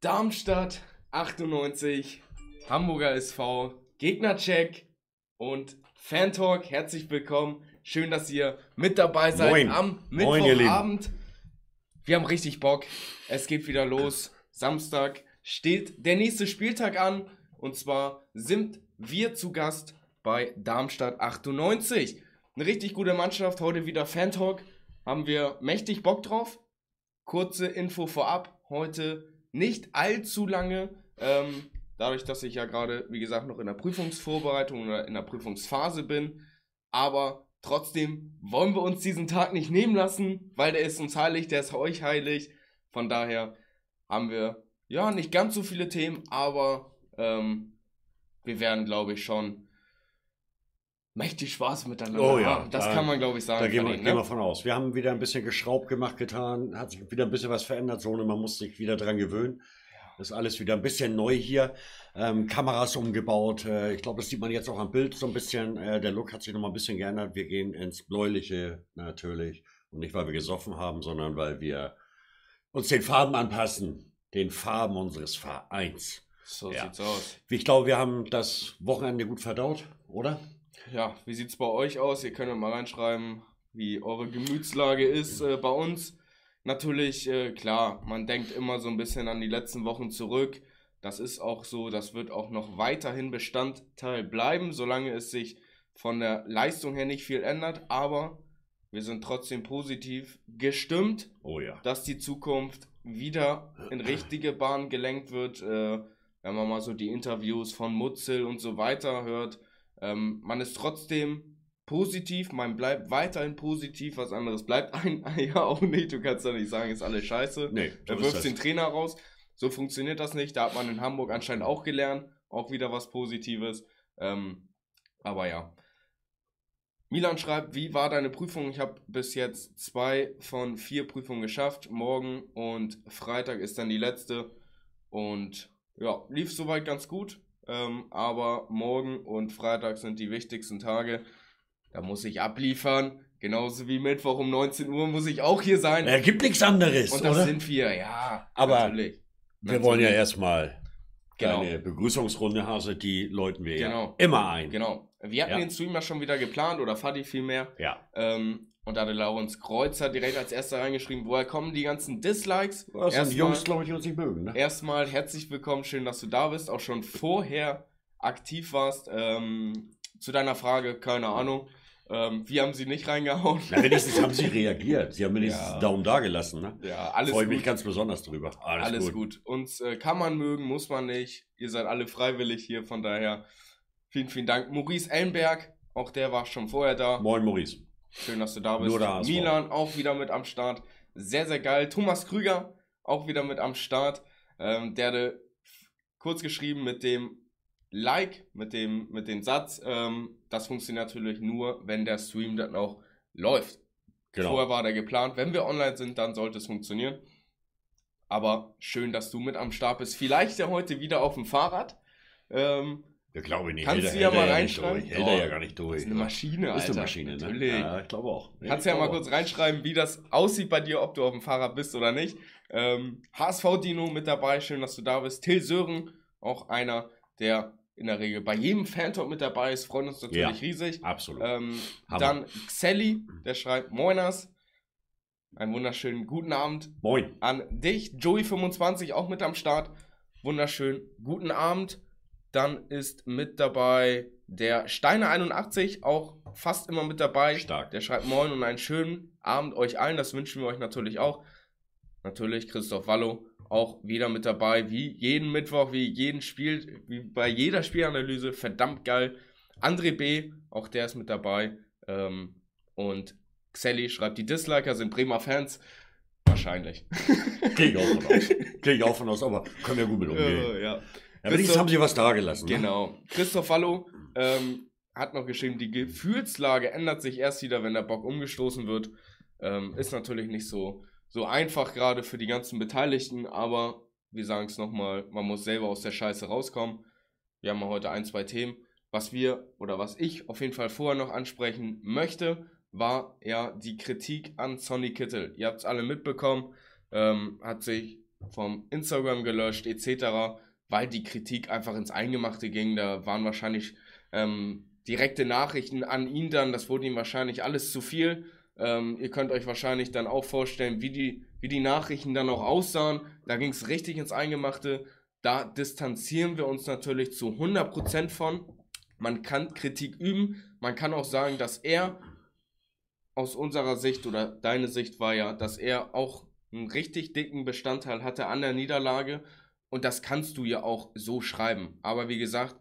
Darmstadt 98, Hamburger SV, Gegnercheck und Fantalk. Herzlich willkommen. Schön, dass ihr mit dabei seid Moin. am Mittwochabend. Wir haben richtig Bock. Es geht wieder los. Samstag steht der nächste Spieltag an. Und zwar sind wir zu Gast bei Darmstadt 98. Eine richtig gute Mannschaft. Heute wieder Fantalk. Haben wir mächtig Bock drauf. Kurze Info vorab. Heute nicht allzu lange. Ähm, dadurch, dass ich ja gerade, wie gesagt, noch in der Prüfungsvorbereitung oder in der Prüfungsphase bin. Aber trotzdem wollen wir uns diesen Tag nicht nehmen lassen, weil der ist uns heilig, der ist euch heilig. Von daher haben wir ja nicht ganz so viele Themen, aber ähm, wir werden, glaube ich, schon mächtig Spaß miteinander Oh ja. Das da- kann man, glaube ich, sagen. Da gehen wir, gehen ne? wir von aus. Wir haben wieder ein bisschen geschraubt gemacht, getan, hat sich wieder ein bisschen was verändert, so und man muss sich wieder dran gewöhnen. Das ist alles wieder ein bisschen neu hier. Ähm, Kameras umgebaut. Äh, ich glaube, das sieht man jetzt auch am Bild so ein bisschen. Äh, der Look hat sich nochmal ein bisschen geändert. Wir gehen ins Bläuliche natürlich. Und nicht, weil wir gesoffen haben, sondern weil wir uns den Farben anpassen. Den Farben unseres Vereins. So Ja. sieht's aus. Ich glaube, wir haben das Wochenende gut verdaut, oder? Ja, wie sieht's bei euch aus? Ihr könnt mal reinschreiben, wie eure Gemütslage ist äh, bei uns. Natürlich, äh, klar, man denkt immer so ein bisschen an die letzten Wochen zurück. Das ist auch so, das wird auch noch weiterhin Bestandteil bleiben, solange es sich von der Leistung her nicht viel ändert. Aber wir sind trotzdem positiv gestimmt, Oh ja. dass die Zukunft wieder in richtige Bahn gelenkt wird. Äh, wenn man mal so die Interviews von Mutzel und so weiter hört, ähm, man ist trotzdem positiv, man bleibt weiterhin positiv, was anderes bleibt ein ja auch nicht. Du kannst ja nicht sagen, ist alles scheiße. Nee, Er wirft das. den Trainer raus. So funktioniert das nicht. Da hat man in Hamburg anscheinend auch gelernt. Auch wieder was Positives. Ähm, aber ja. Milan schreibt, wie war deine Prüfung? Ich habe bis jetzt zwei von vier Prüfungen geschafft. Morgen und Freitag ist dann die letzte. Und ja, lief soweit ganz gut. Ähm, aber morgen und Freitag sind die wichtigsten Tage. Da muss ich abliefern. Genauso wie Mittwoch um 19 Uhr muss ich auch hier sein. Er gibt nichts anderes, Und das oder? sind wir, ja. Aber natürlich. Wir wollen ja erstmal Genau. eine Begrüßungsrunde, Hase, die läuten wir Genau. ja immer ein. Genau. Wir hatten Ja. den Stream ja schon wieder geplant, oder Fadi vielmehr. Ja. Ähm, und da hatte Laurens Kreuzer direkt als erster reingeschrieben, woher kommen die ganzen Dislikes? Das sind Erstmal- Jungs, glaube ich, uns nicht mögen. Ne? Erstmal herzlich willkommen, schön, dass du da bist, auch schon vorher aktiv warst. Ähm, zu deiner Frage, keine Ahnung. Ähm, wir haben sie nicht reingehauen. Na, wenigstens haben sie reagiert. Sie haben wenigstens Ja. einen Daumen da gelassen. Ne? Ja, alles Freue gut. mich ganz besonders drüber. Alles, Alles gut. gut. Uns äh, kann man mögen, muss man nicht. Ihr seid alle freiwillig hier, von daher vielen, vielen Dank. Maurice Ellenberg, auch der war schon vorher da. Moin, Maurice. Schön, dass du da bist. Milan auch wieder mit am Start. Sehr, sehr geil. Thomas Krüger auch wieder mit am Start. Ähm, der hatte kurz geschrieben mit dem Like, mit dem, mit dem Satz. Ähm, das funktioniert natürlich nur, wenn der Stream dann auch läuft. Genau. Vorher war der geplant. Wenn wir online sind, dann sollte es funktionieren. Aber schön, dass du mit am Start bist. Vielleicht ja heute wieder auf dem Fahrrad. Ähm, Ich glaube nicht. Kannst du ja mal reinschreiben? Hält Oh, er ja gar nicht durch. das ist eine Maschine, Alter. Ist eine Maschine, ne? Natürlich. Ja, ich glaube auch. Kannst ja ich mal kurz reinschreiben, wie das aussieht bei dir, ob du auf dem Fahrrad bist oder nicht. Ähm, HSV Dino mit dabei, schön, dass du da bist. Till Sören, auch einer, der in der Regel bei jedem Fantalk mit dabei ist, freut uns natürlich Ja. riesig. Absolut. Ähm, dann Xelli, der schreibt Moiners. Einen wunderschönen guten Abend Moin. an dich. Joey25 auch mit am Start. Wunderschön. Guten Abend. Dann ist mit dabei der Steiner81, auch fast immer mit dabei. Stark. Der schreibt Moin und einen schönen Abend euch allen. Das wünschen wir euch natürlich auch. Natürlich Christoph Wallow auch wieder mit dabei, wie jeden Mittwoch, wie jeden Spiel, wie bei jeder Spielanalyse. Verdammt geil. André B., auch der ist mit dabei. Ähm, und Xelli schreibt, die Disliker sind Bremer Fans. Wahrscheinlich. Gehe ich auch von aus. Gehe ich auch von aus, aber können wir gut mit umgehen. Äh, ja. Ja, wenigstens haben sie was da gelassen. Ne? Genau. Christoph Wallow ähm, hat noch geschrieben, die Gefühlslage ändert sich erst wieder, wenn der Bock umgestoßen wird. Ähm, ist natürlich nicht so, so einfach gerade für die ganzen Beteiligten, aber wir sagen es nochmal, man muss selber aus der Scheiße rauskommen. Wir haben heute ein, zwei Themen. Was wir oder was ich auf jeden Fall vorher noch ansprechen möchte, war ja die Kritik an Sonny Kittel. Ihr habt es alle mitbekommen, ähm, hat sich vom Instagram gelöscht etc., weil die Kritik einfach ins Eingemachte ging. Da waren wahrscheinlich ähm, direkte Nachrichten an ihn dann, das wurde ihm wahrscheinlich alles zu viel. Ähm, ihr könnt euch wahrscheinlich dann auch vorstellen, wie die, wie die Nachrichten dann auch aussahen. Da ging es richtig ins Eingemachte. Da distanzieren wir uns natürlich zu 100% von. Man kann Kritik üben. Man kann auch sagen, dass er aus unserer Sicht oder deine Sicht war ja, dass er auch einen richtig dicken Bestandteil hatte an der Niederlage. Und das kannst du ja auch so schreiben. Aber wie gesagt,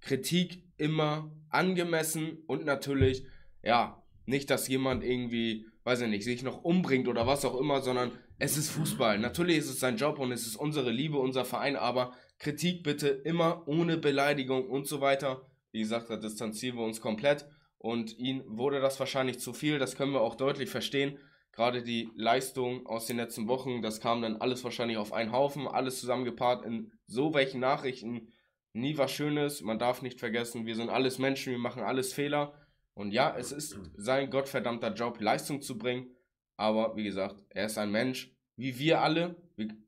Kritik immer angemessen und natürlich, ja, nicht, dass jemand irgendwie, weiß ich nicht, sich noch umbringt oder was auch immer, sondern es ist Fußball. Natürlich ist es sein Job und es ist unsere Liebe, unser Verein, aber Kritik bitte immer ohne Beleidigung und so weiter. Wie gesagt, da distanzieren wir uns komplett und ihm wurde das wahrscheinlich zu viel, das können wir auch deutlich verstehen. Gerade die Leistung aus den letzten Wochen, das kam dann alles wahrscheinlich auf einen Haufen, alles zusammengepaart in so welchen Nachrichten. Nie was Schönes, man darf nicht vergessen, wir sind alles Menschen, wir machen alles Fehler. Und ja, es ist sein gottverdammter Job, Leistung zu bringen. Aber wie gesagt, er ist ein Mensch, wie wir alle.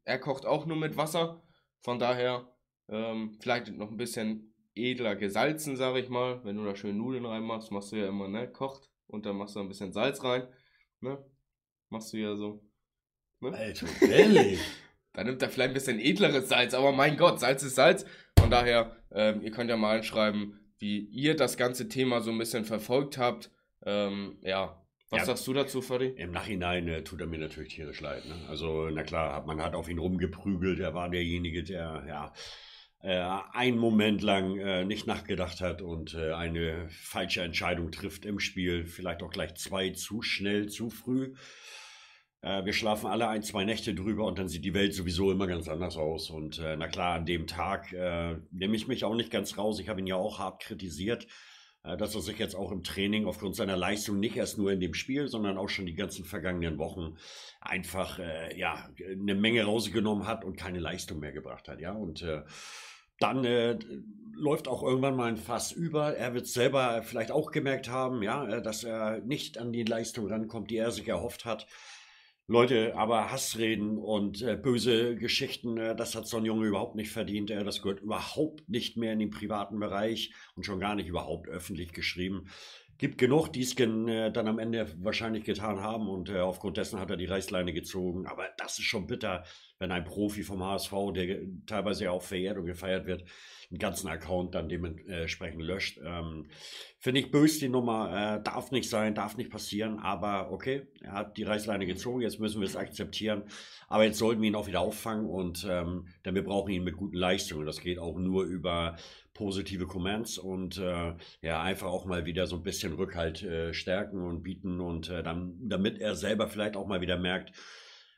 Er kocht auch nur mit Wasser. Von daher ähm, vielleicht noch ein bisschen edler gesalzen, sage ich mal. Wenn du da schön Nudeln reinmachst, machst du ja immer, ne, kocht. Und dann machst du ein bisschen Salz rein. Ne? Machst du ja so. Ne? Alter, ehrlich? da nimmt er vielleicht ein bisschen edleres Salz. Aber mein Gott, Salz ist Salz. Von daher, ähm, ihr könnt ja mal einschreiben, wie ihr das ganze Thema so ein bisschen verfolgt habt. Ähm, ja, was ja, sagst du dazu, Fadi? Im Nachhinein äh, tut er mir natürlich tierisch leid. Ne? Also, na klar, man hat auf ihn rumgeprügelt. Er war derjenige, der, ja, äh, einen Moment lang äh, nicht nachgedacht hat und äh, eine falsche Entscheidung trifft im Spiel. Vielleicht auch gleich zwei zu schnell, zu früh. Äh, wir schlafen alle ein, zwei Nächte drüber und dann sieht die Welt sowieso immer ganz anders aus. Und äh, na klar, an dem Tag äh, nehme ich mich auch nicht ganz raus. Ich habe ihn ja auch hart kritisiert, äh, dass er sich jetzt auch im Training aufgrund seiner Leistung nicht erst nur in dem Spiel, sondern auch schon die ganzen vergangenen Wochen einfach äh, ja eine Menge rausgenommen hat und keine Leistung mehr gebracht hat. Ja, und äh, dann äh, läuft auch irgendwann mal ein Fass über. Er wird selber vielleicht auch gemerkt haben, ja, dass er nicht an die Leistung rankommt, die er sich erhofft hat. Leute, aber Hassreden und äh, böse Geschichten, äh, das hat so ein Junge überhaupt nicht verdient. Äh, das gehört überhaupt nicht mehr in den privaten Bereich und schon gar nicht überhaupt öffentlich geschrieben. Gibt genug, die es äh, dann am Ende wahrscheinlich getan haben und äh, aufgrund dessen hat er die Reißleine gezogen. Aber das ist schon bitter, wenn ein Profi vom HSV, der teilweise ja auch verehrt und gefeiert wird, einen ganzen Account dann dementsprechend löscht. Ähm, Finde ich böse die Nummer, äh, darf nicht sein, darf nicht passieren, aber okay, er hat die Reißleine gezogen, jetzt müssen wir es akzeptieren. Aber jetzt sollten wir ihn auch wieder auffangen und ähm, denn wir brauchen ihn mit guten Leistungen. Das geht auch nur über positive Comments und äh, ja, einfach auch mal wieder so ein bisschen Rückhalt äh, stärken und bieten und äh, dann, damit er selber vielleicht auch mal wieder merkt,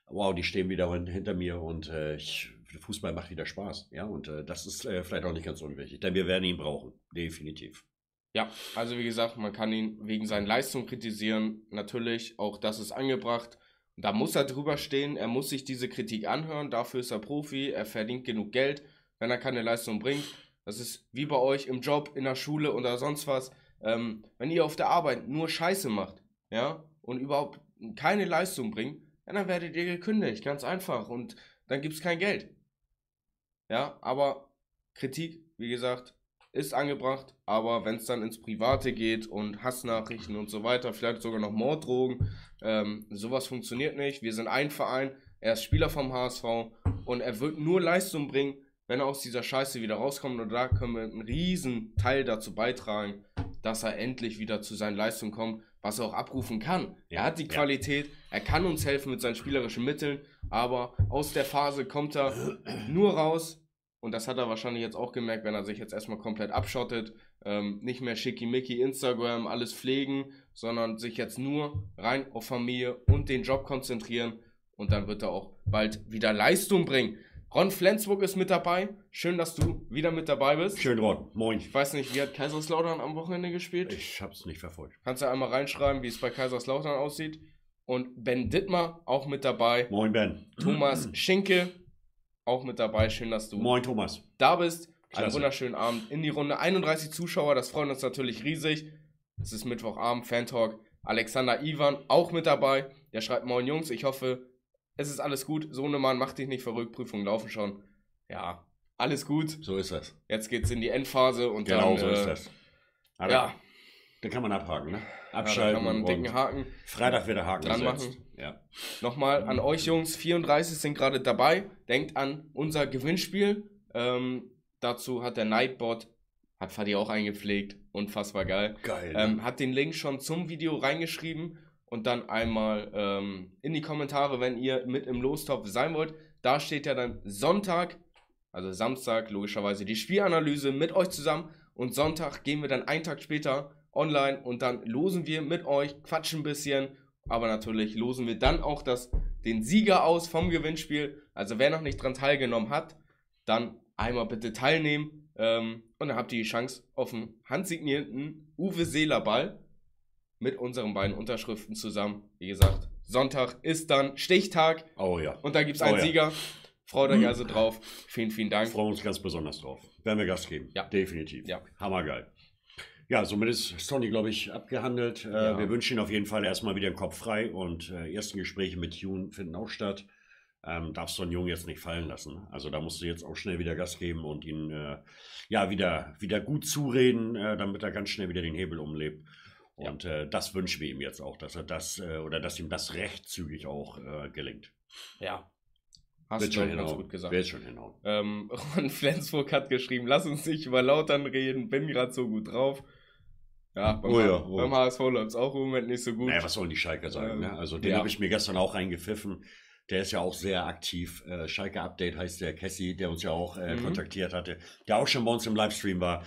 wow, die stehen wieder hinter mir und äh, ich, Fußball macht wieder Spaß. Ja, und äh, das ist äh, vielleicht auch nicht ganz unwichtig, denn wir werden ihn brauchen, definitiv. Ja, also wie gesagt, man kann ihn wegen seinen Leistungen kritisieren. Natürlich, auch das ist angebracht. Da muss er drüber stehen, er muss sich diese Kritik anhören, dafür ist er Profi, er verdient genug Geld, wenn er keine Leistung bringt. Das ist wie bei euch im Job, in der Schule oder sonst was. Ähm, wenn ihr auf der Arbeit nur Scheiße macht, ja, und überhaupt keine Leistung bringt, dann werdet ihr gekündigt, ganz einfach. Und dann gibt es kein Geld. Ja, aber Kritik, wie gesagt, ist angebracht, aber wenn es dann ins Private geht und Hassnachrichten und so weiter, vielleicht sogar noch Morddrogen, ähm, sowas funktioniert nicht. Wir sind ein Verein, er ist Spieler vom HSV und er wird nur Leistung bringen, wenn er aus dieser Scheiße wieder rauskommt. Und da können wir einen riesen Teil dazu beitragen, dass er endlich wieder zu seinen Leistungen kommt, was er auch abrufen kann. Er hat die Qualität, er kann uns helfen mit seinen spielerischen Mitteln, aber aus der Phase kommt er nur raus, und das hat er wahrscheinlich jetzt auch gemerkt, wenn er sich jetzt erstmal komplett abschottet. Ähm, nicht mehr schickimicki Instagram, alles pflegen, sondern sich jetzt nur rein auf Familie und den Job konzentrieren. Und dann wird er auch bald wieder Leistung bringen. Ron Flensburg ist mit dabei. Schön, dass du wieder mit dabei bist. Schön, Ron. Moin. Ich weiß nicht, wie hat Kaiserslautern am Wochenende gespielt? Ich hab's nicht verfolgt. Kannst du einmal reinschreiben, wie es bei Kaiserslautern aussieht? Und Ben Dittmar auch mit dabei. Moin, Ben. Thomas Schinke auch mit dabei. Schön, dass du Moin, Thomas. da bist. Klasse. Einen wunderschönen Abend in die Runde. 31 Zuschauer, das freut uns natürlich riesig. Es ist Mittwochabend, Fan Talk. Alexander Ivan auch mit dabei. Der schreibt Moin Jungs, ich hoffe, es ist alles gut. Sohnemann, mach dich nicht verrückt, Prüfungen laufen schon. Ja, alles gut. So ist das. Jetzt geht's in die Endphase und Genau dann. so äh, ist das. Aber Ja, Da kann man abhaken, ne? ja, Abschalten. kann man einen dicken Haken. Freitag wird der Haken dran gesetzt. Ja. Nochmal an euch Jungs, 34 sind gerade dabei. Denkt an unser Gewinnspiel. Ähm, dazu hat der Nightbot, hat Fadi auch eingepflegt. Unfassbar geil. Geil. Ähm, hat den Link schon zum Video reingeschrieben und dann einmal ähm, in die Kommentare, wenn ihr mit im Lostopf sein wollt. Da steht ja dann Sonntag, also Samstag logischerweise, die Spielanalyse mit euch zusammen und Sonntag gehen wir dann einen Tag später online und dann losen wir mit euch, quatschen ein bisschen, aber natürlich losen wir dann auch das, den Sieger aus vom Gewinnspiel. Also wer noch nicht dran teilgenommen hat, dann einmal bitte teilnehmen ähm, und dann habt ihr die Chance auf einen handsignierten Uwe Seeler Ball mit unseren beiden Unterschriften zusammen. Wie gesagt, Sonntag ist dann Stichtag oh ja. und da gibt es Oh einen ja. Sieger. Freut euch also drauf. Vielen, vielen Dank. Freuen uns ganz besonders drauf. Werden wir Gas geben. Ja. Definitiv. Ja. Hammergeil. Ja, somit ist Sony, glaube ich, abgehandelt. Äh, Ja. Wir wünschen Ihnen auf jeden Fall erstmal wieder den Kopf frei und äh, ersten Gespräche mit Tune finden auch statt. Ähm, darfst du einen Jungen jetzt nicht fallen lassen. Also da musst du jetzt auch schnell wieder Gas geben und ihn äh, ja wieder, wieder gut zureden, äh, damit er ganz schnell wieder den Hebel umlebt. Ja. Und äh, das wünschen wir ihm jetzt auch, dass er das äh, oder dass ihm das recht zügig auch äh, gelingt. Ja. Hast Wird du schon schon ganz gut gesagt. Wird schon hinhauen. Ähm, Ron Flensburg hat geschrieben, lass uns nicht über Lautern reden, bin gerade so gut drauf. Ja, beim, Oh ja, H- oh. beim HSV läuft es auch im Moment nicht so gut. Naja, was sollen die Schalker sagen? Ähm, ne? Also den ja. habe ich mir gestern auch reingepfiffen. Der ist ja auch sehr aktiv. Äh, Schalke Update heißt der Cassie, der uns ja auch äh, Mhm. kontaktiert hatte, der auch schon bei uns im Livestream war.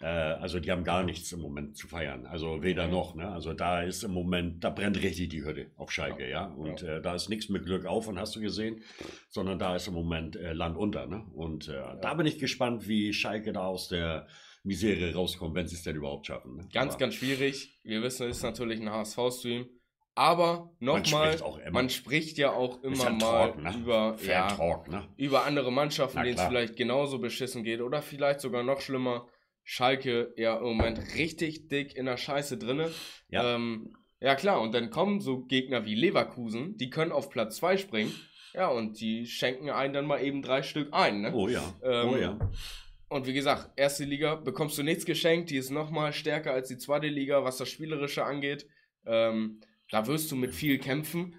Äh, also die haben gar nichts im Moment zu feiern. Also weder Mhm. noch. Ne? Also da ist im Moment, da brennt richtig die Hütte auf Schalke, ja. Und Äh, da ist nichts mit Glück auf und hast du gesehen, sondern da ist im Moment äh, Land unter. Ne? Und äh, da bin ich gespannt, wie Schalke da aus der Misere rauskommt, wenn sie es denn überhaupt schaffen. Ne? Ganz, Aber ganz schwierig. Wir wissen, es ist natürlich ein HSV-Stream. Aber man nochmal, immer. man spricht ja auch immer ja mal Talk, ne? über, ja, Talk, ne? über andere Mannschaften, denen es vielleicht genauso beschissen geht oder vielleicht sogar noch schlimmer. Schalke ja im Moment richtig dick in der Scheiße drinne. Ja. Ähm, ja klar, und dann kommen so Gegner wie Leverkusen, die können auf Platz 2 springen. Ja, und die schenken einen dann mal eben drei Stück ein. Ne? Oh ja. Ähm, oh ja. Und wie gesagt, erste Liga bekommst du nichts geschenkt, die ist nochmal stärker als die zweite Liga, was das Spielerische angeht. Ähm, da wirst du mit viel kämpfen.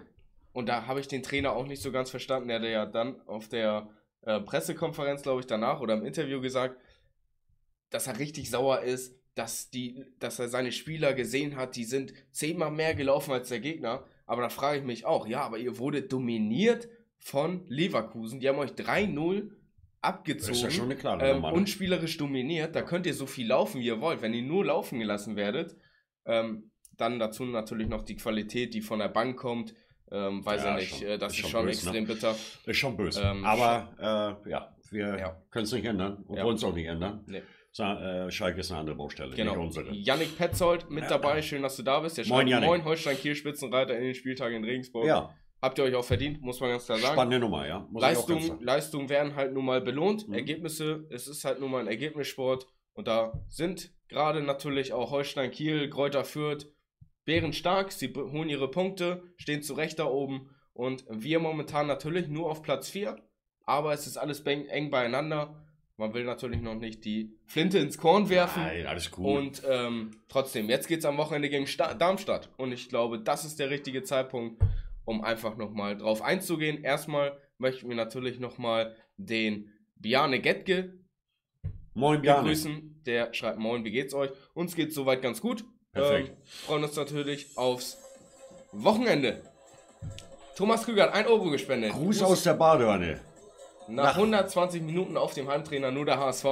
Und da habe ich den Trainer auch nicht so ganz verstanden. Der hat ja dann auf der äh, Pressekonferenz, glaube ich, danach oder im Interview gesagt, dass er richtig sauer ist, dass, die, dass er seine Spieler gesehen hat, die sind zehnmal mehr gelaufen als der Gegner. Aber da frage ich mich auch, ja, aber ihr wurdet dominiert von Leverkusen. Die haben euch 3-0 abgezogen Das ist ja schon eine klare ähm, Nummer. ne? unspielerisch dominiert. Da könnt ihr so viel laufen, wie ihr wollt. Wenn ihr nur laufen gelassen werdet, ähm, dann dazu natürlich noch die Qualität, die von der Bank kommt. Ähm, weiß Ja, nicht, schon- äh, das ist ist schon böse, extrem bitter. Ist schon böse. Ähm, Aber äh, ja, wir Ja. können es nicht ändern und Ja. wollen es auch nicht ändern. Nee. Sa äh, Schalke ist eine andere Baustelle, Genau. nicht unsere. Yannick Petzold mit dabei, schön, dass du da bist. Der Moin, schreibt. Moin Holstein Kiel Spitzenreiter in den Spieltagen in Regensburg. Ja, Habt ihr euch auch verdient, muss man ganz klar sagen. spannende Nummer, ja. Muss Leistung, sagen. Leistung werden halt nun mal belohnt. Mhm. Ergebnisse, es ist halt nun mal ein Ergebnissport. Und da sind gerade natürlich auch Holstein Kiel, Kräuter Fürth, bärenstark. Sie be- holen ihre Punkte, stehen zu Recht da oben. Und wir momentan natürlich nur auf Platz 4. Aber es ist alles eng beieinander. Man will natürlich noch nicht die Flinte ins Korn werfen. Nein, alles cool. Und ähm, trotzdem, jetzt geht es am Wochenende gegen Sta Darmstadt. Und ich glaube, das ist der richtige Zeitpunkt, um einfach nochmal drauf einzugehen. Erstmal möchten wir natürlich nochmal den Bjarne Getke Moin, Bjarne. begrüßen. Der schreibt Moin, wie geht's euch? Uns geht's soweit ganz gut. Perfekt. Ähm, freuen uns natürlich aufs Wochenende. Thomas Krüger hat 1 Euro gespendet. Gruß aus der Badewanne. Nach nach- 120 Minuten auf dem Heimtrainer, nur der HSV.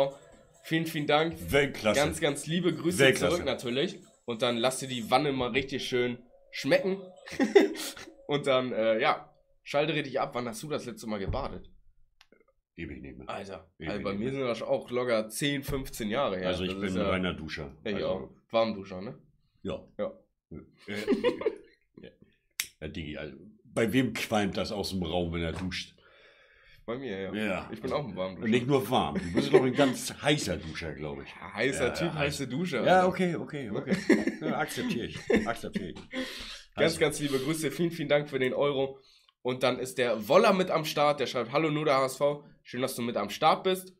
Vielen, vielen Dank. Weltklasse. Ganz, ganz liebe Grüße Weltklasse. zurück natürlich. Und dann lasst ihr die Wanne mal richtig schön schmecken. und dann, äh, ja, schalte richtig ab. Wann hast du das letzte Mal gebadet? Ewig nicht mehr. Alter, Ewig also bei mir sind das auch locker 10, 15 Jahre her. also ich Das bin ein ja, reiner Duscher. Ja, ich also, auch. Warmduscher, ne? Ja. Ja. Äh, ja. ja, Digi, also, bei wem qualmt das aus dem Raum, wenn er duscht? Bei mir, ja. Ja. Ich bin auch ein Warmduscher. Und nicht nur warm. Du bist doch ein ganz heißer Duscher, glaube ich. Ja, heißer Ja, Typ, heiße Dusche. Ja, okay, okay, okay. Akzeptiere ich. Akzeptiere ich. Ganz, Also, ganz liebe Grüße. Vielen, vielen Dank für den Euro. Und dann ist der Woller mit am Start, der schreibt, hallo nur der HSV, schön, dass du mit am Start bist.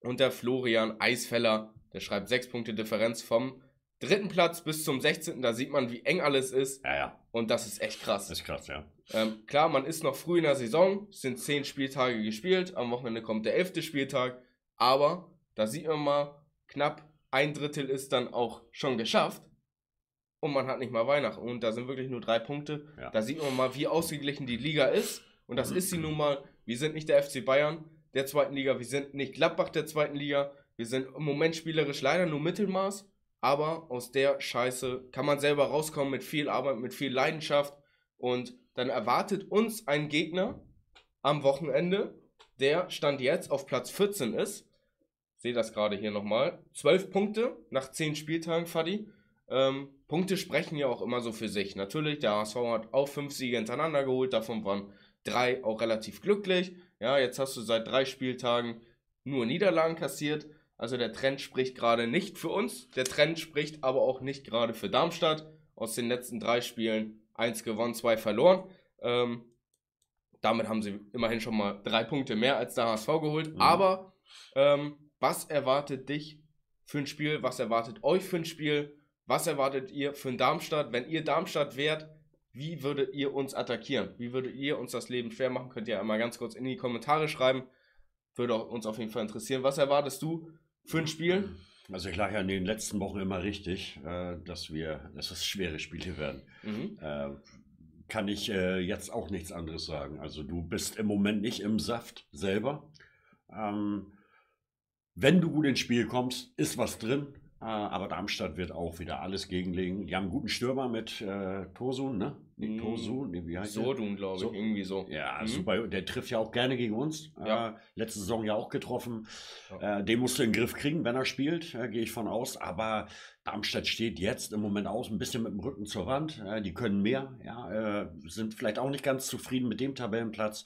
Und der Florian Eisfeller, der schreibt 6 Punkte Differenz vom dritten Platz bis zum 16. Da sieht man, wie eng alles ist. Ja, ja. Und das ist echt krass. Ist krass, ja. Ähm, klar, man ist noch früh in der Saison, es sind 10 Spieltage gespielt, am Wochenende kommt der 11. Spieltag, aber da sieht man mal, knapp ein Drittel ist dann auch schon geschafft und man hat nicht mal Weihnachten und da sind wirklich nur drei Punkte. Ja. Da sieht man mal, wie ausgeglichen die Liga ist und das ist sie nun mal. Wir sind nicht der FC Bayern der zweiten Liga, wir sind nicht Gladbach der zweiten Liga, wir sind im Moment spielerisch leider nur Mittelmaß, aber aus der Scheiße kann man selber rauskommen mit viel Arbeit, mit viel Leidenschaft und dann erwartet uns ein Gegner am Wochenende, der Stand jetzt auf Platz 14 ist. Sehe das gerade hier nochmal. 12 Punkte nach 10 Spieltagen, Fadi. Ähm, Punkte sprechen ja auch immer so für sich. Natürlich, der HSV hat auch 5 Siege hintereinander geholt, davon waren 3 auch relativ glücklich. Ja, jetzt hast du seit 3 Spieltagen nur Niederlagen kassiert. Also der Trend spricht gerade nicht für uns. Der Trend spricht aber auch nicht gerade für Darmstadt. Aus den letzten drei Spielen eins gewonnen, zwei verloren. Ähm, damit haben sie immerhin schon mal drei Punkte mehr als der HSV geholt. Mhm. Aber ähm, was erwartet dich für ein Spiel? Was erwartet euch für ein Spiel? Was erwartet ihr für ein Darmstadt? Wenn ihr Darmstadt wärt, wie würdet ihr uns attackieren? Wie würdet ihr uns das Leben schwer machen? Könnt ihr einmal ganz kurz in die Kommentare schreiben. Würde uns auf jeden Fall interessieren. Was erwartest du für ein Spiel? Also ich lag ja in den letzten Wochen immer richtig, äh, dass wir, dass es schwere Spiele werden. Mhm. Äh, kann ich äh, jetzt auch nichts anderes sagen. Also du bist im Moment nicht im Saft selber. Ähm, wenn du gut ins Spiel kommst, ist was drin. Aber Darmstadt wird auch wieder alles gegenlegen. Die haben einen guten Stürmer mit Tosun, ne? Tosun, nee, wie heißt der? Sodun, glaube ich, So. irgendwie so. Ja, Mhm. super. Der trifft ja auch gerne gegen uns. Ja. Äh, letzte Saison ja auch getroffen. Ja. Äh, den musst du in den Griff kriegen, wenn er spielt, äh, gehe ich von aus. Aber Darmstadt steht jetzt im Moment aus, ein bisschen mit dem Rücken zur Wand. Äh, die können mehr, ja, äh, sind vielleicht auch nicht ganz zufrieden mit dem Tabellenplatz.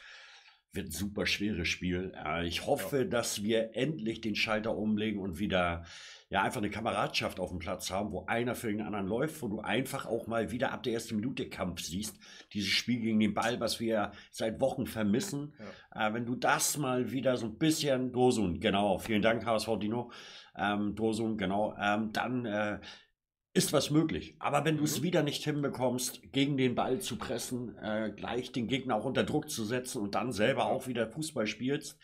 Wird ein super schweres Spiel. Äh, ich hoffe, dass wir endlich den Schalter umlegen und wieder ja, einfach eine Kameradschaft auf dem Platz haben, wo einer für den anderen läuft, wo du einfach auch mal wieder ab der ersten Minute Kampf siehst. Dieses Spiel gegen den Ball, was wir seit Wochen vermissen. Äh, wenn du das mal wieder so ein bisschen, Dosun, genau, vielen Dank, HSV Dino, ähm, Dosun, genau, ähm, dann äh, ist was möglich. Aber wenn du es Mhm. wieder nicht hinbekommst, gegen den Ball zu pressen, äh, gleich den Gegner auch unter Druck zu setzen und dann selber auch wieder Fußball spielst,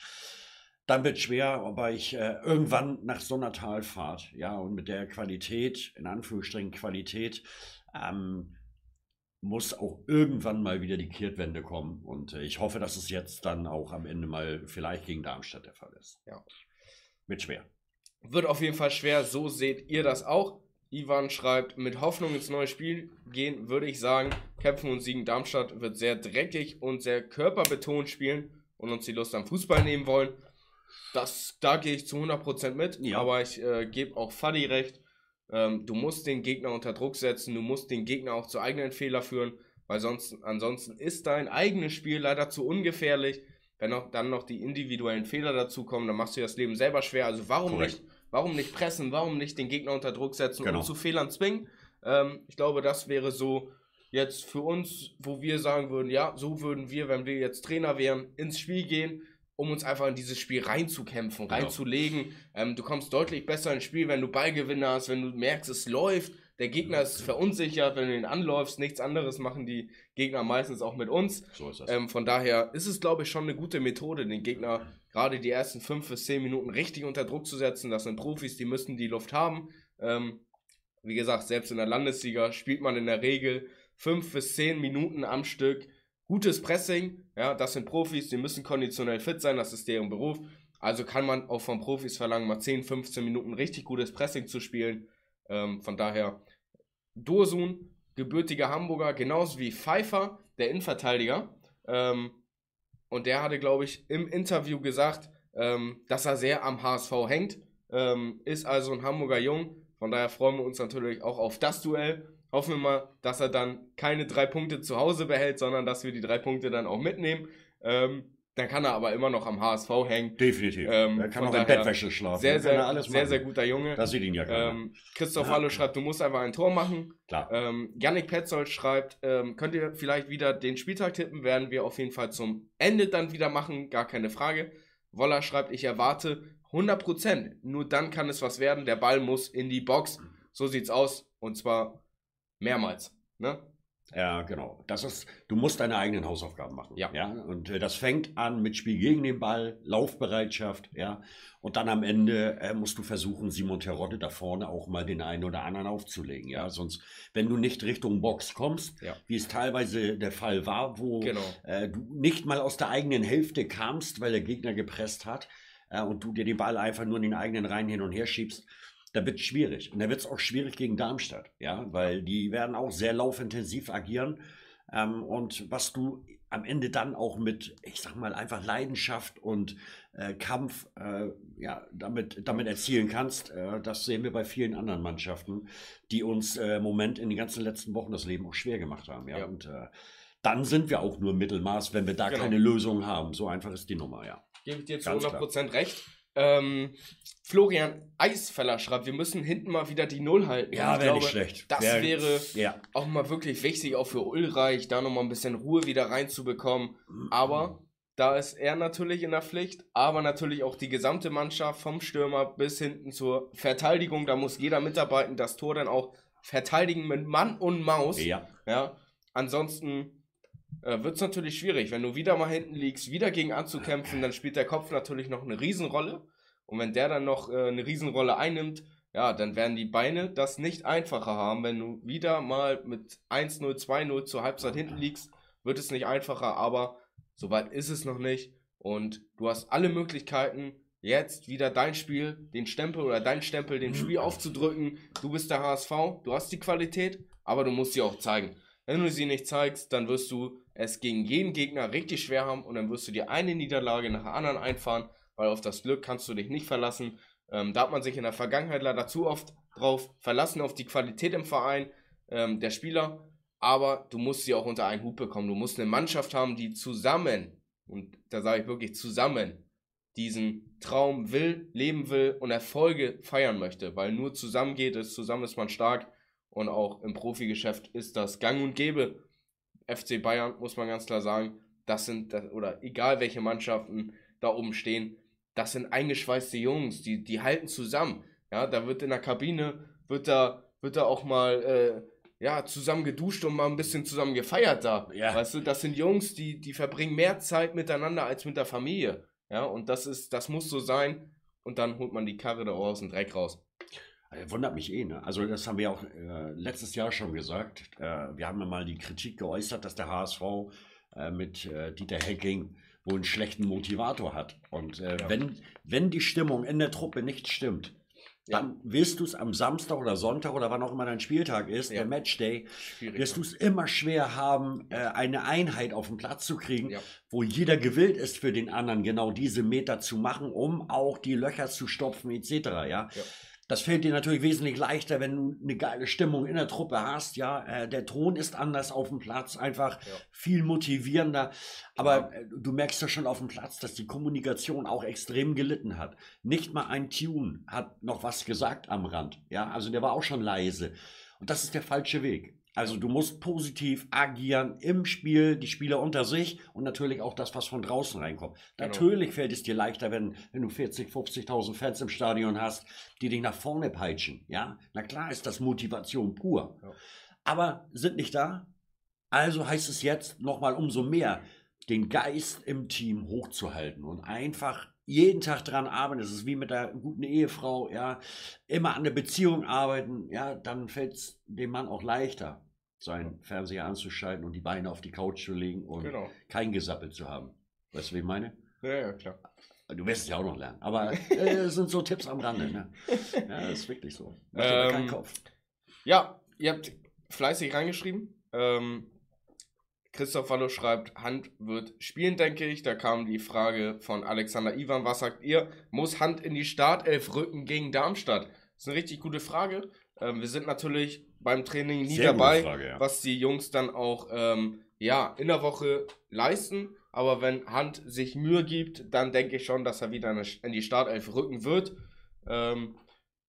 dann wird schwer, aber ich äh, irgendwann nach so einer Talfahrt, ja, und mit der Qualität, in Anführungsstrichen Qualität, ähm, muss auch irgendwann mal wieder die Kehrtwende kommen. Und äh, ich hoffe, dass es jetzt dann auch am Ende mal vielleicht gegen Darmstadt der Fall ist. Ja. Wird schwer. Wird auf jeden Fall schwer, so seht ihr das auch. Ivan schreibt, mit Hoffnung ins neue Spiel gehen, würde ich sagen, kämpfen und siegen Darmstadt wird sehr dreckig und sehr körperbetont spielen und uns die Lust am Fußball nehmen wollen. Das, da gehe ich zu 100% mit, Ja. aber ich äh, gebe auch Fadi recht. Ähm, du musst den Gegner unter Druck setzen, du musst den Gegner auch zu eigenen Fehler führen, weil sonst, ansonsten ist dein eigenes Spiel leider zu ungefährlich. Wenn auch dann noch die individuellen Fehler dazukommen, dann machst du dir das Leben selber schwer. Also warum Korrekt. nicht, warum nicht pressen, warum nicht den Gegner unter Druck setzen Genau. und zu Fehlern zwingen? Ähm, ich glaube, das wäre so jetzt für uns, wo wir sagen würden, ja, so würden wir, wenn wir jetzt Trainer wären, ins Spiel gehen, um uns einfach in dieses Spiel reinzukämpfen, Genau. reinzulegen. Ähm, du kommst deutlich besser ins Spiel, wenn du Ballgewinner hast, wenn du merkst, es läuft. Der Gegner ist verunsichert, wenn du ihn anläufst. Nichts anderes machen die Gegner meistens auch mit uns. So ist das. Ähm, von daher ist es, glaube ich, schon eine gute Methode, den Gegner gerade die ersten fünf bis zehn Minuten richtig unter Druck zu setzen. Das sind Profis, die müssen die Luft haben. Ähm, wie gesagt, selbst in der Landesliga spielt man in der Regel fünf bis zehn Minuten am Stück. Gutes Pressing, ja, das sind Profis, die müssen konditionell fit sein, das ist deren Beruf. Also kann man auch von Profis verlangen, mal 10, 15 Minuten richtig gutes Pressing zu spielen. Ähm, von daher, Dursun, gebürtiger Hamburger, genauso wie Pfeiffer, der Innenverteidiger. Ähm, und der hatte, glaube ich, im Interview gesagt, ähm, dass er sehr am HSV hängt. Ähm, ist also ein Hamburger Jung. Von daher freuen wir uns natürlich auch auf das Duell. Hoffen wir mal, dass er dann keine drei Punkte zu Hause behält, sondern dass wir die drei Punkte dann auch mitnehmen. Ähm, dann kann er aber immer noch am HSV hängen. Definitiv. Ähm, er kann auch in Bettwäsche schlafen. Sehr, sehr, alles sehr, sehr guter Junge. Das sieht ihn ja keiner. Ähm, Christoph Ja. Hallo schreibt, du musst einfach ein Tor machen. Klar. Ähm, Yannick Petzold schreibt, ähm, könnt ihr vielleicht wieder den Spieltag tippen? Werden wir auf jeden Fall zum Ende dann wieder machen, gar keine Frage. Woller schreibt, ich erwarte 100%. Nur dann kann es was werden. Der Ball muss in die Box. So sieht's aus. Und zwar mehrmals. Ne? Ja, genau. Das ist, du musst deine eigenen Hausaufgaben machen. Ja. ja? Und äh, das fängt an mit Spiel gegen den Ball, Laufbereitschaft, ja. Und dann am Ende äh, musst du versuchen, Simon Terodde da vorne auch mal den einen oder anderen aufzulegen, ja. Sonst, wenn du nicht Richtung Box kommst, Ja. wie es teilweise der Fall war, wo Genau. äh, du nicht mal aus der eigenen Hälfte kamst, weil der Gegner gepresst hat äh, und du dir den Ball einfach nur in den eigenen Reihen hin und her schiebst, da wird es schwierig. Und da wird es auch schwierig gegen Darmstadt, ja, weil die werden auch sehr laufintensiv agieren. Ähm, und was du am Ende dann auch mit, ich sag mal, einfach Leidenschaft und äh, Kampf äh, ja, damit, damit erzielen kannst, äh, das sehen wir bei vielen anderen Mannschaften, die uns äh, im Moment in den ganzen letzten Wochen das Leben auch schwer gemacht haben. Ja? Ja. Und äh, dann sind wir auch nur Mittelmaß, wenn wir da Genau. keine Lösung haben. So einfach ist die Nummer, ja. Gebe ich dir zu Ganz 100% recht. Ähm, Florian Eisfeller schreibt, wir müssen hinten mal wieder die Null halten. Ja, wäre nicht schlecht. Das Wär- wäre Ja. auch mal wirklich wichtig, auch für Ulreich, da nochmal ein bisschen Ruhe wieder reinzubekommen. Aber da ist er natürlich in der Pflicht, aber natürlich auch die gesamte Mannschaft vom Stürmer bis hinten zur Verteidigung. Da muss jeder mitarbeiten, das Tor dann auch verteidigen mit Mann und Maus. Ja. Ja, ansonsten äh, wird es natürlich schwierig. Wenn du wieder mal hinten liegst, wieder gegen anzukämpfen, dann spielt der Kopf natürlich noch eine Riesenrolle. Und wenn der dann noch äh, eine Riesenrolle einnimmt, ja, dann werden die Beine das nicht einfacher haben. Wenn du wieder mal mit 1-0, 2-0 zur Halbzeit hinten liegst, wird es nicht einfacher, aber soweit ist es noch nicht. Und du hast alle Möglichkeiten, jetzt wieder dein Spiel, den Stempel oder dein Stempel, dem Spiel aufzudrücken. Du bist der HSV, du hast die Qualität, aber du musst sie auch zeigen. Wenn du sie nicht zeigst, dann wirst du es gegen jeden Gegner richtig schwer haben und dann wirst du dir eine Niederlage nach der anderen einfahren, weil auf das Glück kannst du dich nicht verlassen. Ähm, da hat man sich in der Vergangenheit leider zu oft drauf verlassen, auf die Qualität im Verein ähm, der Spieler. Aber du musst sie auch unter einen Hut bekommen. Du musst eine Mannschaft haben, die zusammen, und da sage ich wirklich zusammen, diesen Traum will, leben will und Erfolge feiern möchte. Weil nur zusammen geht es, zusammen ist man stark. Und auch im Profigeschäft ist das gang und gäbe. FC Bayern, muss man ganz klar sagen, das sind, oder egal welche Mannschaften da oben stehen, das sind eingeschweißte Jungs, die, die halten zusammen. Ja, da wird in der Kabine, wird da, wird da auch mal, äh, ja, zusammen geduscht und mal ein bisschen zusammen gefeiert da. Ja. Weißt du, das sind Jungs, die, die verbringen mehr Zeit miteinander als mit der Familie. Ja, und das ist, das muss so sein. Und dann holt man die Karre da aus dem Dreck raus. Äh, Wundert mich eh, ne? Also das haben wir auch äh, letztes Jahr schon gesagt. Äh, wir haben ja mal die Kritik geäußert, dass der HSV äh, mit äh, Dieter Hecking wohl einen schlechten Motivator hat. Und äh, Ja. wenn, wenn die Stimmung in der Truppe nicht stimmt, Ja. dann wirst du es am Samstag oder Sonntag oder wann auch immer dein Spieltag ist, Ja. der Matchday, Schwierig. wirst du es immer schwer haben, eine Einheit auf den Platz zu kriegen, Ja. wo jeder gewillt ist für den anderen genau diese Meter zu machen, um auch die Löcher zu stopfen etc. Ja. Das fällt dir natürlich wesentlich leichter, wenn du eine geile Stimmung in der Truppe hast. Ja, äh, der Ton ist anders auf dem Platz, einfach Ja. viel motivierender. Aber äh, du merkst ja schon auf dem Platz, dass die Kommunikation auch extrem gelitten hat. Nicht mal ein Tune hat noch was gesagt am Rand. Ja, also der war auch schon leise. Und das ist der falsche Weg. Also du musst positiv agieren im Spiel, die Spieler unter sich und natürlich auch das, was von draußen reinkommt. Genau. Natürlich fällt es dir leichter, wenn, wenn du 40, 50.000 Fans im Stadion hast, die dich nach vorne peitschen. Ja, na klar ist das Motivation pur. Ja. Aber sind nicht da. Also heißt es jetzt nochmal umso mehr, den Geist im Team hochzuhalten und einfach jeden Tag dran arbeiten. Das ist wie mit der guten Ehefrau, ja, immer an der Beziehung arbeiten, ja, dann fällt es dem Mann auch leichter, seinen Fernseher anzuschalten und die Beine auf die Couch zu legen und Genau. kein Gesappel zu haben. Weißt du, wie ich meine? Ja, ja, klar. Du wirst es ja auch noch lernen. Aber äh, sind so Tipps am Rande. Ne? Ja, das ist wirklich so. Mach dir da Ähm, keinen Kopf. Ja, ihr habt fleißig reingeschrieben. Ähm, Christoph Wallo schreibt, Hand wird spielen, denke ich. Da kam die Frage von Alexander Ivan, was sagt ihr? Muss Hand in die Startelf rücken gegen Darmstadt? Das ist eine richtig gute Frage. Ähm, wir sind natürlich beim Training nie Sehr dabei, Frage, ja. was die Jungs dann auch ähm, ja, in der Woche leisten. aber wenn Hand sich Mühe gibt, dann denke ich schon, dass er wieder in die Startelf rücken wird. Ähm,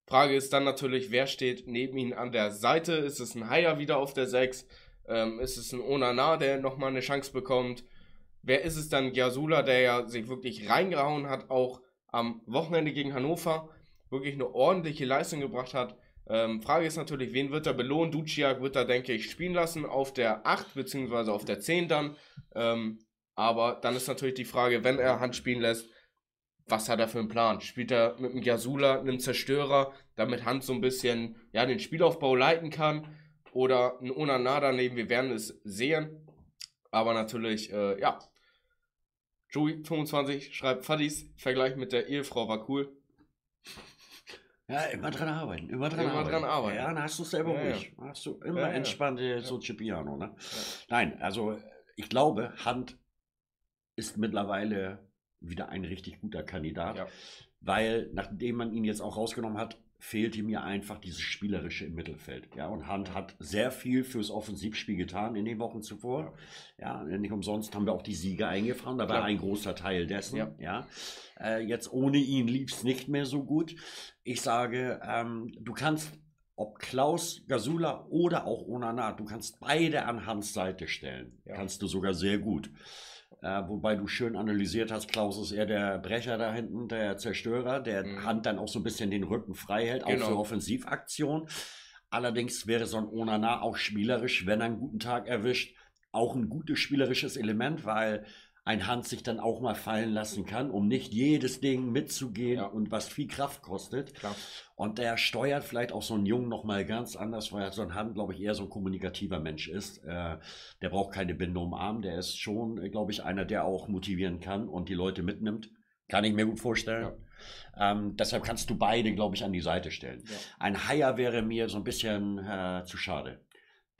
Frage ist dann natürlich, wer steht neben ihm an der Seite? Ist es ein Haier wieder auf der 6? Ähm, ist es ein Onana, der nochmal eine Chance bekommt? Wer ist es dann? Giasula, der ja sich wirklich reingehauen hat, auch am Wochenende gegen Hannover, wirklich eine ordentliche Leistung gebracht hat. Ähm, Frage ist natürlich, wen wird er belohnen? Duciak wird er, denke ich, spielen lassen auf der 8 bzw. auf der 10 dann. Ähm, aber dann ist natürlich die Frage, wenn er Hand spielen lässt, was hat er für einen Plan? Spielt er mit einem Gasula, einem Zerstörer, damit Hand so ein bisschen ja, den Spielaufbau leiten kann? Oder ein Onana daneben? Wir werden es sehen. Aber natürlich, äh, ja. Joey25 schreibt, Fadis Vergleich mit der Ehefrau war cool. Ja, immer dran arbeiten, immer dran, immer arbeiten. dran arbeiten. Ja, dann hast du es selber Ja, ja. ruhig. Hast du immer Ja, ja. entspannte so Piano, ne? Nein, also ich glaube, Hand ist mittlerweile wieder ein richtig guter Kandidat, Ja. weil nachdem man ihn jetzt auch rausgenommen hat, fehlte mir einfach dieses Spielerische im Mittelfeld. Ja, und Hand hat sehr viel fürs Offensivspiel getan in den Wochen zuvor. Ja, nicht umsonst haben wir auch die Siege eingefahren. Da war ein großer Teil dessen. Ja. Ja. Äh, jetzt ohne ihn lief es nicht mehr so gut. Ich sage, ähm, du kannst, ob Klaus, Gasula oder auch Onana, du kannst beide an Hans Seite stellen. Ja. Kannst du sogar sehr gut. Äh, wobei du schön analysiert hast, Klaus ist eher der Brecher da hinten, der Zerstörer, der Mhm. Hand dann auch so ein bisschen den Rücken frei hält, auch Genau. für Offensivaktion. Allerdings wäre so ein Onana auch spielerisch, wenn er einen guten Tag erwischt, auch ein gutes spielerisches Element, weil ein Hand sich dann auch mal fallen lassen kann, um nicht jedes Ding mitzugehen Ja. und was viel Kraft kostet. Klar. Und der steuert vielleicht auch so einen Jungen nochmal ganz anders, weil so ein Hand, glaube ich, eher so ein kommunikativer Mensch ist. Äh, der braucht keine Binde um Arm. Der ist schon, äh, glaube ich, einer, der auch motivieren kann und die Leute mitnimmt. Kann ich mir gut vorstellen. Ähm, deshalb kannst du beide, glaube ich, an die Seite stellen. Ja. Ein Haier wäre mir so ein bisschen äh, zu schade.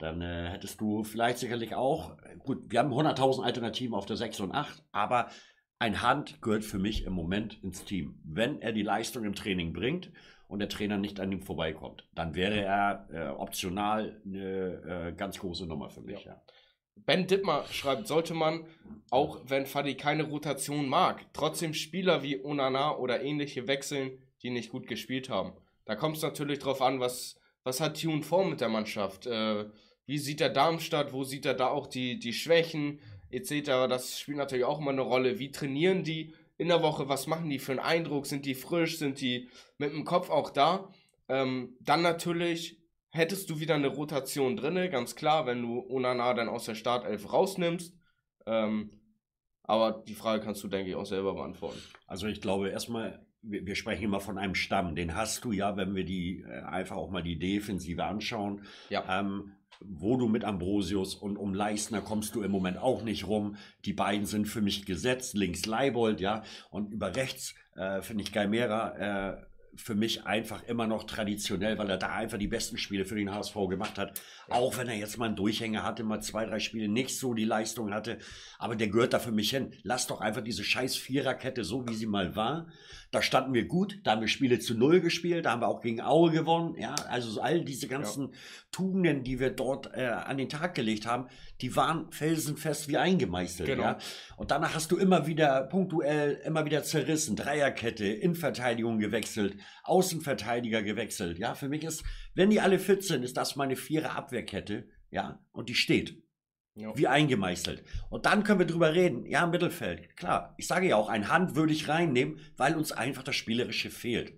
Dann äh, hättest du vielleicht sicherlich auch, gut, wir haben 100.000 Alternativen auf der 6 und 8, aber ein Hand gehört für mich im Moment ins Team. Wenn er die Leistung im Training bringt und der Trainer nicht an ihm vorbeikommt, dann wäre er äh, optional eine äh, ganz große Nummer für mich. Ja. Ja. Ben Dittmar schreibt, sollte man, auch wenn Fadi keine Rotation mag, trotzdem Spieler wie Onana oder ähnliche wechseln, die nicht gut gespielt haben. Da kommt es natürlich drauf an, was, was hat Tune vor mit der Mannschaft. Äh, wie sieht der Darmstadt, wo sieht er da auch die, die Schwächen etc. Das spielt natürlich auch immer eine Rolle. Wie trainieren die in der Woche? Was machen die für einen Eindruck? Sind die frisch? Sind die mit dem Kopf auch da? Ähm, dann natürlich hättest du wieder eine Rotation drinne, ganz klar, wenn du Onana dann aus der Startelf rausnimmst. Ähm, aber die Frage kannst du, denke ich, auch selber beantworten. Also ich glaube erstmal, wir, wir sprechen immer von einem Stamm. Den hast du ja, wenn wir die äh, einfach auch mal die Defensive anschauen. Ja. Ähm, wo du mit Ambrosius und um Leistner kommst du im Moment auch nicht rum. Die beiden sind für mich gesetzt. Links Leibold, ja. Und über rechts äh, finde ich Gaimera äh, für mich einfach immer noch traditionell, weil er da einfach die besten Spiele für den HSV gemacht hat. Auch wenn er jetzt mal einen Durchhänger hatte, mal zwei, drei Spiele nicht so die Leistung hatte. Aber der gehört da für mich hin. Lass doch einfach diese scheiß Viererkette so, wie sie mal war. Da standen wir gut, da haben wir Spiele zu Null gespielt, da haben wir auch gegen Aue gewonnen. Ja, also so all diese ganzen Tugenden, die wir dort äh, an den Tag gelegt haben, die waren felsenfest wie eingemeißelt. Genau. Ja? Und danach hast du immer wieder punktuell, immer wieder zerrissen. Dreierkette, Innenverteidigung gewechselt, Außenverteidiger gewechselt. Ja, für mich ist, wenn die alle fit sind, ist das meine Vierer Abwehrkette. Ja, und die steht Ja. wie eingemeißelt. Und dann können wir drüber reden. Ja, Mittelfeld. Klar, ich sage ja auch, ein Hand würde ich reinnehmen, weil uns einfach das Spielerische fehlt.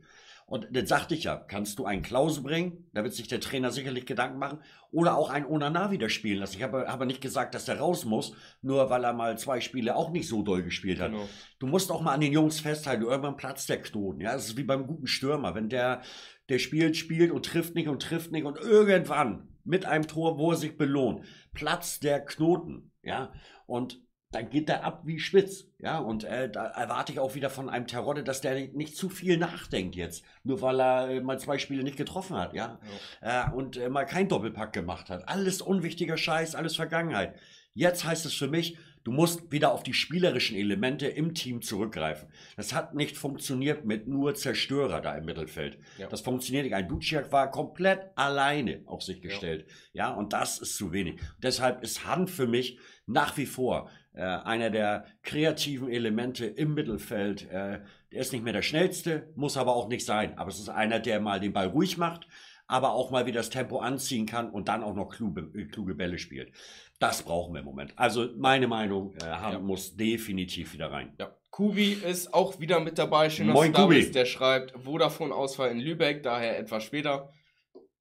Und dann sagte ich ja, kannst du einen Klaus bringen? Da wird sich der Trainer sicherlich Gedanken machen. Oder auch einen Onana wieder spielen lassen. Ich habe aber nicht gesagt, dass der raus muss, nur weil er mal zwei Spiele auch nicht so doll gespielt hat. Genau. Du musst auch mal an den Jungs festhalten, irgendwann platzt der Knoten. Ja, das ist wie beim guten Stürmer. Wenn der, der spielt, spielt und trifft nicht und trifft nicht und irgendwann mit einem Tor, wo er sich belohnt, platzt der Knoten. Ja, und dann geht der ab wie spitz. Ja, und äh, da erwarte ich auch wieder von einem Terodde, dass der nicht, zu viel nachdenkt jetzt. Nur weil er äh, mal zwei Spiele nicht getroffen hat. Ja, äh, und äh, mal kein Doppelpack gemacht hat. Alles unwichtiger Scheiß, alles Vergangenheit. Jetzt heißt es für mich, du musst wieder auf die spielerischen Elemente im Team zurückgreifen. Das hat nicht funktioniert mit nur Zerstörer da im Mittelfeld. Ja. Das funktioniert nicht. Ein Duciak war komplett alleine auf sich gestellt. Ja, und das ist zu wenig. Deshalb ist Hand für mich nach wie vor Äh, einer der kreativen Elemente im Mittelfeld. Äh, der ist nicht mehr der schnellste, muss aber auch nicht sein. Aber es ist einer, der mal den Ball ruhig macht, aber auch mal wieder das Tempo anziehen kann und dann auch noch kluge, äh, kluge Bälle spielt. Das brauchen wir im Moment. Also meine Meinung, äh, Hand ja. muss definitiv wieder rein. Ja. Kubi ist auch wieder mit dabei. Schön, dass Moin, du da Kubi. bist. Der schreibt Vodafone-Ausfall in Lübeck, daher etwas später.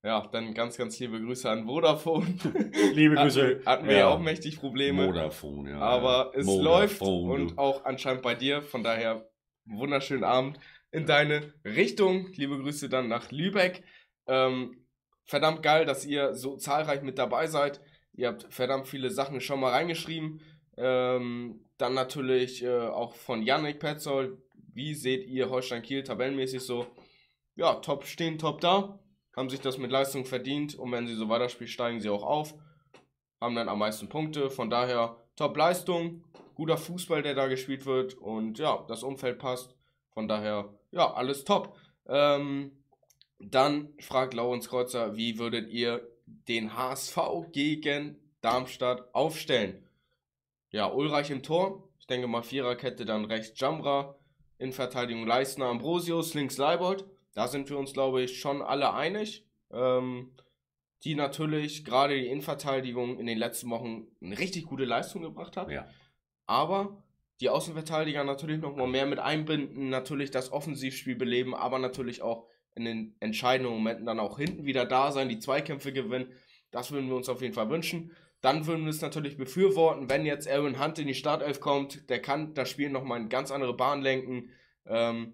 Ja, dann ganz, ganz liebe Grüße an Vodafone. liebe Grüße. Hatten wir ja auch mächtig Probleme. Vodafone, ja. Aber es Vodafone, läuft und auch anscheinend bei dir. Von daher, wunderschönen Abend in deine Richtung. Liebe Grüße dann nach Lübeck. Ähm, verdammt geil, dass ihr so zahlreich mit dabei seid. Ihr habt verdammt viele Sachen schon mal reingeschrieben. Ähm, dann natürlich äh, auch von Yannick Petzold. Wie seht ihr Holstein Kiel tabellenmäßig so? Ja, top stehen, top da haben sich das mit Leistung verdient und wenn sie so weiterspielen, steigen sie auch auf, haben dann am meisten Punkte. Von daher Top-Leistung, guter Fußball, der da gespielt wird und ja, das Umfeld passt. Von daher, ja, alles top. Ähm, dann fragt Laurens Kreuzer, wie würdet ihr den HSV gegen Darmstadt aufstellen? Ja, Ulreich im Tor. Ich denke mal Viererkette, dann rechts Jamra. In Verteidigung Leistner, Ambrosius, links Leibold. Da sind wir uns, glaube ich, schon alle einig. Ähm, die natürlich gerade die Innenverteidigung in den letzten Wochen eine richtig gute Leistung gebracht hat. Ja. Aber die Außenverteidiger natürlich noch mal mehr mit einbinden, natürlich das Offensivspiel beleben, aber natürlich auch in den entscheidenden Momenten dann auch hinten wieder da sein, die Zweikämpfe gewinnen. Das würden wir uns auf jeden Fall wünschen. Dann würden wir es natürlich befürworten, wenn jetzt Aaron Hunt in die Startelf kommt, der kann das Spiel nochmal in ganz andere Bahn lenken. Ähm,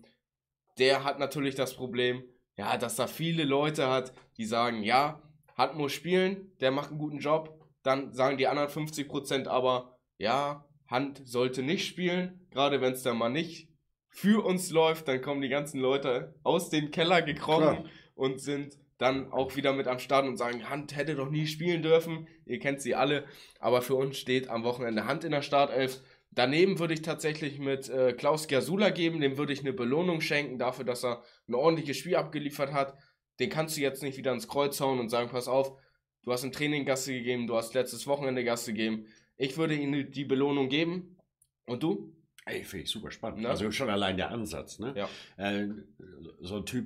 der hat natürlich das Problem, ja, dass da viele Leute hat, die sagen, ja, hat muss spielen, der macht einen guten Job. Dann sagen die anderen 50% aber, ja, Hand sollte nicht spielen, gerade wenn es dann mal nicht für uns läuft, dann kommen die ganzen Leute aus dem Keller gekrochen Klar. und sind dann auch wieder mit am Start und sagen, Hand hätte doch nie spielen dürfen. Ihr kennt sie alle, aber für uns steht am Wochenende Hand in der Startelf. Daneben würde ich tatsächlich mit äh, Klaus Gersula geben, dem würde ich eine Belohnung schenken dafür, dass er ein ordentliches Spiel abgeliefert hat. Den kannst du jetzt nicht wieder ins Kreuz hauen und sagen, pass auf, du hast im Training Gasse gegeben, du hast letztes Wochenende Gasse gegeben. Ich würde ihm die Belohnung geben. Und du? Ey, finde ich super spannend. Ne? Also schon allein der Ansatz, ne? Ja. Äh, so ein Typ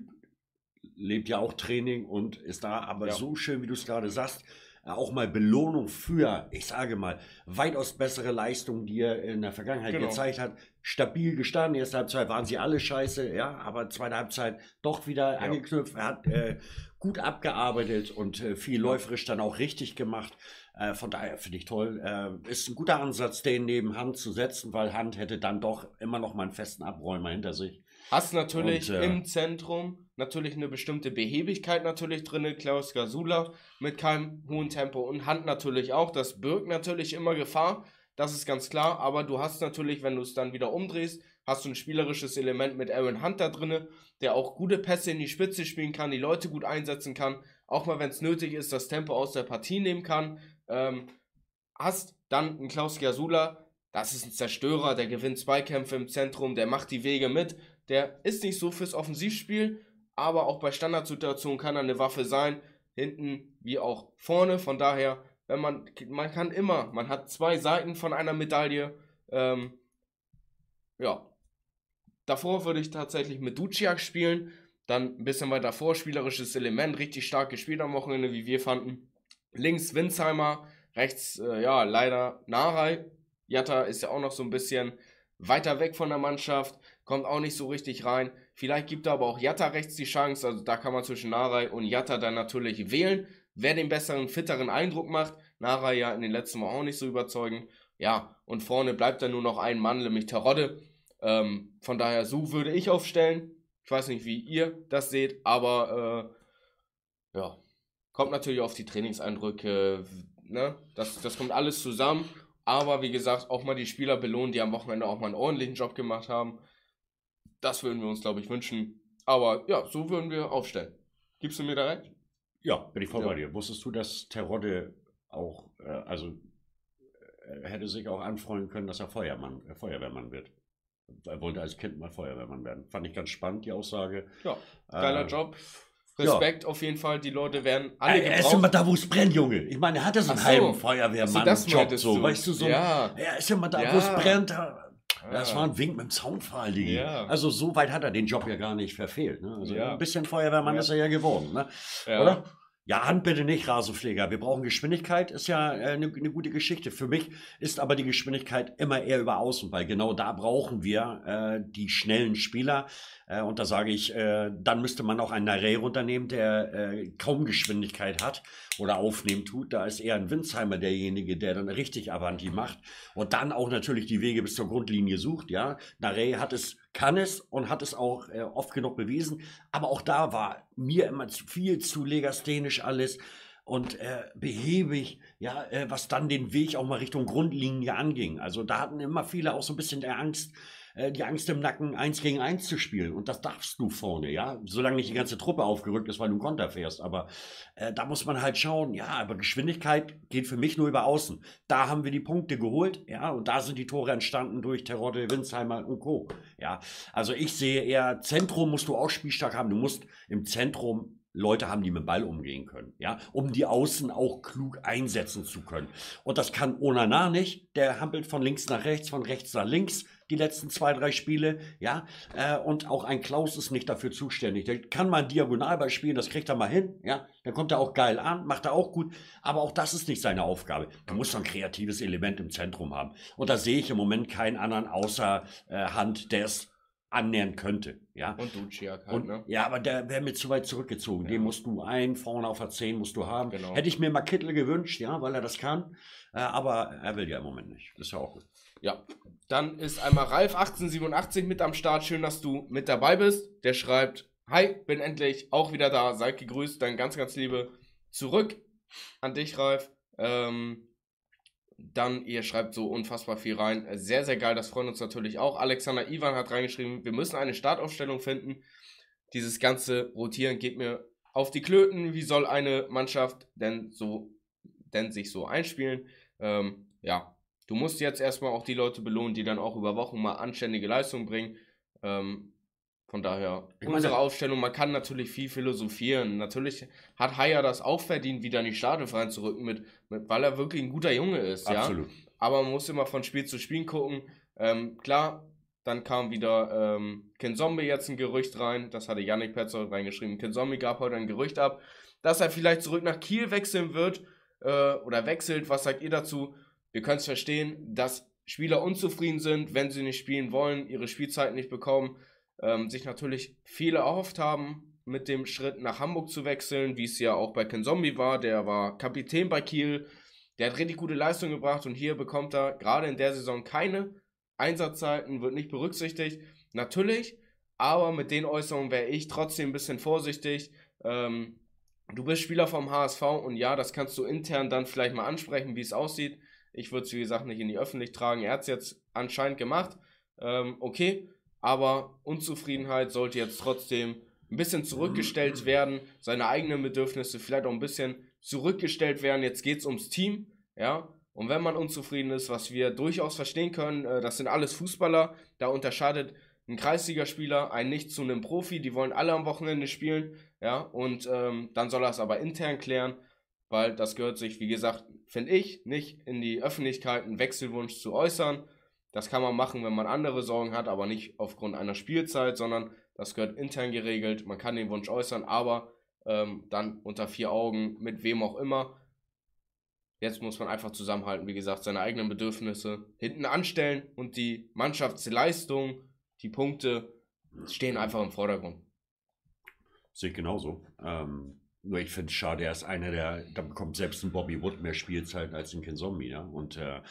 lebt ja auch Training und ist da aber ja. so schön, wie du es gerade sagst, auch mal Belohnung für, ich sage mal, weitaus bessere Leistungen, die er in der Vergangenheit genau. gezeigt hat. Stabil gestanden, erste Halbzeit waren sie alle scheiße, ja, aber zweite Halbzeit doch wieder ja. angeknüpft. Er hat äh, gut abgearbeitet und äh, viel läuferisch dann auch richtig gemacht. Äh, von daher finde ich toll. Äh, ist ein guter Ansatz, den neben Hand zu setzen, weil Hand hätte dann doch immer noch mal einen festen Abräumer hinter sich. Hast natürlich und, äh, im Zentrum natürlich eine bestimmte Behebigkeit natürlich drin, Klaus Gasula mit keinem hohen Tempo und Hand natürlich auch. Das birgt natürlich immer Gefahr, das ist ganz klar, aber du hast natürlich, wenn du es dann wieder umdrehst, hast du ein spielerisches Element mit Aaron Hunt da drin, der auch gute Pässe in die Spitze spielen kann, die Leute gut einsetzen kann, auch mal wenn es nötig ist, das Tempo aus der Partie nehmen kann. Ähm, hast dann einen Klaus Gasula, das ist ein Zerstörer, der gewinnt Zweikämpfe im Zentrum, der macht die Wege mit, der ist nicht so fürs Offensivspiel, aber auch bei Standardsituationen kann er eine Waffe sein, hinten wie auch vorne. Von daher, wenn man, man kann immer, man hat zwei Seiten von einer Medaille. Ähm, ja, davor würde ich tatsächlich mit Duciak spielen, dann ein bisschen weiter vor, spielerisches Element, richtig stark gespielt am Wochenende, wie wir fanden. Links Winsheimer, rechts, äh, ja, leider Narei. Jatta ist ja auch noch so ein bisschen weiter weg von der Mannschaft kommt auch nicht so richtig rein. Vielleicht gibt er aber auch Jatta rechts die Chance, also da kann man zwischen Narei und Jatta dann natürlich wählen, wer den besseren, fitteren Eindruck macht. Narei ja in den letzten Mal auch nicht so überzeugend. Ja, und vorne bleibt dann nur noch ein Mann, nämlich Terodde. Ähm, von daher, so würde ich aufstellen. Ich weiß nicht, wie ihr das seht, aber äh, ja, kommt natürlich auf die Trainingseindrücke. Ne? Das, das kommt alles zusammen. Aber wie gesagt, auch mal die Spieler belohnen, die am Wochenende auch mal einen ordentlichen Job gemacht haben. Das würden wir uns, glaube ich, wünschen. Aber ja, so würden wir aufstellen. Gibst du mir da recht? Ja, bin ich voll ja. bei dir. Wusstest du, dass Terodde auch, äh, also äh, hätte sich auch anfreuen können, dass er Feuermann, äh, Feuerwehrmann wird. Er wollte als Kind mal Feuerwehrmann werden. Fand ich ganz spannend, die Aussage. Ja, geiler äh, Job. Respekt ja. auf jeden Fall. Die Leute werden alle gebraucht. Er ist immer da, wo es brennt, Junge. Ich meine, er hatte so einen so. halben Feuerwehrmann-Job. So, du? weißt du, so ja. er ist immer da, ja. wo es brennt. Das war ein Wink mit dem Zaunpfahl, Digi. Ja. Also so weit hat er den Job ja gar nicht verfehlt. Ne? Also ja. ein bisschen Feuerwehrmann ist er ja geworden, ne? oder? Ja, Hand bitte nicht, Rasenpfleger. Wir brauchen Geschwindigkeit, ist ja äh, eine, eine, gute Geschichte. Für mich ist aber die Geschwindigkeit immer eher über Außen, weil genau da brauchen wir äh, die schnellen Spieler. Äh, und da sage ich, äh, dann müsste man auch einen Narey runternehmen, der äh, kaum Geschwindigkeit hat oder aufnehmen tut. Da ist eher ein Winsheimer derjenige, der dann richtig Avanti macht und dann auch natürlich die Wege bis zur Grundlinie sucht. Ja, Narey hat es kann es und hat es auch äh, oft genug bewiesen. Aber auch da war mir immer zu viel zu legasthenisch alles und äh, behäbig, ja, äh, was dann den Weg auch mal Richtung Grundlinie anging. Also da hatten immer viele auch so ein bisschen der Angst, äh, die Angst im Nacken, eins gegen eins zu spielen. Und das darfst du vorne, ja. Solange nicht die ganze Truppe aufgerückt ist, weil du einen Konter fährst. Aber äh, da muss man halt schauen, ja, aber Geschwindigkeit geht für mich nur über außen. Da haben wir die Punkte geholt, ja, und da sind die Tore entstanden durch Terodde, Winsheimer und Co. Ja, also ich sehe eher, Zentrum musst du auch spielstark haben. Du musst im Zentrum Leute haben, die mit dem Ball umgehen können, ja, um die Außen auch klug einsetzen zu können. Und das kann Onana nicht. Der hampelt von links nach rechts, von rechts nach links die letzten zwei, drei Spiele, ja. Äh, und auch ein Klaus ist nicht dafür zuständig. Der kann mal Diagonalball spielen, das kriegt er mal hin, ja. Dann kommt er auch geil an, macht er auch gut. Aber auch das ist nicht seine Aufgabe. Da muss ein kreatives Element im Zentrum haben. Und da sehe ich im Moment keinen anderen außer äh, Hand, der es annähern könnte. Ja? Und Duciak halt, ne? Ja, aber der wäre mir zu weit zurückgezogen. Ja. Den musst du ein, vorne auf der 10 musst du haben. Genau. Hätte ich mir mal Kittel gewünscht, ja, weil er das kann. Äh, aber er will ja im Moment nicht. Das ist ja auch gut. Ja, dann ist einmal Ralf1887 mit am Start. Schön, dass du mit dabei bist. Der schreibt: Hi, bin endlich auch wieder da. Seid gegrüßt. Dann ganz, ganz liebe zurück an dich, Ralf. Ähm, dann, ihr schreibt so unfassbar viel rein. Sehr, sehr geil. Das freut uns natürlich auch. Alexander Ivan hat reingeschrieben: Wir müssen eine Startaufstellung finden. Dieses ganze Rotieren geht mir auf die Klöten. Wie soll eine Mannschaft denn so, denn sich so einspielen? Ähm, ja, Du musst jetzt erstmal auch die Leute belohnen, die dann auch über Wochen mal anständige Leistungen bringen. Ähm, von daher, unsere Aufstellung, man kann natürlich viel philosophieren. Natürlich hat Haya das auch verdient, wieder in die Startelf reinzurücken, mit, mit, weil er wirklich ein guter Junge ist. Absolut. Ja? Aber man muss immer von Spiel zu Spiel gucken. Ähm, klar, dann kam wieder ähm, Ken Zombie jetzt ein Gerücht rein. Das hatte Yannick Petzold reingeschrieben. Ken Zombie gab heute ein Gerücht ab, dass er vielleicht zurück nach Kiel wechseln wird äh, oder wechselt. Was sagt ihr dazu? Wir können es verstehen, dass Spieler unzufrieden sind, wenn sie nicht spielen wollen, ihre Spielzeit nicht bekommen, ähm, sich natürlich viele erhofft haben, mit dem Schritt nach Hamburg zu wechseln, wie es ja auch bei Ken Zombie war. Der war Kapitän bei Kiel, der hat richtig gute Leistung gebracht und hier bekommt er gerade in der Saison keine Einsatzzeiten, wird nicht berücksichtigt. Natürlich, aber mit den Äußerungen wäre ich trotzdem ein bisschen vorsichtig. Ähm, du bist Spieler vom HSV und ja, das kannst du intern dann vielleicht mal ansprechen, wie es aussieht. Ich würde es, wie gesagt, nicht in die Öffentlichkeit tragen. Er hat es jetzt anscheinend gemacht. Ähm, okay, aber Unzufriedenheit sollte jetzt trotzdem ein bisschen zurückgestellt werden. Seine eigenen Bedürfnisse vielleicht auch ein bisschen zurückgestellt werden. Jetzt geht es ums Team. Ja, und wenn man unzufrieden ist, was wir durchaus verstehen können, äh, das sind alles Fußballer, da unterscheidet ein Kreisligaspieler einen nicht zu einem Profi, die wollen alle am Wochenende spielen, ja, und ähm, dann soll er es aber intern klären weil das gehört sich, wie gesagt, finde ich, nicht in die Öffentlichkeit einen Wechselwunsch zu äußern. Das kann man machen, wenn man andere Sorgen hat, aber nicht aufgrund einer Spielzeit, sondern das gehört intern geregelt. Man kann den Wunsch äußern, aber ähm, dann unter vier Augen, mit wem auch immer. Jetzt muss man einfach zusammenhalten, wie gesagt, seine eigenen Bedürfnisse hinten anstellen und die Mannschaftsleistung, die Punkte stehen einfach im Vordergrund. Sehe ich genauso. Ähm, nur ich finde es schade, er ist einer der, da bekommt selbst ein Bobby Wood mehr Spielzeit als ein Ken Zombie, ja. Und äh,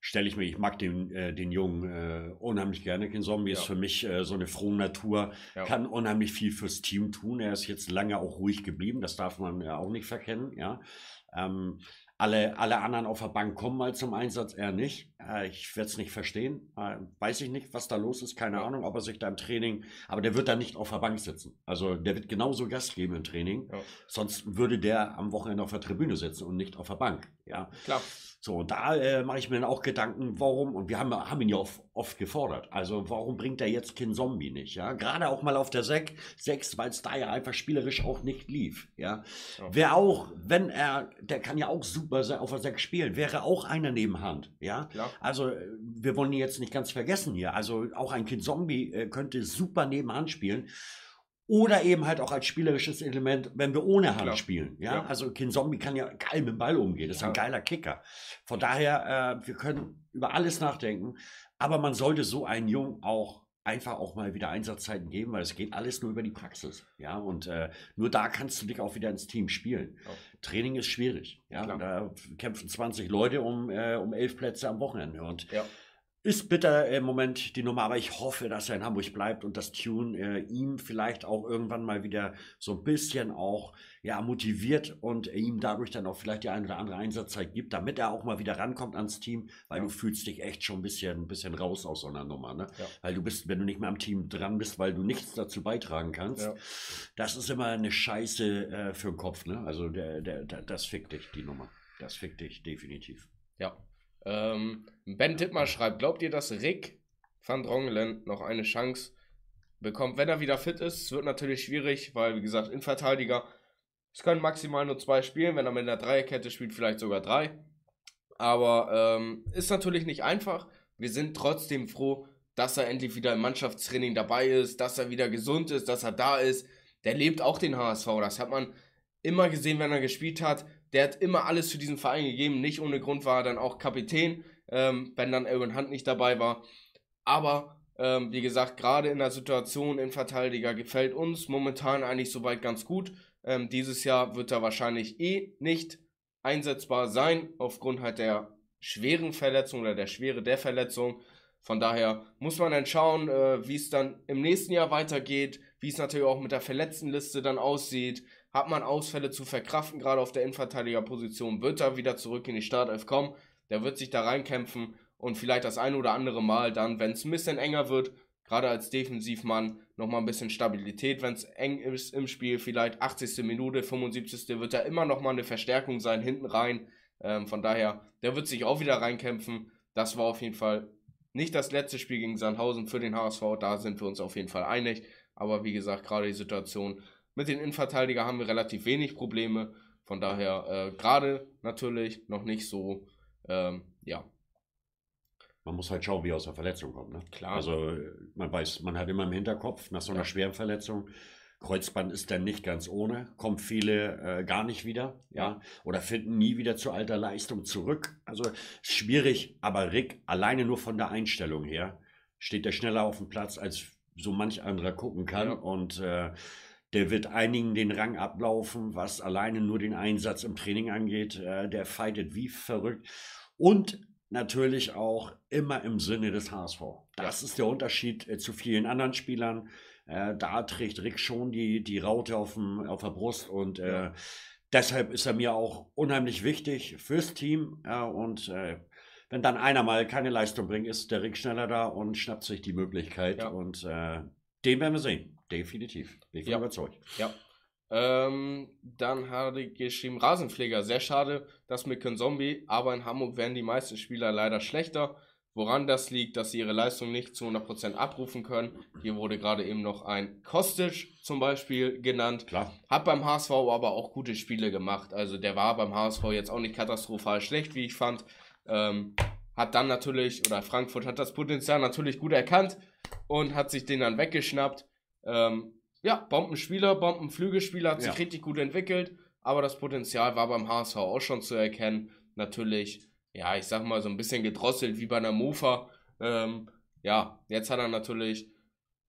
stelle ich mir, ich mag den, äh, den Jungen äh, unheimlich gerne. Ken Zombie ja. ist für mich äh, so eine frohe Natur, ja. kann unheimlich viel fürs Team tun. Er ist jetzt lange auch ruhig geblieben, das darf man ja auch nicht verkennen, ja. Ähm, alle, alle anderen auf der Bank kommen mal zum Einsatz, er nicht. Äh, ich werde es nicht verstehen. Äh, weiß ich nicht, was da los ist. Keine Ahnung, ob er sich da im Training. Aber der wird da nicht auf der Bank sitzen. Also der wird genauso Gast geben im Training. Ja. Sonst würde der am Wochenende auf der Tribüne sitzen und nicht auf der Bank. Ja, klar. So, und da äh, mache ich mir dann auch Gedanken, warum, und wir haben, haben ihn ja oft, oft gefordert, also warum bringt er jetzt Kin Zombie nicht, ja? Gerade auch mal auf der 6, 6 weil es da ja einfach spielerisch auch nicht lief, ja? ja. Wer auch, wenn er, der kann ja auch super auf der 6 spielen, wäre auch einer neben Hand, ja? Klar. Also, äh, wir wollen ihn jetzt nicht ganz vergessen hier, also auch ein Kin Zombie äh, könnte super neben Hand spielen. Oder eben halt auch als spielerisches Element, wenn wir ohne Hand Klar. spielen. Ja? ja? also Kin Zombie kann ja geil mit dem Ball umgehen. Das ist ja. ein geiler Kicker. Von daher, äh, wir können über alles nachdenken. Aber man sollte so einen Jungen auch einfach auch mal wieder Einsatzzeiten geben, weil es geht alles nur über die Praxis. Ja, und äh, nur da kannst du dich auch wieder ins Team spielen. Ja. Training ist schwierig. Ja, da kämpfen 20 Leute um, äh, um elf Plätze am Wochenende. Und ja. Ist bitter im Moment die Nummer, aber ich hoffe, dass er in Hamburg bleibt und das Tune äh, ihm vielleicht auch irgendwann mal wieder so ein bisschen auch ja, motiviert und ihm dadurch dann auch vielleicht die eine oder andere Einsatzzeit gibt, damit er auch mal wieder rankommt ans Team, weil ja. du fühlst dich echt schon ein bisschen, ein bisschen raus aus so einer Nummer. Ne? Ja. Weil du bist, wenn du nicht mehr am Team dran bist, weil du nichts dazu beitragen kannst, ja. das ist immer eine Scheiße äh, für den Kopf. Ne? Also der, der, der, das fickt dich, die Nummer. Das fickt dich definitiv. Ja, ähm, ben Tittmar schreibt, glaubt ihr, dass Rick van Drongelen noch eine Chance bekommt, wenn er wieder fit ist? Es wird natürlich schwierig, weil, wie gesagt, Innenverteidiger, es können maximal nur zwei spielen, wenn er mit einer Dreierkette spielt, vielleicht sogar drei. Aber ähm, ist natürlich nicht einfach. Wir sind trotzdem froh, dass er endlich wieder im Mannschaftstraining dabei ist, dass er wieder gesund ist, dass er da ist. Der lebt auch den HSV. Das hat man immer gesehen, wenn er gespielt hat der hat immer alles für diesen Verein gegeben. Nicht ohne Grund war er dann auch Kapitän, ähm, wenn dann Aaron Hunt nicht dabei war. Aber ähm, wie gesagt, gerade in der Situation in Verteidiger gefällt uns momentan eigentlich soweit ganz gut. Ähm, dieses Jahr wird er wahrscheinlich eh nicht einsetzbar sein, aufgrund halt der schweren Verletzung oder der Schwere der Verletzung. Von daher muss man dann schauen, äh, wie es dann im nächsten Jahr weitergeht, wie es natürlich auch mit der Verletztenliste dann aussieht, hat man Ausfälle zu verkraften, gerade auf der Innenverteidigerposition, wird er wieder zurück in die Startelf kommen, der wird sich da reinkämpfen und vielleicht das ein oder andere Mal dann, wenn es ein bisschen enger wird, gerade als Defensivmann, nochmal ein bisschen Stabilität, wenn es eng ist im Spiel, vielleicht 80. Minute, 75. wird da immer nochmal eine Verstärkung sein, hinten rein. Ähm, von daher, der wird sich auch wieder reinkämpfen. Das war auf jeden Fall nicht das letzte Spiel gegen Sandhausen für den HSV, da sind wir uns auf jeden Fall einig. Aber wie gesagt, gerade die Situation mit den Innenverteidiger haben wir relativ wenig Probleme. Von daher äh, gerade natürlich noch nicht so, ähm, ja. Man muss halt schauen, wie er aus der Verletzung kommt. Ne? Klar. Also man weiß, man hat immer im Hinterkopf nach so einer ja. schweren Verletzung, Kreuzband ist dann nicht ganz ohne, kommen viele äh, gar nicht wieder, ja, oder finden nie wieder zu alter Leistung zurück. Also schwierig, aber Rick, alleine nur von der Einstellung her, steht er schneller auf dem Platz, als so manch anderer gucken kann. Ja. Und äh, der wird einigen den Rang ablaufen, was alleine nur den Einsatz im Training angeht. Äh, der fightet wie verrückt. Und natürlich auch immer im Sinne des HSV. Das ist der Unterschied äh, zu vielen anderen Spielern. Äh, da trägt Rick schon die, die Raute auf, dem, auf der Brust und äh, deshalb ist er mir auch unheimlich wichtig fürs Team. Äh, und äh, wenn dann einer mal keine Leistung bringt, ist der Rick schneller da und schnappt sich die Möglichkeit. Ja. Und den werden wir sehen. Definitiv. Bin ich ja. überzeugt. Ja. Ähm, dann hatte ich geschrieben, Rasenpfleger. Sehr schade, das mit Zombie, aber in Hamburg werden die meisten Spieler leider schlechter. Woran das liegt, dass sie ihre Leistung nicht zu 100% abrufen können. Hier wurde gerade eben noch ein Kostic zum Beispiel genannt. Klar. Hat beim HSV aber auch gute Spiele gemacht. Also der war beim HSV jetzt auch nicht katastrophal schlecht, wie ich fand. Ähm, hat dann natürlich, oder Frankfurt hat das Potenzial natürlich gut erkannt und hat sich den dann weggeschnappt. Ähm, ja, Bombenspieler, Bombenflügelspieler, hat sich ja. richtig gut entwickelt, aber das Potenzial war beim HSV auch schon zu erkennen. Natürlich, ja, ich sag mal, so ein bisschen gedrosselt wie bei einer Mofa. Ähm, ja, jetzt hat er natürlich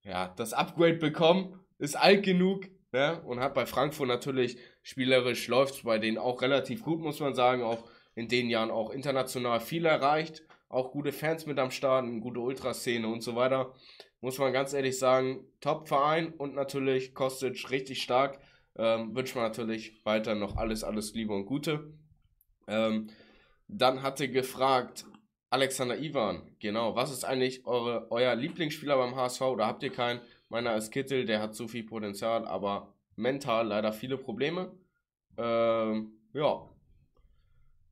ja, das Upgrade bekommen, ist alt genug ne? und hat bei Frankfurt natürlich spielerisch läuft bei denen auch relativ gut, muss man sagen. Auch in den Jahren auch international viel erreicht, auch gute Fans mit am Start, eine gute Ultraszene und so weiter muss man ganz ehrlich sagen, Top-Verein und natürlich Kostic richtig stark. Ähm, wünscht man natürlich weiter noch alles, alles Liebe und Gute. Ähm, dann hatte gefragt, Alexander Ivan, genau. Was ist eigentlich eure, euer Lieblingsspieler beim HSV oder habt ihr keinen? Meiner ist Kittel, der hat so viel Potenzial, aber mental leider viele Probleme. Ähm, ja.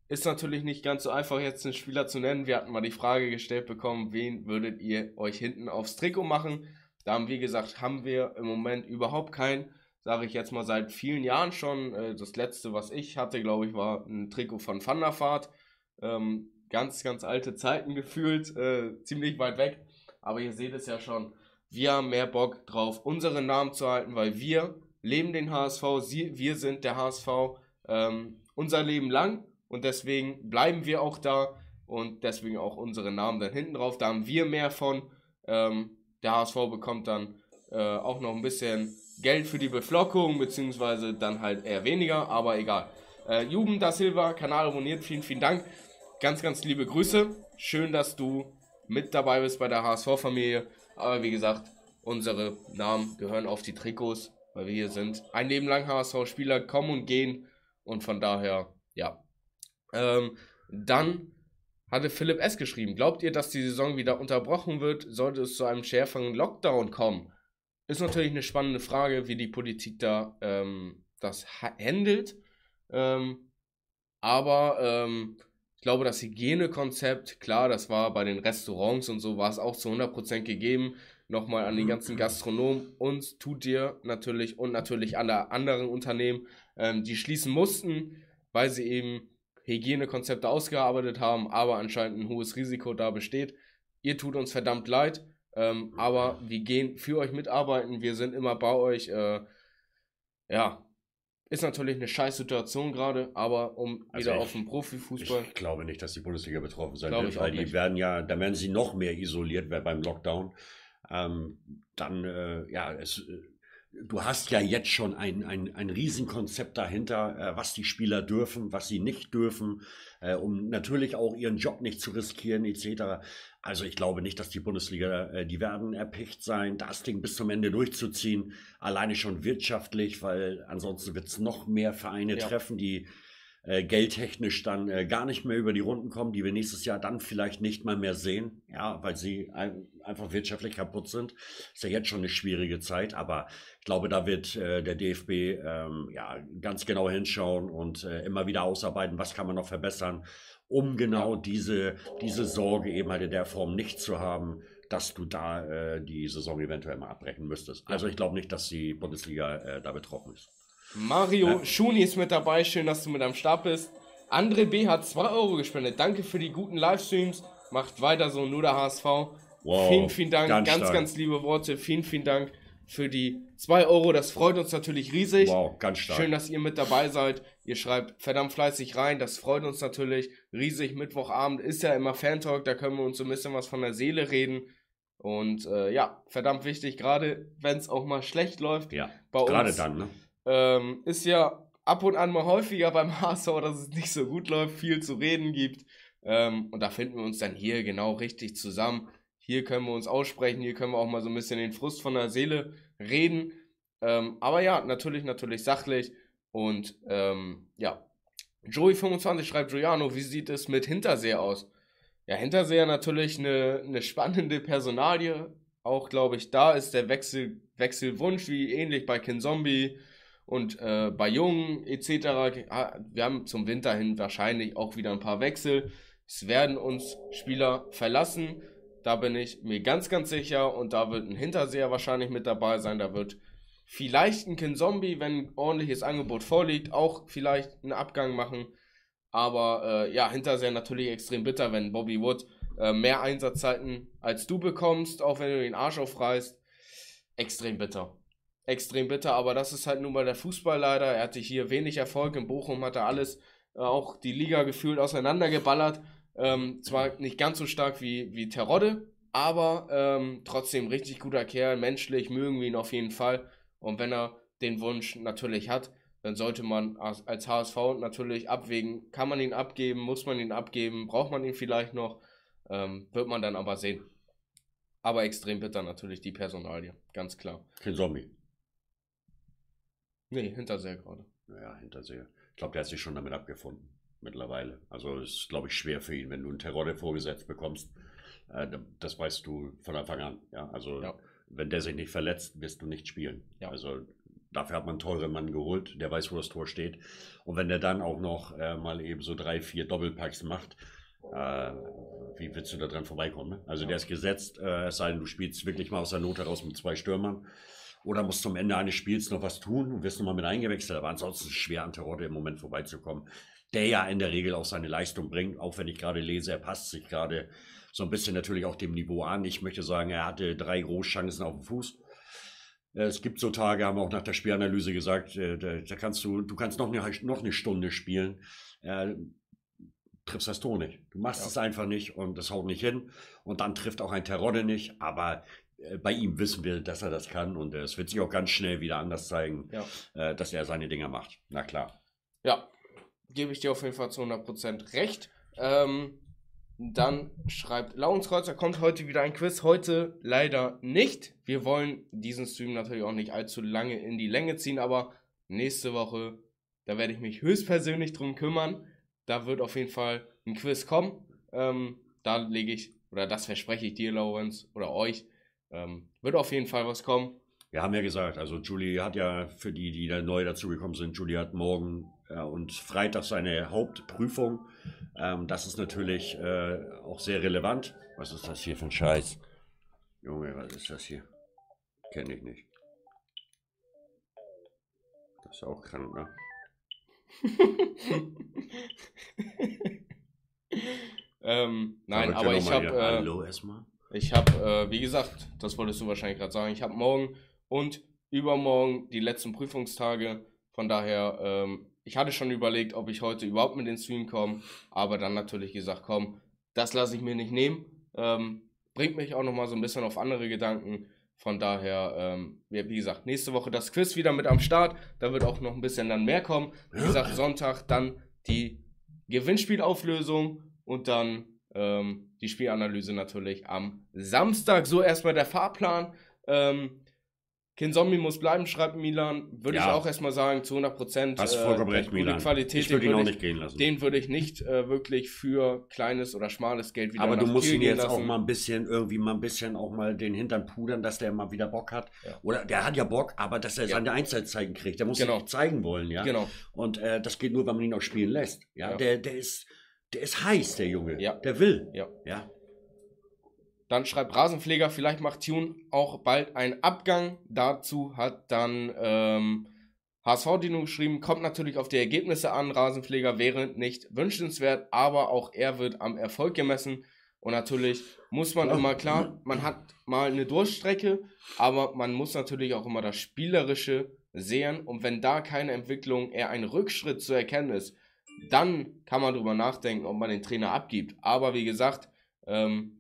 Ist natürlich nicht ganz so einfach, jetzt einen Spieler zu nennen. Wir hatten mal die Frage gestellt bekommen, wen würdet ihr euch hinten aufs Trikot machen? Da haben, wie gesagt, haben wir im Moment überhaupt keinen sage ich jetzt mal seit vielen Jahren schon. Äh, das letzte, was ich hatte, glaube ich, war ein Trikot von Van der Vaart. Ähm, ganz, ganz alte Zeiten gefühlt, äh, ziemlich weit weg. Aber ihr seht es ja schon, wir haben mehr Bock drauf, unseren Namen zu halten, weil wir leben den HSV, sie, wir sind der HSV ähm, unser Leben lang und deswegen bleiben wir auch da und deswegen auch unsere Namen dann hinten drauf. Da haben wir mehr von. Ähm, der HSV bekommt dann äh, auch noch ein bisschen Geld für die Beflockung, beziehungsweise dann halt eher weniger, aber egal. Äh, Juben da Silva, Kanal abonniert, vielen, vielen Dank. Ganz, ganz liebe Grüße. Schön, dass du mit dabei bist bei der HSV-Familie. Aber wie gesagt, unsere Namen gehören auf die Trikots, weil wir hier sind. Ein Leben lang HSV-Spieler kommen und gehen. Und von daher, ja. Ähm, dann hatte Philipp S. geschrieben. Glaubt ihr, dass die Saison wieder unterbrochen wird? Sollte es zu einem schärferen Lockdown kommen? Ist natürlich eine spannende Frage, wie die Politik da ähm, das handelt. Ähm, aber ähm, ich glaube, das Hygienekonzept, klar, das war bei den Restaurants und so, war es auch zu 100% gegeben. Nochmal an die ganzen Gastronomen. Uns tut dir natürlich und natürlich alle anderen Unternehmen, ähm, die schließen mussten, weil sie eben Hygienekonzepte ausgearbeitet haben, aber anscheinend ein hohes Risiko da besteht. Ihr tut uns verdammt leid. Ähm, aber wir gehen für euch mitarbeiten, wir sind immer bei euch. Äh, ja, ist natürlich eine scheiß Situation gerade, aber um also wieder ich, auf den Profifußball. Ich glaube nicht, dass die Bundesliga betroffen sein wird, weil die nicht. werden ja, da werden sie noch mehr isoliert beim Lockdown. Ähm, dann, äh, ja, es äh, du hast ja jetzt schon ein, ein, ein Riesenkonzept dahinter, äh, was die Spieler dürfen, was sie nicht dürfen, äh, um natürlich auch ihren Job nicht zu riskieren, etc. Also ich glaube nicht, dass die Bundesliga, äh, die werden erpicht sein, das Ding bis zum Ende durchzuziehen, alleine schon wirtschaftlich, weil ansonsten wird es noch mehr Vereine ja. treffen, die äh, geldtechnisch dann äh, gar nicht mehr über die Runden kommen, die wir nächstes Jahr dann vielleicht nicht mal mehr sehen, ja, weil sie ein, einfach wirtschaftlich kaputt sind. Ist ja jetzt schon eine schwierige Zeit, aber ich glaube, da wird äh, der DFB ähm, ja ganz genau hinschauen und äh, immer wieder ausarbeiten, was kann man noch verbessern, um genau diese, diese Sorge eben halt in der Form nicht zu haben, dass du da äh, die Saison eventuell mal abbrechen müsstest. Also ich glaube nicht, dass die Bundesliga äh, da betroffen ist. Mario ja. Schuni ist mit dabei. Schön, dass du mit am Start bist. André B. hat 2 Euro gespendet. Danke für die guten Livestreams. Macht weiter so, nur der HSV. Wow, vielen, vielen Dank. Ganz, ganz, ganz, liebe Worte. Vielen, vielen Dank für die 2 Euro. Das freut uns natürlich riesig. Wow, ganz stark. Schön, dass ihr mit dabei seid. Ihr schreibt verdammt fleißig rein. Das freut uns natürlich riesig. Mittwochabend ist ja immer Fan-Talk. Da können wir uns so ein bisschen was von der Seele reden. Und äh, ja, verdammt wichtig, gerade wenn es auch mal schlecht läuft. Ja, gerade dann, ne? Ähm, ist ja ab und an mal häufiger beim HSV, dass es nicht so gut läuft, viel zu reden gibt. Ähm, und da finden wir uns dann hier genau richtig zusammen. Hier können wir uns aussprechen, hier können wir auch mal so ein bisschen den Frust von der Seele reden. Ähm, aber ja, natürlich, natürlich sachlich. Und ähm, ja, Joey25 schreibt, Giuliano, wie sieht es mit Hinterseher aus? Ja, Hinterseher natürlich eine, eine spannende Personalie. Auch, glaube ich, da ist der Wechsel, Wechselwunsch, wie ähnlich bei Kin Zombie und äh, bei Jungen etc. Wir haben zum Winter hin wahrscheinlich auch wieder ein paar Wechsel. Es werden uns Spieler verlassen. Da bin ich mir ganz, ganz sicher. Und da wird ein Hinterseher wahrscheinlich mit dabei sein. Da wird vielleicht ein Kin Zombie, wenn ein ordentliches Angebot vorliegt, auch vielleicht einen Abgang machen. Aber äh, ja, Hinterseher natürlich extrem bitter, wenn Bobby Wood äh, mehr Einsatzzeiten als du bekommst, auch wenn du den Arsch aufreißt. Extrem bitter extrem bitter, aber das ist halt nun mal der Fußball leider. Er hatte hier wenig Erfolg. In Bochum hat er alles, äh, auch die Liga gefühlt auseinandergeballert. Ähm, zwar nicht ganz so stark wie, wie Terodde, aber ähm, trotzdem richtig guter Kerl. Menschlich mögen wir ihn auf jeden Fall. Und wenn er den Wunsch natürlich hat, dann sollte man als HSV natürlich abwägen, kann man ihn abgeben, muss man ihn abgeben, braucht man ihn vielleicht noch, ähm, wird man dann aber sehen. Aber extrem bitter natürlich die Personalie, ganz klar. Kein Zombie. Nee, Hinterseher gerade. Naja, Hinterseher. Ich glaube, der hat sich schon damit abgefunden. mittlerweile. Also ist, glaube ich, schwer für ihn, wenn du einen Terodde vorgesetzt bekommst. Äh, das weißt du von Anfang an. Ja, also ja. wenn der sich nicht verletzt, wirst du nicht spielen. Ja. Also dafür hat man einen teuren Mann geholt, der weiß, wo das Tor steht. Und wenn der dann auch noch äh, mal eben so drei, vier Doppelpacks macht, äh, wie willst du da dran vorbeikommen? Ne? Also ja. der ist gesetzt, äh, es sei denn, du spielst wirklich mal aus der Not heraus mit zwei Stürmern. Oder musst zum Ende eines Spiels noch was tun und wirst nochmal mit eingewechselt. Aber ansonsten schwer, an Terodde im Moment vorbeizukommen. Der ja in der Regel auch seine Leistung bringt, auch wenn ich gerade lese, er passt sich gerade so ein bisschen natürlich auch dem Niveau an. Ich möchte sagen, er hatte drei Großchancen auf dem Fuß. Es gibt so Tage, haben wir auch nach der Spielanalyse gesagt, äh, da, kannst du, du kannst noch eine, noch eine Stunde spielen. Äh, triffst das Tor nicht. Du machst ja. es einfach nicht und das haut nicht hin. Und dann trifft auch ein Terodde nicht. Aber äh, bei ihm wissen wir, dass er das kann und es wird sich auch ganz schnell wieder anders zeigen, ja. äh, dass er seine Dinger macht. Na klar. Ja, gebe ich dir auf jeden Fall zu 100% recht. Ähm, dann schreibt Lauenskreuzer, kommt heute wieder ein Quiz. Heute leider nicht. Wir wollen diesen Stream natürlich auch nicht allzu lange in die Länge ziehen, aber nächste Woche, da werde ich mich höchstpersönlich drum kümmern. Da wird auf jeden Fall ein Quiz kommen. Ähm, da lege ich, oder das verspreche ich dir, Lawrence, oder euch, ähm, wird auf jeden Fall was kommen. Wir haben ja gesagt, also Julie hat ja für die, die da neu dazugekommen sind, Julie hat morgen äh, und Freitag seine Hauptprüfung. Ähm, das ist natürlich äh, auch sehr relevant. Was ist das hier für ein Scheiß? Junge, was ist das hier? Kenne ich nicht. Das ist auch krank, ne? ähm, nein, aber ich habe. Äh, Hallo erstmal. Ich habe, äh, wie gesagt, das wolltest du wahrscheinlich gerade sagen, ich habe morgen und übermorgen die letzten Prüfungstage. Von daher, ähm, ich hatte schon überlegt, ob ich heute überhaupt mit den Stream komme, aber dann natürlich gesagt, komm, das lasse ich mir nicht nehmen. Ähm, bringt mich auch nochmal so ein bisschen auf andere Gedanken. Von daher, ähm, wie gesagt, nächste Woche das Quiz wieder mit am Start. Da wird auch noch ein bisschen dann mehr kommen. Wie gesagt, Sonntag dann die Gewinnspielauflösung und dann ähm, die Spielanalyse natürlich am Samstag. So erstmal der Fahrplan. Ähm, Kinzombie muss bleiben, schreibt Milan. Würde ja. ich auch erstmal sagen, zu 100 Prozent. Hast äh, vollkommen recht, Milan. Qualität, ich würde ihn auch nicht gehen lassen. Den würde ich nicht äh, wirklich für kleines oder schmales Geld wieder Aber du musst ihn jetzt lassen. auch mal ein bisschen, irgendwie mal ein bisschen auch mal den Hintern pudern, dass der mal wieder Bock hat. Ja. Oder der hat ja Bock, aber dass er ja. seine Einzelzeigen kriegt. Der muss genau. sich zeigen wollen, ja. Genau. Und äh, das geht nur, wenn man ihn auch spielen lässt. Ja, ja. Der, der ist, der ist heiß, der Junge. Ja. Der will. Ja. ja. Dann schreibt Rasenpfleger, vielleicht macht Tune auch bald einen Abgang. Dazu hat dann ähm, HSV Dino geschrieben, kommt natürlich auf die Ergebnisse an. Rasenpfleger wäre nicht wünschenswert, aber auch er wird am Erfolg gemessen. Und natürlich muss man immer, klar, man hat mal eine Durchstrecke, aber man muss natürlich auch immer das Spielerische sehen. Und wenn da keine Entwicklung, eher ein Rückschritt zu erkennen ist, dann kann man darüber nachdenken, ob man den Trainer abgibt. Aber wie gesagt, ähm,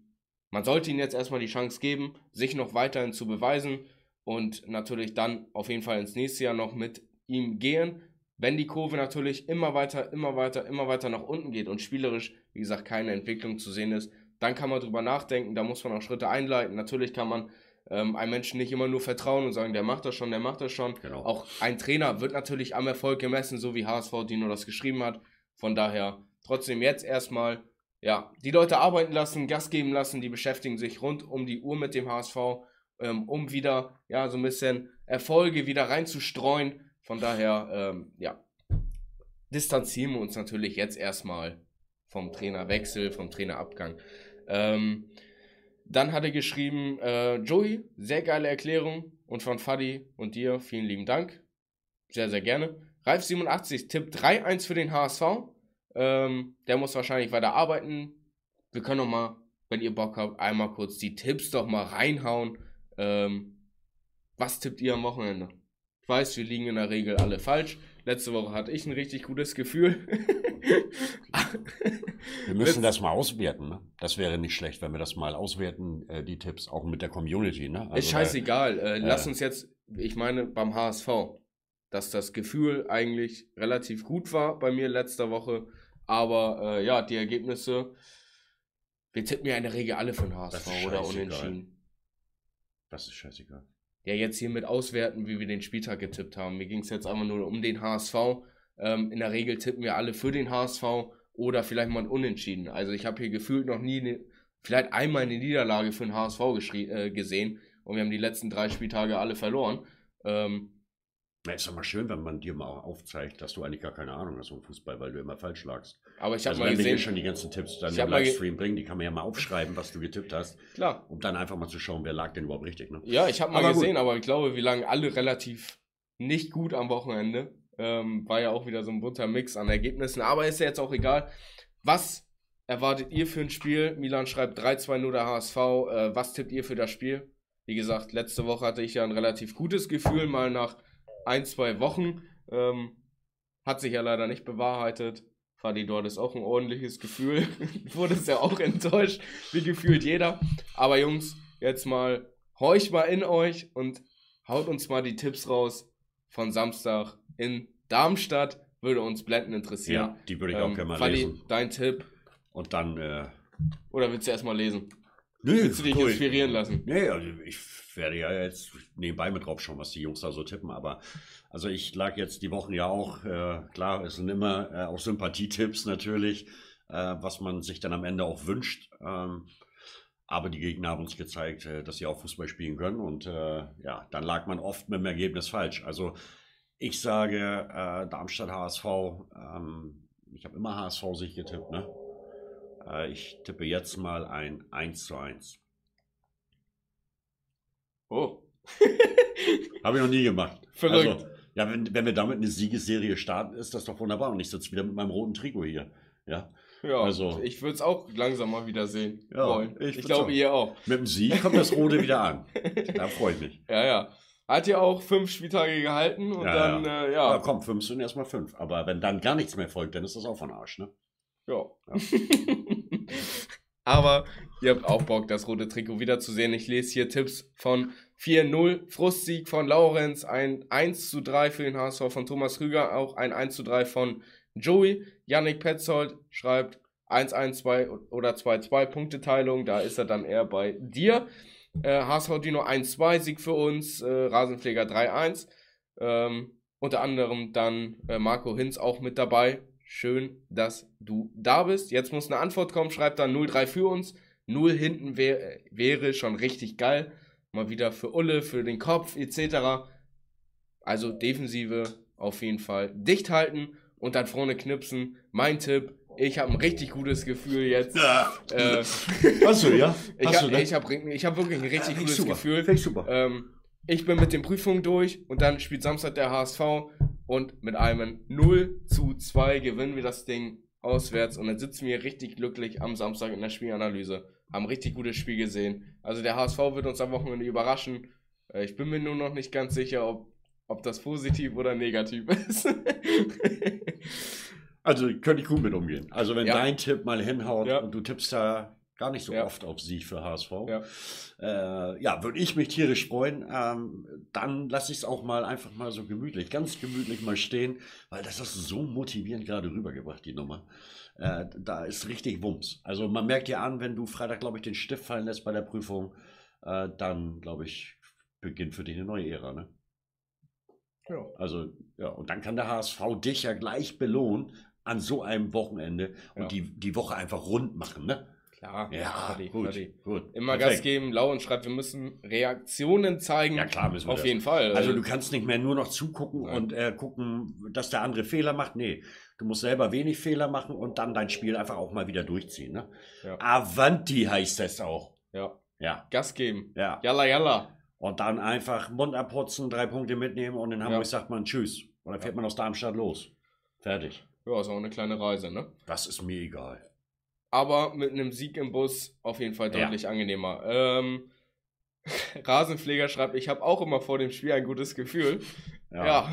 man sollte ihm jetzt erstmal die Chance geben, sich noch weiterhin zu beweisen und natürlich dann auf jeden Fall ins nächste Jahr noch mit ihm gehen. Wenn die Kurve natürlich immer weiter, immer weiter, immer weiter nach unten geht und spielerisch, wie gesagt, keine Entwicklung zu sehen ist, dann kann man drüber nachdenken, da muss man auch Schritte einleiten. Natürlich kann man ähm, einem Menschen nicht immer nur vertrauen und sagen, der macht das schon, der macht das schon. Genau. Auch ein Trainer wird natürlich am Erfolg gemessen, so wie HSV Dino das geschrieben hat. Von daher trotzdem jetzt erstmal ja, die Leute arbeiten lassen, Gas geben lassen, die beschäftigen sich rund um die Uhr mit dem HSV, ähm, um wieder ja, so ein bisschen Erfolge wieder reinzustreuen. Von daher, ähm, ja, distanzieren wir uns natürlich jetzt erstmal vom Trainerwechsel, vom Trainerabgang. Ähm, dann hat er geschrieben, äh, Joey, sehr geile Erklärung und von Fadi und dir vielen lieben Dank. Sehr, sehr gerne. Ralf87, Tipp 3-1 für den HSV. Ähm, der muss wahrscheinlich weiter arbeiten. Wir können noch mal, wenn ihr Bock habt, einmal kurz die Tipps doch mal reinhauen. Ähm, was tippt ihr am Wochenende? Ich weiß, wir liegen in der Regel alle falsch. Letzte Woche hatte ich ein richtig gutes Gefühl. wir müssen das mal auswerten. Ne? Das wäre nicht schlecht, wenn wir das mal auswerten, äh, die Tipps, auch mit der Community. Ne? Also ist scheißegal. Äh, lass uns jetzt, ich meine, beim HSV, dass das Gefühl eigentlich relativ gut war bei mir letzter Woche. Aber äh, ja, die Ergebnisse, wir tippen ja in der Regel alle von HSV oder unentschieden. Das ist scheißegal. Ja, jetzt hier mit auswerten, wie wir den Spieltag getippt haben. Mir ging es jetzt einfach nur um den HSV. Ähm, in der Regel tippen wir alle für den HSV oder vielleicht mal Unentschieden. Also ich habe hier gefühlt noch nie, eine, vielleicht einmal eine Niederlage für den HSV äh, gesehen und wir haben die letzten drei Spieltage alle verloren. Ähm, na, ist doch mal schön, wenn man dir mal aufzeigt, dass du eigentlich gar keine Ahnung hast vom Fußball, weil du immer falsch lagst. Aber ich habe also mal wenn gesehen, wir hier schon die ganzen Tipps dann im Livestream bringen, die kann man ja mal aufschreiben, was du getippt hast. Klar. Um dann einfach mal zu schauen, wer lag denn überhaupt richtig. Ne? Ja, ich habe mal aber gesehen, gut. aber ich glaube, wir lagen alle relativ nicht gut am Wochenende. Ähm, war ja auch wieder so ein bunter Mix an Ergebnissen, aber ist ja jetzt auch egal. Was erwartet ihr für ein Spiel? Milan schreibt 3-2 der HSV. Äh, was tippt ihr für das Spiel? Wie gesagt, letzte Woche hatte ich ja ein relativ gutes Gefühl, mal nach ein, zwei Wochen. Ähm, hat sich ja leider nicht bewahrheitet. Fadi dort ist auch ein ordentliches Gefühl. Wurde es ja auch enttäuscht, wie gefühlt jeder. Aber Jungs, jetzt mal horch mal in euch und haut uns mal die Tipps raus von Samstag in Darmstadt. Würde uns blenden interessieren. Ja, die würde ich auch ähm, gerne mal Fadi, lesen. dein Tipp. Und dann. Äh... Oder willst du erstmal lesen? Nee, willst du dich cool. inspirieren lassen? Nee, also ich werde ja jetzt nebenbei mit drauf schauen, was die Jungs da so tippen. Aber also ich lag jetzt die Wochen ja auch, äh, klar, es sind immer äh, auch Sympathietipps natürlich, äh, was man sich dann am Ende auch wünscht. Ähm, aber die Gegner haben uns gezeigt, äh, dass sie auch Fußball spielen können. Und äh, ja, dann lag man oft mit dem Ergebnis falsch. Also ich sage äh, Darmstadt HSV. Ähm, ich habe immer HSV sich getippt. Ne? Ich tippe jetzt mal ein 1 zu 1. Oh. Habe ich noch nie gemacht. Verrückt. Also, ja, wenn, wenn wir damit eine Siegesserie starten, ist das doch wunderbar. Und ich sitze wieder mit meinem roten Trikot hier. Ja. Ja, also, ich würde es auch langsam mal wieder sehen ja, wollen. Ich, ich glaube, ihr auch. Mit dem Sieg kommt das Rote wieder an. Da freue ich mich. Ja, ja. Hat ja auch fünf Spieltage gehalten und ja, dann, ja. Äh, ja. ja. komm, fünf sind erstmal fünf. Aber wenn dann gar nichts mehr folgt, dann ist das auch von Arsch, ne? Ja. ja. Aber ihr habt auch Bock, das rote Trikot wiederzusehen. Ich lese hier Tipps von 4-0, Frustsieg von Laurenz, ein 1 zu 3 für den HSV von Thomas Rüger, auch ein 1 zu 3 von Joey. Yannick Petzold schreibt 1-1-2 oder 2-2 Punkteteilung, da ist er dann eher bei dir. Äh, HSV Dino 1-2, Sieg für uns, äh, Rasenpfleger 3-1. Ähm, unter anderem dann äh, Marco Hinz auch mit dabei. Schön, dass du da bist. Jetzt muss eine Antwort kommen. Schreib dann 0-3 für uns. 0 hinten wär, wäre schon richtig geil. Mal wieder für Ulle, für den Kopf etc. Also Defensive auf jeden Fall dicht halten und dann vorne knipsen. Mein Tipp, ich habe ein richtig gutes Gefühl jetzt. Ja. Äh, Hast du, ja? ich habe ne? hab, hab wirklich ein richtig ja, gutes super. Gefühl. Ich super. Ähm, ich bin mit den Prüfungen durch und dann spielt Samstag der HSV und mit einem 0 zu 2 gewinnen wir das Ding auswärts und dann sitzen wir richtig glücklich am Samstag in der Spielanalyse. Haben richtig gutes Spiel gesehen. Also der HSV wird uns am Wochenende überraschen. Äh, ich bin mir nur noch nicht ganz sicher, ob, ob das positiv oder negativ ist. also könnte ich gut mit umgehen. Also wenn ja. dein Tipp mal hinhaut ja. und du tippst da gar nicht so ja. oft auf Sieg für HSV. Ja, äh, ja würde ich mich tierisch freuen. Ähm, dann lasse ich es auch mal einfach mal so gemütlich, ganz gemütlich mal stehen, weil das ist so motivierend gerade rübergebracht, die Nummer. Äh, da ist richtig Wumms. Also man merkt ja an, wenn du Freitag, glaube ich, den Stift fallen lässt bei der Prüfung, äh, dann, glaube ich, beginnt für dich eine neue Ära, ne? Ja. Also, ja, und dann kann der HSV dich ja gleich belohnen an so einem Wochenende und Ja. die, die Woche einfach rund machen, ne? Klar, Ja, Fadi, gut, Fadi. gut. Immer Perfekt. Gas geben. Lauren schreibt, wir müssen Reaktionen zeigen. Ja, klar müssen wir Auf das. jeden Fall. Also du kannst nicht mehr nur noch zugucken Nein. und äh, gucken, dass der andere Fehler macht. Nee, du musst selber wenig Fehler machen und dann dein Spiel einfach auch mal wieder durchziehen. Ne? Ja. Avanti heißt das auch. ja. Ja, Gas geben. ja. Yalla, yalla. Und dann einfach Mund abputzen, drei Punkte mitnehmen und in Hamburg Ja. sagt man Tschüss. Und dann fährt man aus Darmstadt los. Fertig. Ja, ist auch eine kleine Reise, ne? Das ist mir egal. Aber mit einem Sieg im Bus auf jeden Fall deutlich angenehmer. Ähm, Rasenpfleger schreibt, ich habe auch immer vor dem Spiel ein gutes Gefühl. Ja.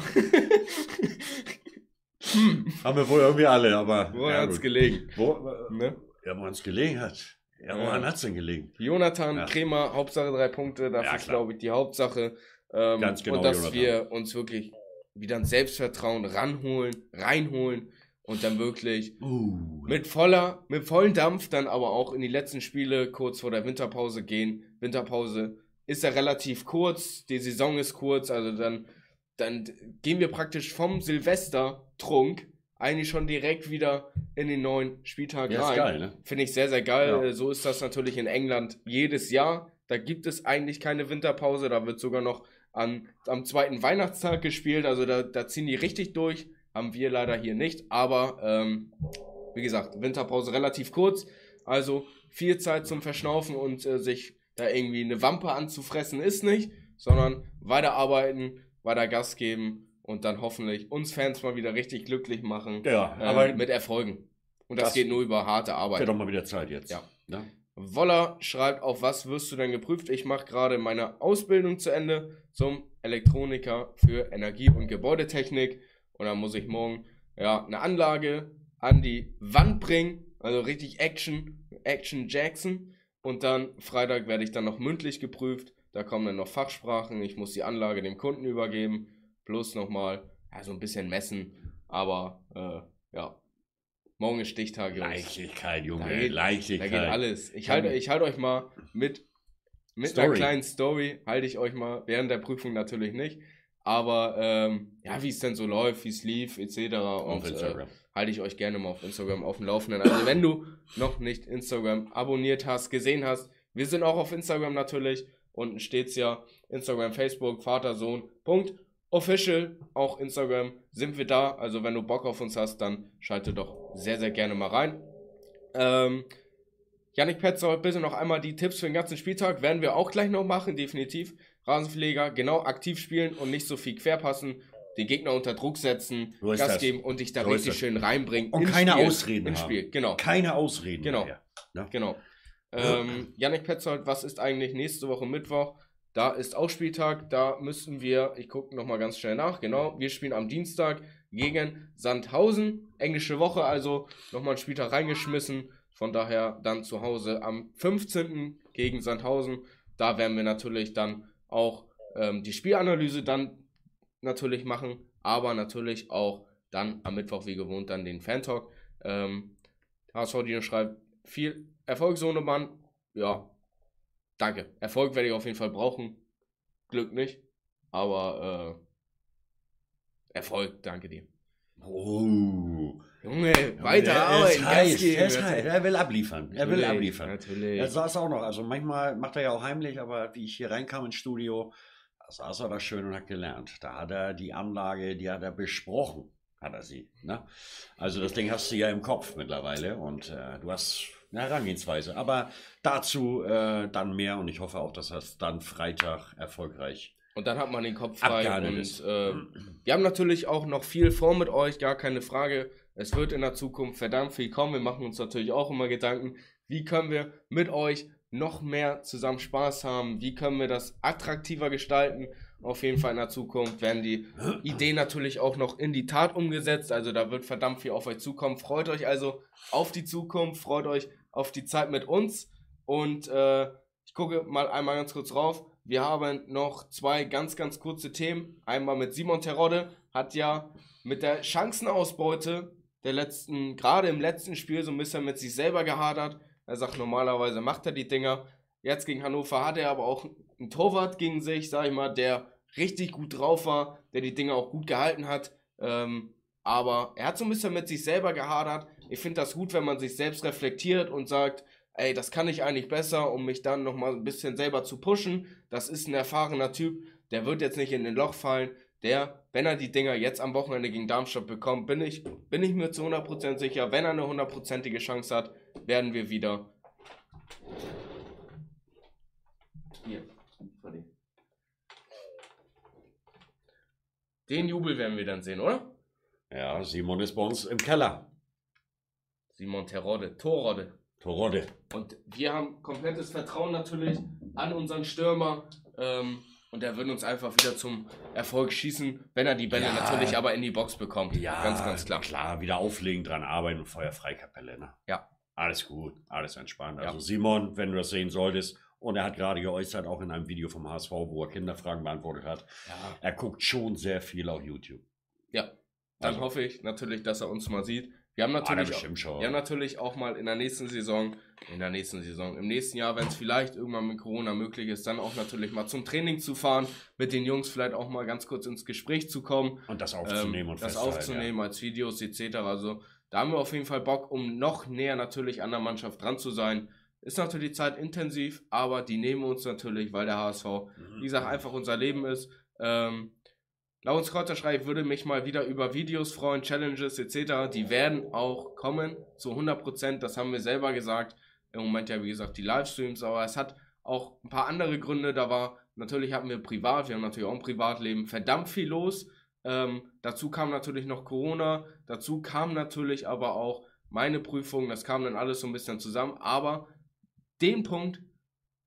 hm. Haben wir wohl irgendwie alle, aber. Woran ja, hat's gut. gelegen? Wo, äh, Ne? ja, woran es gelegen hat. Ja, woran Ja. hat's denn gelegen? Jonathan Ja. Kremer, Hauptsache drei Punkte, das Ja, ist, glaube ich, die Hauptsache. Ähm, Ganz genau, Und dass Jonathan. wir uns wirklich wieder ein Selbstvertrauen ranholen, reinholen und dann wirklich Uh. mit voller, mit vollem Dampf dann aber auch in die letzten Spiele kurz vor der Winterpause gehen. Winterpause ist ja relativ kurz, die Saison ist kurz, also dann dann gehen wir praktisch vom Silvestertrunk eigentlich schon direkt wieder in den neuen Spieltag Ja, ist rein. geil, ne? Finde ich sehr, sehr geil. Ja. So ist das natürlich in England jedes Jahr. Da gibt es eigentlich keine Winterpause. Da wird sogar noch an, am zweiten Weihnachtstag gespielt. Also da, da ziehen die richtig durch. Haben wir leider hier nicht. Aber ähm, wie gesagt, Winterpause relativ kurz. Also viel Zeit zum Verschnaufen und äh, sich da irgendwie eine Wampe anzufressen ist nicht, sondern weiterarbeiten, weiter Gas geben und dann hoffentlich uns Fans mal wieder richtig glücklich machen Ja, ähm, aber mit Erfolgen. Und das, Das geht nur über harte Arbeit. wäre doch mal wieder Zeit jetzt. Ja. Ne? Woller schreibt, auf was wirst du denn geprüft? Ich mache gerade meine Ausbildung zu Ende zum Elektroniker für Energie- und Gebäudetechnik. Und dann muss ich morgen ja, eine Anlage an die Wand bringen. Also richtig Action, Action Jackson. Und dann Freitag werde ich dann noch mündlich geprüft. Da kommen dann noch Fachsprachen. Ich muss die Anlage dem Kunden übergeben. Plus nochmal ja, so ein bisschen messen. Aber äh, ja, morgen ist Stichtag, Jungs. Leichtigkeit, Junge, Da geht- Da Leichtigkeit. geht alles. Ich halte ich halt euch mal mit, mit Story. einer kleinen Story, halte ich euch mal, während der Prüfung natürlich nicht. Aber ähm, ja, wie es denn so läuft, wie es lief, etc. Und äh, halte ich euch gerne mal auf Instagram auf dem Laufenden. Also wenn du noch nicht Instagram abonniert hast, gesehen hast, wir sind auch auf Instagram natürlich. Unten steht's ja Instagram, Facebook, Vater, Sohn, Punkt. Official, auch Instagram sind wir da. Also wenn du Bock auf uns hast, dann schalte doch sehr, sehr gerne mal rein. Ähm, Janik Petzold, bitte noch einmal die Tipps für den ganzen Spieltag. Werden wir auch gleich noch machen, definitiv. Rasenpfleger, genau aktiv spielen und nicht so viel querpassen. Den Gegner unter Druck setzen, So Gas das. geben und dich da So richtig schön reinbringen. Und keine Spiel, Ausreden Ins haben. Spiel, genau. Keine Ausreden. Genau. mehr. Genau. Ähm, Janik Petzold, was ist eigentlich nächste Woche Mittwoch? Da ist auch Spieltag. Da müssen wir, ich gucke nochmal ganz schnell nach, genau. Wir spielen am Dienstag gegen Sandhausen. Englische Woche, also nochmal einen Spieltag reingeschmissen. Von daher dann zu Hause am 15. gegen Sandhausen. Da werden wir natürlich dann auch ähm, die Spielanalyse dann natürlich machen, aber natürlich auch dann am Mittwoch wie gewohnt dann den Fan-Talk. Ähm, HSV Dino schreibt, viel Erfolg, Sohnemann. Ja, danke. Erfolg werde ich auf jeden Fall brauchen. Glück nicht, aber äh, Erfolg, danke dir. Oh. Junge, weiter Der arbeiten, ist Gas heiß, der ist heiß. Er will abliefern. Er will Natürlich, abliefern. Natürlich. Er saß auch noch. Also manchmal macht er ja auch heimlich, aber wie ich hier reinkam ins Studio, da saß er da schön und hat gelernt. Da hat er die Anlage, die hat er besprochen, hat er sie. Ne? Also das Ding hast du ja im Kopf mittlerweile und äh, du hast eine Herangehensweise. Aber dazu äh, dann mehr und ich hoffe auch, dass das dann Freitag erfolgreich Und dann hat man den Kopf frei. Und ist. äh, wir haben natürlich auch noch viel vor mit euch, gar keine Frage. Es wird in der Zukunft verdammt viel kommen. Wir machen uns natürlich auch immer Gedanken, wie können wir mit euch noch mehr zusammen Spaß haben? Wie können wir das attraktiver gestalten? Auf jeden Fall in der Zukunft werden die Ideen natürlich auch noch in die Tat umgesetzt. Also da wird verdammt viel auf euch zukommen. Freut euch also auf die Zukunft, freut euch auf die Zeit mit uns. Und äh, ich gucke mal einmal ganz kurz rauf. Wir haben noch zwei ganz, ganz kurze Themen. Einmal mit Simon Terodde, hat ja mit der Chancenausbeute der letzten, gerade im letzten Spiel, so ein bisschen mit sich selber gehadert. Er sagt, normalerweise macht er die Dinger. Jetzt gegen Hannover hat er aber auch einen Torwart gegen sich, sag ich mal, der richtig gut drauf war, der die Dinger auch gut gehalten hat. Ähm, aber er hat so ein bisschen mit sich selber gehadert. Ich finde das gut, wenn man sich selbst reflektiert und sagt, ey, das kann ich eigentlich besser, um mich dann nochmal ein bisschen selber zu pushen. Das ist ein erfahrener Typ, der wird jetzt nicht in den Loch fallen. Der, wenn er die Dinger jetzt am Wochenende gegen Darmstadt bekommt, bin ich, bin ich mir zu 100% sicher, wenn er eine hundertprozentige Chance hat, werden wir wieder. Hier, Freddy. Den Jubel werden wir dann sehen, oder? Ja, Simon ist bei uns im Keller. Simon Terodde, Torrodde. Torodde. Und wir haben komplettes Vertrauen natürlich an unseren Stürmer. Ähm, und er wird uns einfach wieder zum Erfolg schießen, wenn er die Bälle Ja. natürlich aber in die Box bekommt. Ja, ganz, ganz klar. Klar, wieder auflegen, dran arbeiten und Feuerfreikapelle. Ne? Ja. Alles gut, alles entspannt. Ja. Also Simon, wenn du das sehen solltest, und er hat gerade geäußert, auch in einem Video vom HSV, wo er Kinderfragen beantwortet hat, Ja, er guckt schon sehr viel auf YouTube. ja. Dann Also- hoffe ich natürlich, dass er uns mal sieht. Wir haben natürlich, Ah, schon. wir haben natürlich auch mal in der nächsten Saison, in der nächsten Saison, im nächsten Jahr, wenn es vielleicht irgendwann mit Corona möglich ist, dann auch natürlich mal zum Training zu fahren, mit den Jungs vielleicht auch mal ganz kurz ins Gespräch zu kommen, Und das aufzunehmen ähm, und das aufzunehmen als Videos etc. Also da haben wir auf jeden Fall Bock, um noch näher natürlich an der Mannschaft dran zu sein. Ist natürlich zeitintensiv, aber die nehmen uns natürlich, weil der HSV, Ja. wie gesagt, einfach unser Leben ist. Ähm, Laurens Kreuterschrei ich würde mich mal wieder über Videos freuen, Challenges etc. Die werden auch kommen zu 100%. Das haben wir selber gesagt. Im Moment ja, wie gesagt, die Livestreams, aber es hat auch ein paar andere Gründe. Da war, natürlich hatten wir privat, wir haben natürlich auch ein Privatleben, verdammt viel los. Ähm, dazu kam natürlich noch Corona, dazu kam natürlich aber auch meine Prüfung, das kam dann alles so ein bisschen zusammen, aber den Punkt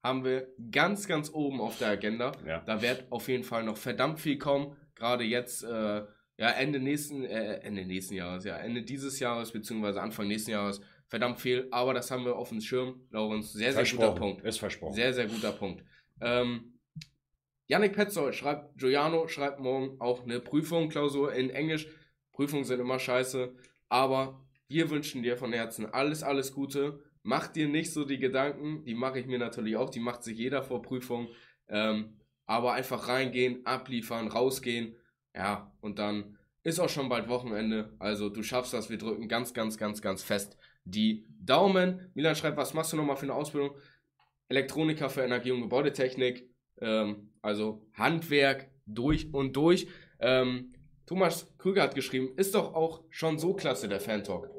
haben wir ganz, ganz oben auf der Agenda. Ja. Da wird auf jeden Fall noch verdammt viel kommen, gerade jetzt, äh, ja, Ende nächsten, äh, Ende nächsten Jahres, ja, Ende dieses Jahres, beziehungsweise Anfang nächsten Jahres, verdammt viel, aber das haben wir auf dem Schirm, Laurens, sehr, sehr guter. Punkt. Ist versprochen. Sehr, sehr guter Punkt. Ähm, Yannick Petzold schreibt, Giuliano schreibt morgen auch eine Prüfung, Klausur in Englisch. Prüfungen sind immer scheiße, aber wir wünschen dir von Herzen alles, alles Gute. Mach dir nicht so die Gedanken, die mache ich mir natürlich auch, die macht sich jeder vor Prüfung. Ähm, aber einfach reingehen, abliefern, rausgehen, ja, und dann ist auch schon bald Wochenende. Also du schaffst das, wir drücken ganz, ganz, ganz, ganz fest die Daumen. Milan schreibt, was machst du nochmal für eine Ausbildung? Elektroniker für Energie- und Gebäudetechnik, ähm, also Handwerk durch und durch. Ähm, Thomas Krüger hat geschrieben, ist doch auch schon so klasse der Fan-Talk.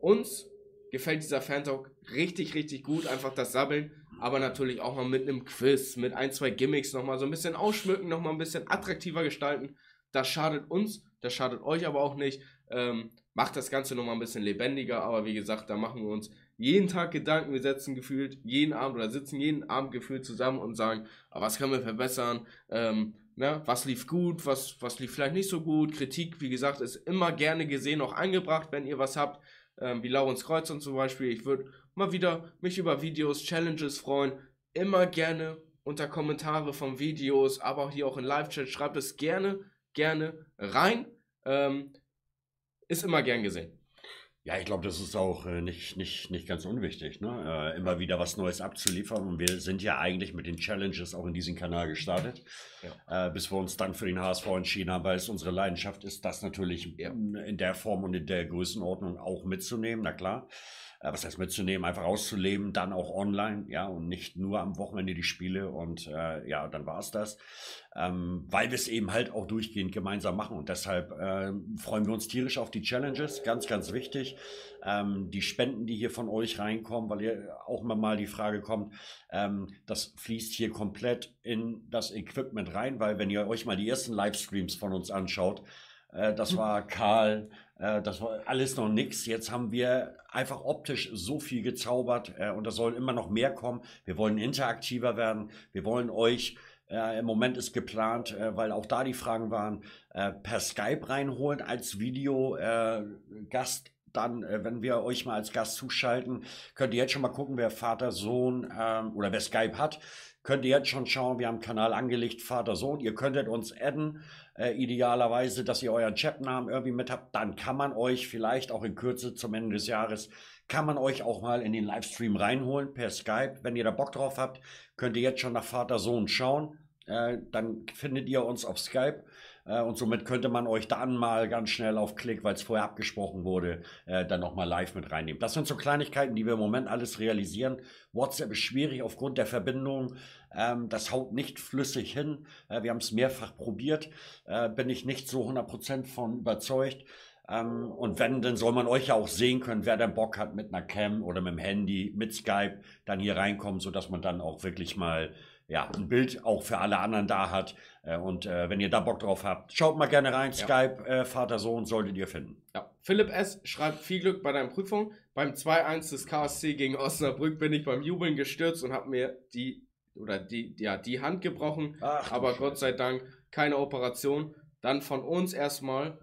Uns gefällt dieser Fan-Talk richtig, richtig gut, einfach das Sabbeln, aber natürlich auch mal mit einem Quiz, mit ein, zwei Gimmicks nochmal so ein bisschen ausschmücken, nochmal ein bisschen attraktiver gestalten. Das schadet uns, das schadet euch aber auch nicht. Ähm, macht das Ganze nochmal ein bisschen lebendiger, aber wie gesagt, da machen wir uns jeden Tag Gedanken, wir setzen gefühlt jeden Abend oder sitzen jeden Abend gefühlt zusammen und sagen, ah, was können wir verbessern, ähm, ne, was lief gut, was, was lief vielleicht nicht so gut, Kritik, wie gesagt, ist immer gerne gesehen, auch eingebracht, wenn ihr was habt, ähm, wie Laurens Kreuz und zum Beispiel, ich würde mal wieder mich über Videos, Challenges freuen, immer gerne unter Kommentare von Videos, aber auch hier auch in Live-Chat, schreibt es gerne, gerne rein, ähm, ist immer gern gesehen. Ja, ich glaube, das ist auch äh, nicht, nicht, nicht ganz unwichtig, ne? äh, immer wieder was Neues abzuliefern. Und wir sind ja eigentlich mit den Challenges auch in diesem Kanal gestartet, äh, bis wir uns dann für den HSV entschieden haben, weil es unsere Leidenschaft ist, das natürlich Ja. in der Form und in der Größenordnung auch mitzunehmen, na klar. Äh, was heißt mitzunehmen, einfach auszuleben, dann auch online, ja, und nicht nur am Wochenende die Spiele und äh, ja, dann war es das. Ähm, weil wir es eben halt auch durchgehend gemeinsam machen und deshalb ähm, freuen wir uns tierisch auf die Challenges, ganz, ganz wichtig. Ähm, die Spenden, die hier von euch reinkommen, weil ihr auch immer mal die Frage kommt, ähm, das fließt hier komplett in das Equipment rein, weil wenn ihr euch mal die ersten Livestreams von uns anschaut, äh, das war Karl, äh, das war alles noch nix. Jetzt haben wir einfach optisch so viel gezaubert äh, und da soll immer noch mehr kommen. Wir wollen interaktiver werden. Wir wollen euch äh, Im Moment ist geplant, äh, weil auch da die Fragen waren, äh, per Skype reinholen als Video-Gast. dann, äh, wenn wir euch mal als Gast zuschalten, könnt ihr jetzt schon mal gucken, wer Vater, Sohn ähm, oder wer Skype hat. Könnt ihr jetzt schon schauen, wir haben einen Kanal angelegt, Vater, Sohn. Ihr könntet uns adden, äh, idealerweise, dass ihr euren Chatnamen irgendwie mit habt. Dann kann man euch vielleicht auch in Kürze zum Ende des Jahres, kann man euch auch mal in den Livestream reinholen per Skype. Wenn ihr da Bock drauf habt, könnt ihr jetzt schon nach Vater, Sohn schauen. Äh, dann findet ihr uns auf Skype. Äh, und somit könnte man euch dann mal ganz schnell auf Klick, weil es vorher abgesprochen wurde, äh, dann nochmal live mit reinnehmen. Das sind so Kleinigkeiten, die wir im Moment alles realisieren. WhatsApp ist schwierig aufgrund der Verbindung. Ähm, das haut nicht flüssig hin. Äh, wir haben es mehrfach probiert. Bin ich nicht so 100% von überzeugt. Ähm, und wenn, dann soll man euch ja auch sehen können, wer dann Bock hat mit einer Cam oder mit dem Handy, mit Skype, dann hier reinkommen, sodass man dann auch wirklich mal ja, ein Bild auch für alle anderen da hat. Äh, und äh, wenn ihr da Bock drauf habt, schaut mal gerne rein. Ja. Skype, äh, Vater, Sohn solltet ihr finden. Ja. Philipp S. schreibt viel Glück bei deiner Prüfung. Beim 2-1 des KSC gegen Osnabrück bin ich beim Jubeln gestürzt und habe mir die oder die, ja, die Hand gebrochen. Ach, aber Scheiße. Gott sei Dank keine Operation. Dann von uns erstmal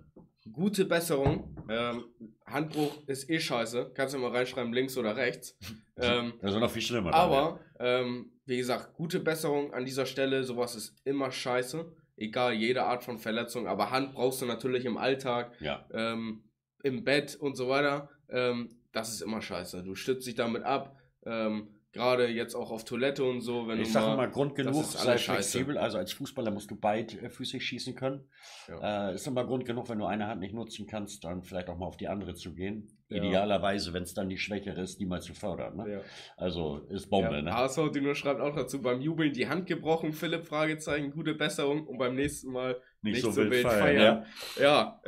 gute Besserung. Ähm, Handbruch ist eh scheiße. Kannst du mal reinschreiben, links oder rechts. ähm, Das ist noch viel schlimmer. dann, aber, ähm, wie gesagt, gute Besserung an dieser Stelle. Sowas ist immer scheiße. Egal, jede Art von Verletzung. Aber Hand brauchst du natürlich im Alltag. ja. Ähm, im Bett und so weiter. Ähm, das ist immer scheiße. Du stützt dich damit ab. Ähm, Gerade jetzt auch auf Toilette und so. Wenn ich sage mal, Grund genug, sei flexibel. Also als Fußballer musst du beidfüßig schießen können. Ja. Äh, ist immer Grund genug, wenn du eine Hand nicht nutzen kannst, dann vielleicht auch mal auf die andere zu gehen. Ja. Idealerweise, wenn es dann die schwächere ist, die mal zu fördern. Ne? Ja. Also ist Bombe, ja, ne? HSV Dino schreibt auch dazu, beim Jubeln die Hand gebrochen, Philipp, Fragezeichen, gute Besserung und beim nächsten Mal nicht, so, wild feiern. Ja,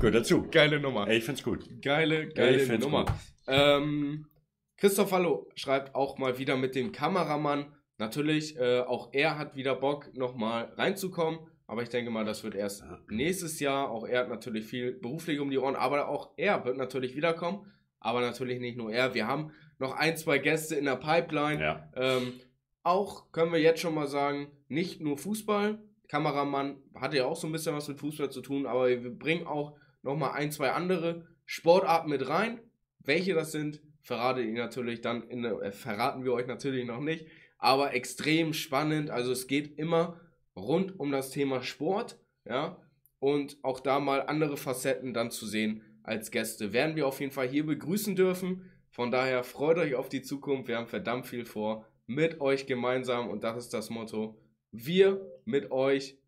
Gehört dazu. geile Nummer. Ey, ich find's gut. Geile, geile find's Nummer. Ähm, Christoph Hallo schreibt auch mal wieder mit dem Kameramann. Natürlich, äh, auch er hat wieder Bock, nochmal reinzukommen. Aber ich denke mal, das wird erst nächstes Jahr. Auch er hat natürlich viel beruflich um die Ohren. Aber auch er wird natürlich wiederkommen. Aber natürlich nicht nur er. Wir haben noch ein, zwei Gäste in der Pipeline. Ja. Ähm, auch können wir jetzt schon mal sagen, nicht nur Fußball. Kameramann hatte ja auch so ein bisschen was mit Fußball zu tun, aber wir bringen auch nochmal ein, zwei andere Sportarten mit rein. Welche das sind, verrate ich natürlich dann in, äh, verraten wir euch natürlich noch nicht. Aber extrem spannend. Also es geht immer rund um das Thema Sport, ja. Und auch da mal andere Facetten dann zu sehen als Gäste. Werden wir auf jeden Fall hier begrüßen dürfen. Von daher freut euch auf die Zukunft. Wir haben verdammt viel vor mit euch gemeinsam und das ist das Motto. Wir mit euch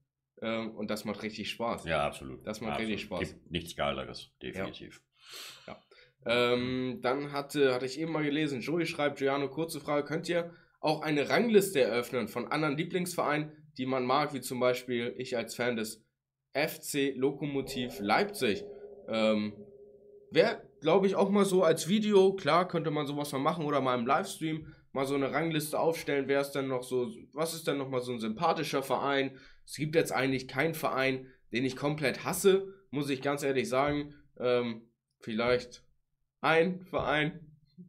ähm, und das macht richtig Spaß. Ja, absolut. Das macht absolut. richtig Spaß. Gibt nichts Geileres, definitiv. Ähm, dann hatte, hatte ich eben mal gelesen, Joey schreibt, Giuliano, kurze Frage, könnt ihr auch eine Rangliste eröffnen von anderen Lieblingsvereinen, die man mag, wie zum Beispiel ich als Fan des FC Lokomotiv Leipzig. Ähm, Wäre, glaube ich, auch mal so als Video, klar, könnte man sowas mal machen oder mal im Livestream mal so eine Rangliste aufstellen, wer ist denn noch so, was ist denn noch mal so ein sympathischer Verein? Es gibt jetzt eigentlich keinen Verein, den ich komplett hasse, muss ich ganz ehrlich sagen. Ähm, vielleicht ein Verein,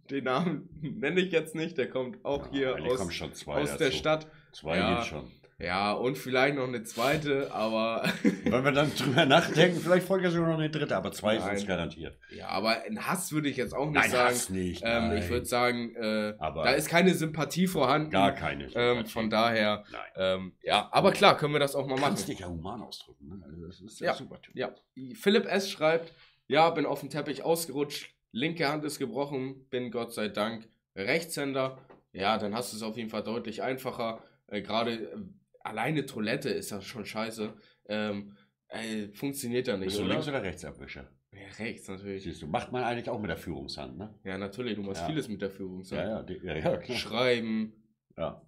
den Namen nenne ich jetzt nicht, der kommt auch hier Eigentlich kommen aus, schon zwei aus der. Stadt. Zwei Ja. gibt's schon. Ja, und vielleicht noch eine zweite, aber Wenn wir dann drüber nachdenken, vielleicht folgt ja sogar noch eine dritte, aber zwei Nein. sind garantiert. ja, aber ein Hass würde ich jetzt auch nicht Nein, sagen. das nicht. Ähm, nein. ich würde sagen, äh, Aber- da ist keine Sympathie vorhanden. Gar keine. Ähm, von daher, Nein. ähm, ja, aber klar, können wir das auch mal machen. kannst dich ja human ausdrücken. Ne? Also das ist Ja. super. Typ. Ja, Philipp S. schreibt, ja, bin auf dem Teppich ausgerutscht, linke Hand ist gebrochen, bin Gott sei Dank Rechtshänder. Ja, dann hast du es auf jeden Fall deutlich einfacher. Äh, Gerade äh, alleine Toilette ist das schon scheiße. Ähm, äh, funktioniert ja nicht. Bist du oder? links oder Rechtsabwischer? Ja, rechts natürlich. Siehst du, macht man eigentlich auch mit der Führungshand, ne? Ja, natürlich, du machst Ja. vieles mit der Führung. Ja, ja, die, ja, ja, klar. Schreiben, Ja.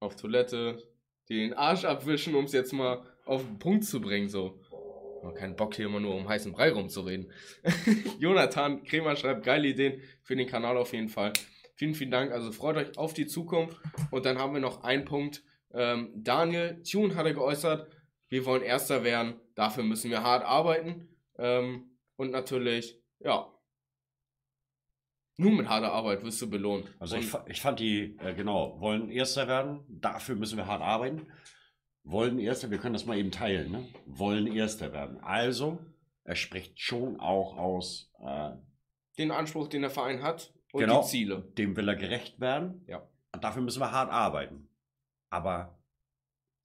auf Toilette, den Arsch abwischen, um es jetzt mal auf den Punkt zu bringen, so. Oh, kein Bock hier immer nur um heißen Brei rumzureden. Jonathan Kremer schreibt geile Ideen für den Kanal auf jeden Fall. Vielen, vielen Dank. Also freut euch auf die Zukunft. Und dann haben wir noch einen Punkt. Ähm, Daniel Thune hatte geäußert, wir wollen Erster werden. Dafür müssen wir hart arbeiten. Ähm, und natürlich, ja. Nur mit harter Arbeit wirst du belohnt. Also ich, ich fand die, äh, genau, wollen Erster werden, dafür müssen wir hart arbeiten. Wollen Erster, wir können das mal eben teilen, ne? Wollen Erster werden. Also, er spricht schon auch aus, äh, den Anspruch, den der Verein hat und Genau. die Ziele. dem will er gerecht werden. Ja. Und dafür müssen wir hart arbeiten. Aber,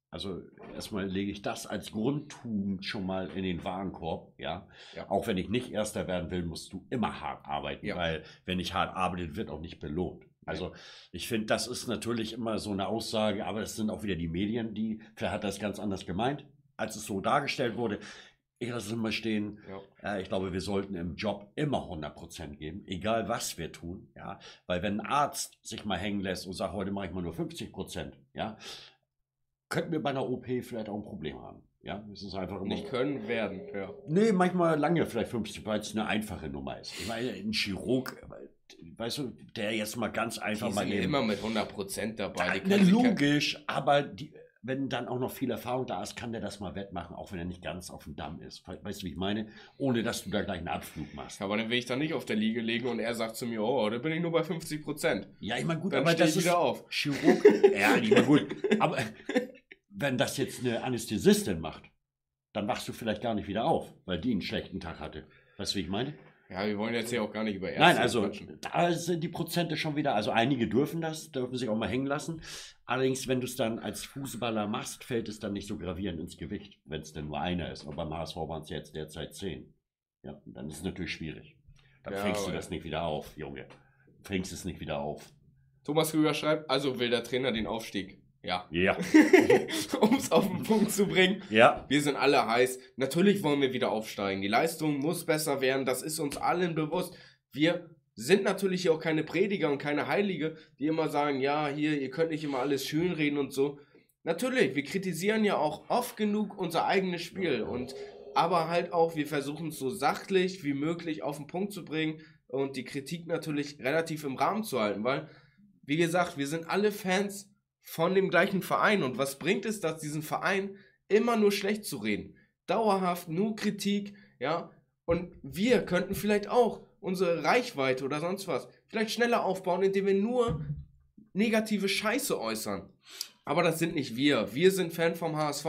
also erstmal lege ich das als Grundtugend schon mal in den Warenkorb, ja. Ja. Auch wenn ich nicht Erster werden will, musst du immer hart arbeiten, Ja. weil wenn ich hart arbeite, wird auch nicht belohnt. Also ich finde, das ist natürlich immer so eine Aussage, aber es sind auch wieder die Medien, die, vielleicht hat das ganz anders gemeint, als es so dargestellt wurde. Ich lasse es mal stehen. Ja. Äh, ich glaube, wir sollten im Job immer 100% geben, egal was wir tun. Ja? Weil wenn ein Arzt sich mal hängen lässt und sagt, heute mache ich mal nur 50%, ja, könnten wir bei einer OP vielleicht auch ein Problem haben. Ja, es ist einfach immer. Nicht können, werden. Ja. Nee, manchmal lange vielleicht 50, weil es eine einfache Nummer ist. Ich meine, ein Chirurg, weißt du, der jetzt mal ganz einfach Die mal sind eben- immer mit 100% dabei. Die ja, können sich kein- logisch, aber die, wenn dann auch noch viel Erfahrung da ist, kann der das mal wettmachen, auch wenn er nicht ganz auf dem Damm ist. We- Weißt du, wie ich meine? Ohne dass du da gleich einen Abflug machst. Aber dann will ich da nicht auf der Liege liegen und er sagt zu mir, oh, da bin ich nur bei 50%. Ja, ich meine, gut, Dann aber das ich ist wieder auf. Chirurg. ja, mal gut. Aber wenn das jetzt eine Anästhesistin macht, dann wachst du vielleicht gar nicht wieder auf, weil die einen schlechten Tag hatte. Weißt du, wie ich meine? Ja, wir wollen jetzt hier auch gar nicht über Ärzte Nein, also quatschen. da sind die Prozente schon wieder, also einige dürfen das, dürfen sich auch mal hängen lassen. Allerdings, wenn du es dann als Fußballer machst, fällt es dann nicht so gravierend ins Gewicht, wenn es denn nur einer ist. Und beim HSV waren es jetzt derzeit zehn. Ja, dann ist es natürlich schwierig. Dann ja, fängst du das nicht wieder auf, Junge. Fängst es nicht wieder auf. Thomas Krüger schreibt, also will der Trainer den Aufstieg. Ja. Ja. um es auf den Punkt zu bringen. Ja. Wir sind alle heiß. Natürlich wollen wir wieder aufsteigen. Die Leistung muss besser werden. Das ist uns allen bewusst. Wir sind natürlich hier auch keine Prediger und keine Heilige, die immer sagen, ja, hier, ihr könnt nicht immer alles schönreden und so. Natürlich, wir kritisieren ja auch oft genug unser eigenes Spiel und aber halt auch, wir versuchen es so sachlich wie möglich auf den Punkt zu bringen und die Kritik natürlich relativ im Rahmen zu halten, weil, wie gesagt, wir sind alle Fans von dem gleichen Verein. Und was bringt es, dass diesen Verein immer nur schlecht zu reden? Dauerhaft nur Kritik, ja. Und wir könnten vielleicht auch unsere Reichweite oder sonst was vielleicht schneller aufbauen, indem wir nur negative Scheiße äußern. Aber das sind nicht wir. Wir sind Fan vom HSV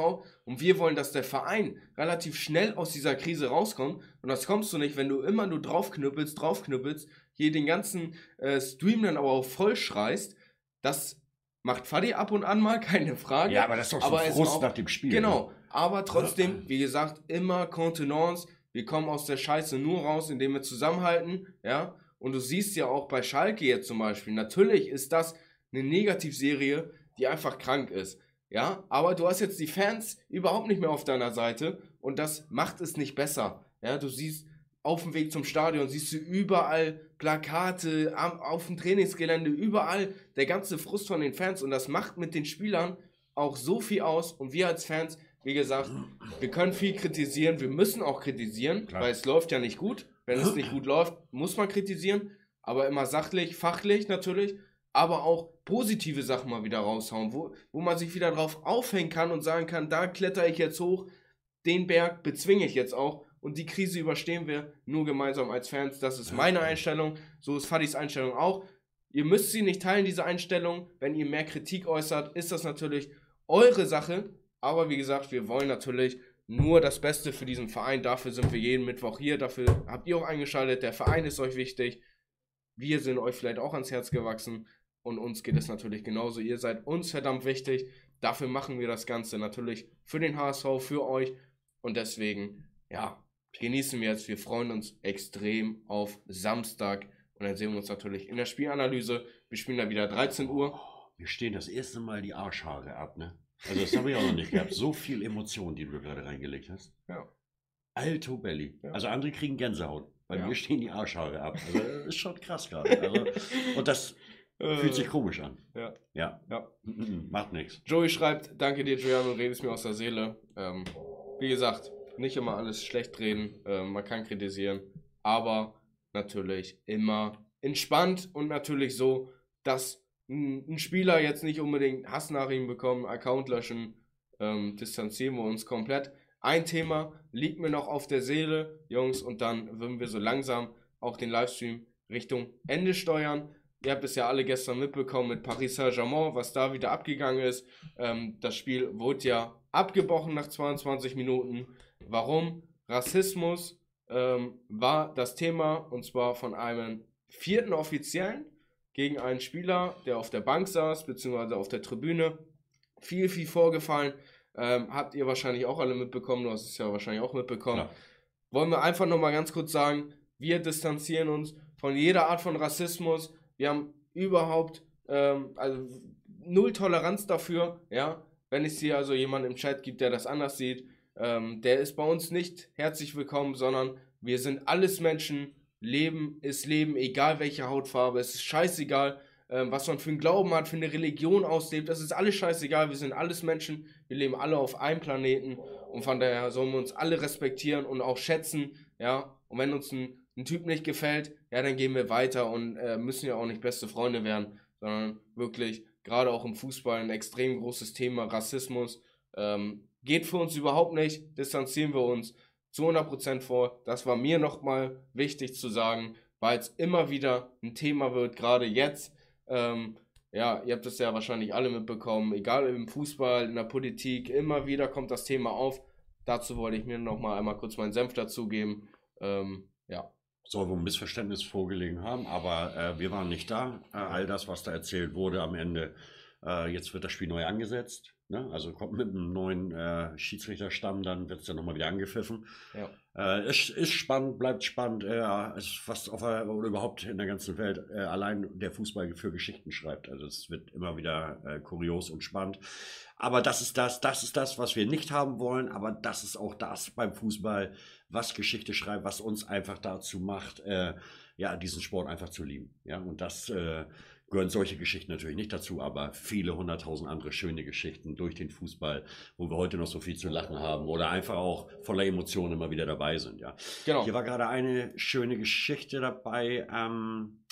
und wir wollen, dass der Verein relativ schnell aus dieser Krise rauskommt. Und das kommst du nicht, wenn du immer nur draufknüppelst, draufknüppelst, hier den ganzen äh, Stream dann aber auch voll schreist. Das Macht Fadi ab und an mal, keine Frage. Ja, aber das ist doch so aber Frust auch, nach dem Spiel. Genau, ne? aber trotzdem, wie gesagt, immer Kontenance. Wir kommen aus der Scheiße nur raus, indem wir zusammenhalten, ja. Und du siehst ja auch bei Schalke jetzt zum Beispiel, natürlich ist das eine Negativserie, die einfach krank ist. Ja, aber du hast jetzt die Fans überhaupt nicht mehr auf deiner Seite und das macht es nicht besser. Ja, du siehst, auf dem Weg zum Stadion siehst du überall Plakate auf dem Trainingsgelände, überall der ganze Frust von den Fans. Und das macht mit den Spielern auch so viel aus. Und wir als Fans, wie gesagt, wir können viel kritisieren, wir müssen auch kritisieren, Klar. weil es läuft ja nicht gut. Wenn es nicht gut läuft, muss man kritisieren, aber immer sachlich, fachlich natürlich, aber auch positive Sachen mal wieder raushauen, wo, wo man sich wieder drauf aufhängen kann und sagen kann, da kletter ich jetzt hoch, den Berg bezwinge ich jetzt auch und die Krise überstehen wir nur gemeinsam als Fans. Das ist meine Einstellung, so ist Fadis Einstellung auch. Ihr müsst sie nicht teilen, diese Einstellung. Wenn ihr mehr Kritik äußert, ist das natürlich eure Sache. Aber wie gesagt, wir wollen natürlich nur das Beste für diesen Verein. Dafür sind wir jeden Mittwoch hier. Dafür habt ihr auch eingeschaltet. Der Verein ist euch wichtig. Wir sind euch vielleicht auch ans Herz gewachsen. Und uns geht es natürlich genauso. Ihr seid uns verdammt wichtig. Dafür machen wir das Ganze natürlich für den HSV, für euch. Und deswegen, ja, genießen wir jetzt. Wir freuen uns extrem auf Samstag. Und dann sehen wir uns natürlich in der Spielanalyse. Wir spielen da wieder 13 Uhr. Wir stehen das erste Mal die Arschhaare ab, ne? Also das habe ich auch noch nicht gehabt. So viel Emotionen, die du gerade reingelegt hast. Ja. Alto Belly. Ja. Also andere kriegen Gänsehaut. Bei ja. mir stehen die Arschhaare ab. Also das ist schon krass gerade. Also, und das fühlt sich komisch an. Ja. Ja. ja. Macht nichts. Joey schreibt, danke dir, Giuliano, redest mir aus der Seele. Ähm, wie gesagt, nicht immer alles schlecht reden, äh, man kann kritisieren, aber natürlich immer entspannt und natürlich so, dass ein Spieler jetzt nicht unbedingt Hassnachrichten bekommen, Account löschen, ähm, distanzieren wir uns komplett. Ein Thema liegt mir noch auf der Seele, Jungs, und dann würden wir so langsam auch den Livestream Richtung Ende steuern. Ihr habt es ja alle gestern mitbekommen mit Paris Saint-Germain, was da wieder abgegangen ist. Ähm, das Spiel wurde ja abgebrochen nach 22 Minuten. Warum? Rassismus ähm, war das Thema und zwar von einem vierten Offiziellen gegen einen Spieler, der auf der Bank saß, beziehungsweise auf der Tribüne. Viel, viel vorgefallen. Ähm, habt ihr wahrscheinlich auch alle mitbekommen, du hast es ja wahrscheinlich auch mitbekommen. Klar. Wollen wir einfach nochmal ganz kurz sagen, wir distanzieren uns von jeder Art von Rassismus. Wir haben überhaupt ähm, also null Toleranz dafür, ja. Wenn es hier also jemand im Chat gibt, der das anders sieht, ähm, der ist bei uns nicht herzlich willkommen, sondern wir sind alles Menschen. Leben ist Leben, egal welche Hautfarbe. Es ist scheißegal, ähm, was man für einen Glauben hat, für eine Religion auslebt. Das ist alles scheißegal. Wir sind alles Menschen. Wir leben alle auf einem Planeten. Und von daher sollen wir uns alle respektieren und auch schätzen. Ja, und wenn uns ein, ein Typ nicht gefällt, ja, dann gehen wir weiter und äh, müssen ja auch nicht beste Freunde werden, sondern wirklich, gerade auch im Fußball, ein extrem großes Thema Rassismus. Ähm, Geht für uns überhaupt nicht, distanzieren wir uns zu 100% vor. Das war mir nochmal wichtig zu sagen, weil es immer wieder ein Thema wird, gerade jetzt. Ähm, ja, ihr habt es ja wahrscheinlich alle mitbekommen, egal im Fußball, in der Politik, immer wieder kommt das Thema auf. Dazu wollte ich mir nochmal einmal kurz meinen Senf dazugeben. Ähm, ja, soll wohl ein Missverständnis vorgelegen haben, aber äh, wir waren nicht da. Äh, all das, was da erzählt wurde am Ende, äh, jetzt wird das Spiel neu angesetzt. Ne? Also kommt mit einem neuen äh, Schiedsrichterstamm, dann wird es dann nochmal wieder angepfiffen. Ja. Äh, ist, ist spannend, bleibt spannend, äh, ist fast auf der, oder überhaupt in der ganzen Welt äh, allein der Fußball für Geschichten schreibt. Also es wird immer wieder äh, kurios und spannend. Aber das ist das, das ist das, was wir nicht haben wollen, aber das ist auch das beim Fußball, was Geschichte schreibt, was uns einfach dazu macht, äh, ja, diesen Sport einfach zu lieben. Ja, und das äh, gehören solche Geschichten natürlich nicht dazu, aber viele hunderttausend andere schöne Geschichten durch den Fußball, wo wir heute noch so viel zu lachen haben oder einfach auch voller Emotionen immer wieder dabei sind. Ja, genau. Hier war gerade eine schöne Geschichte dabei. Ähm,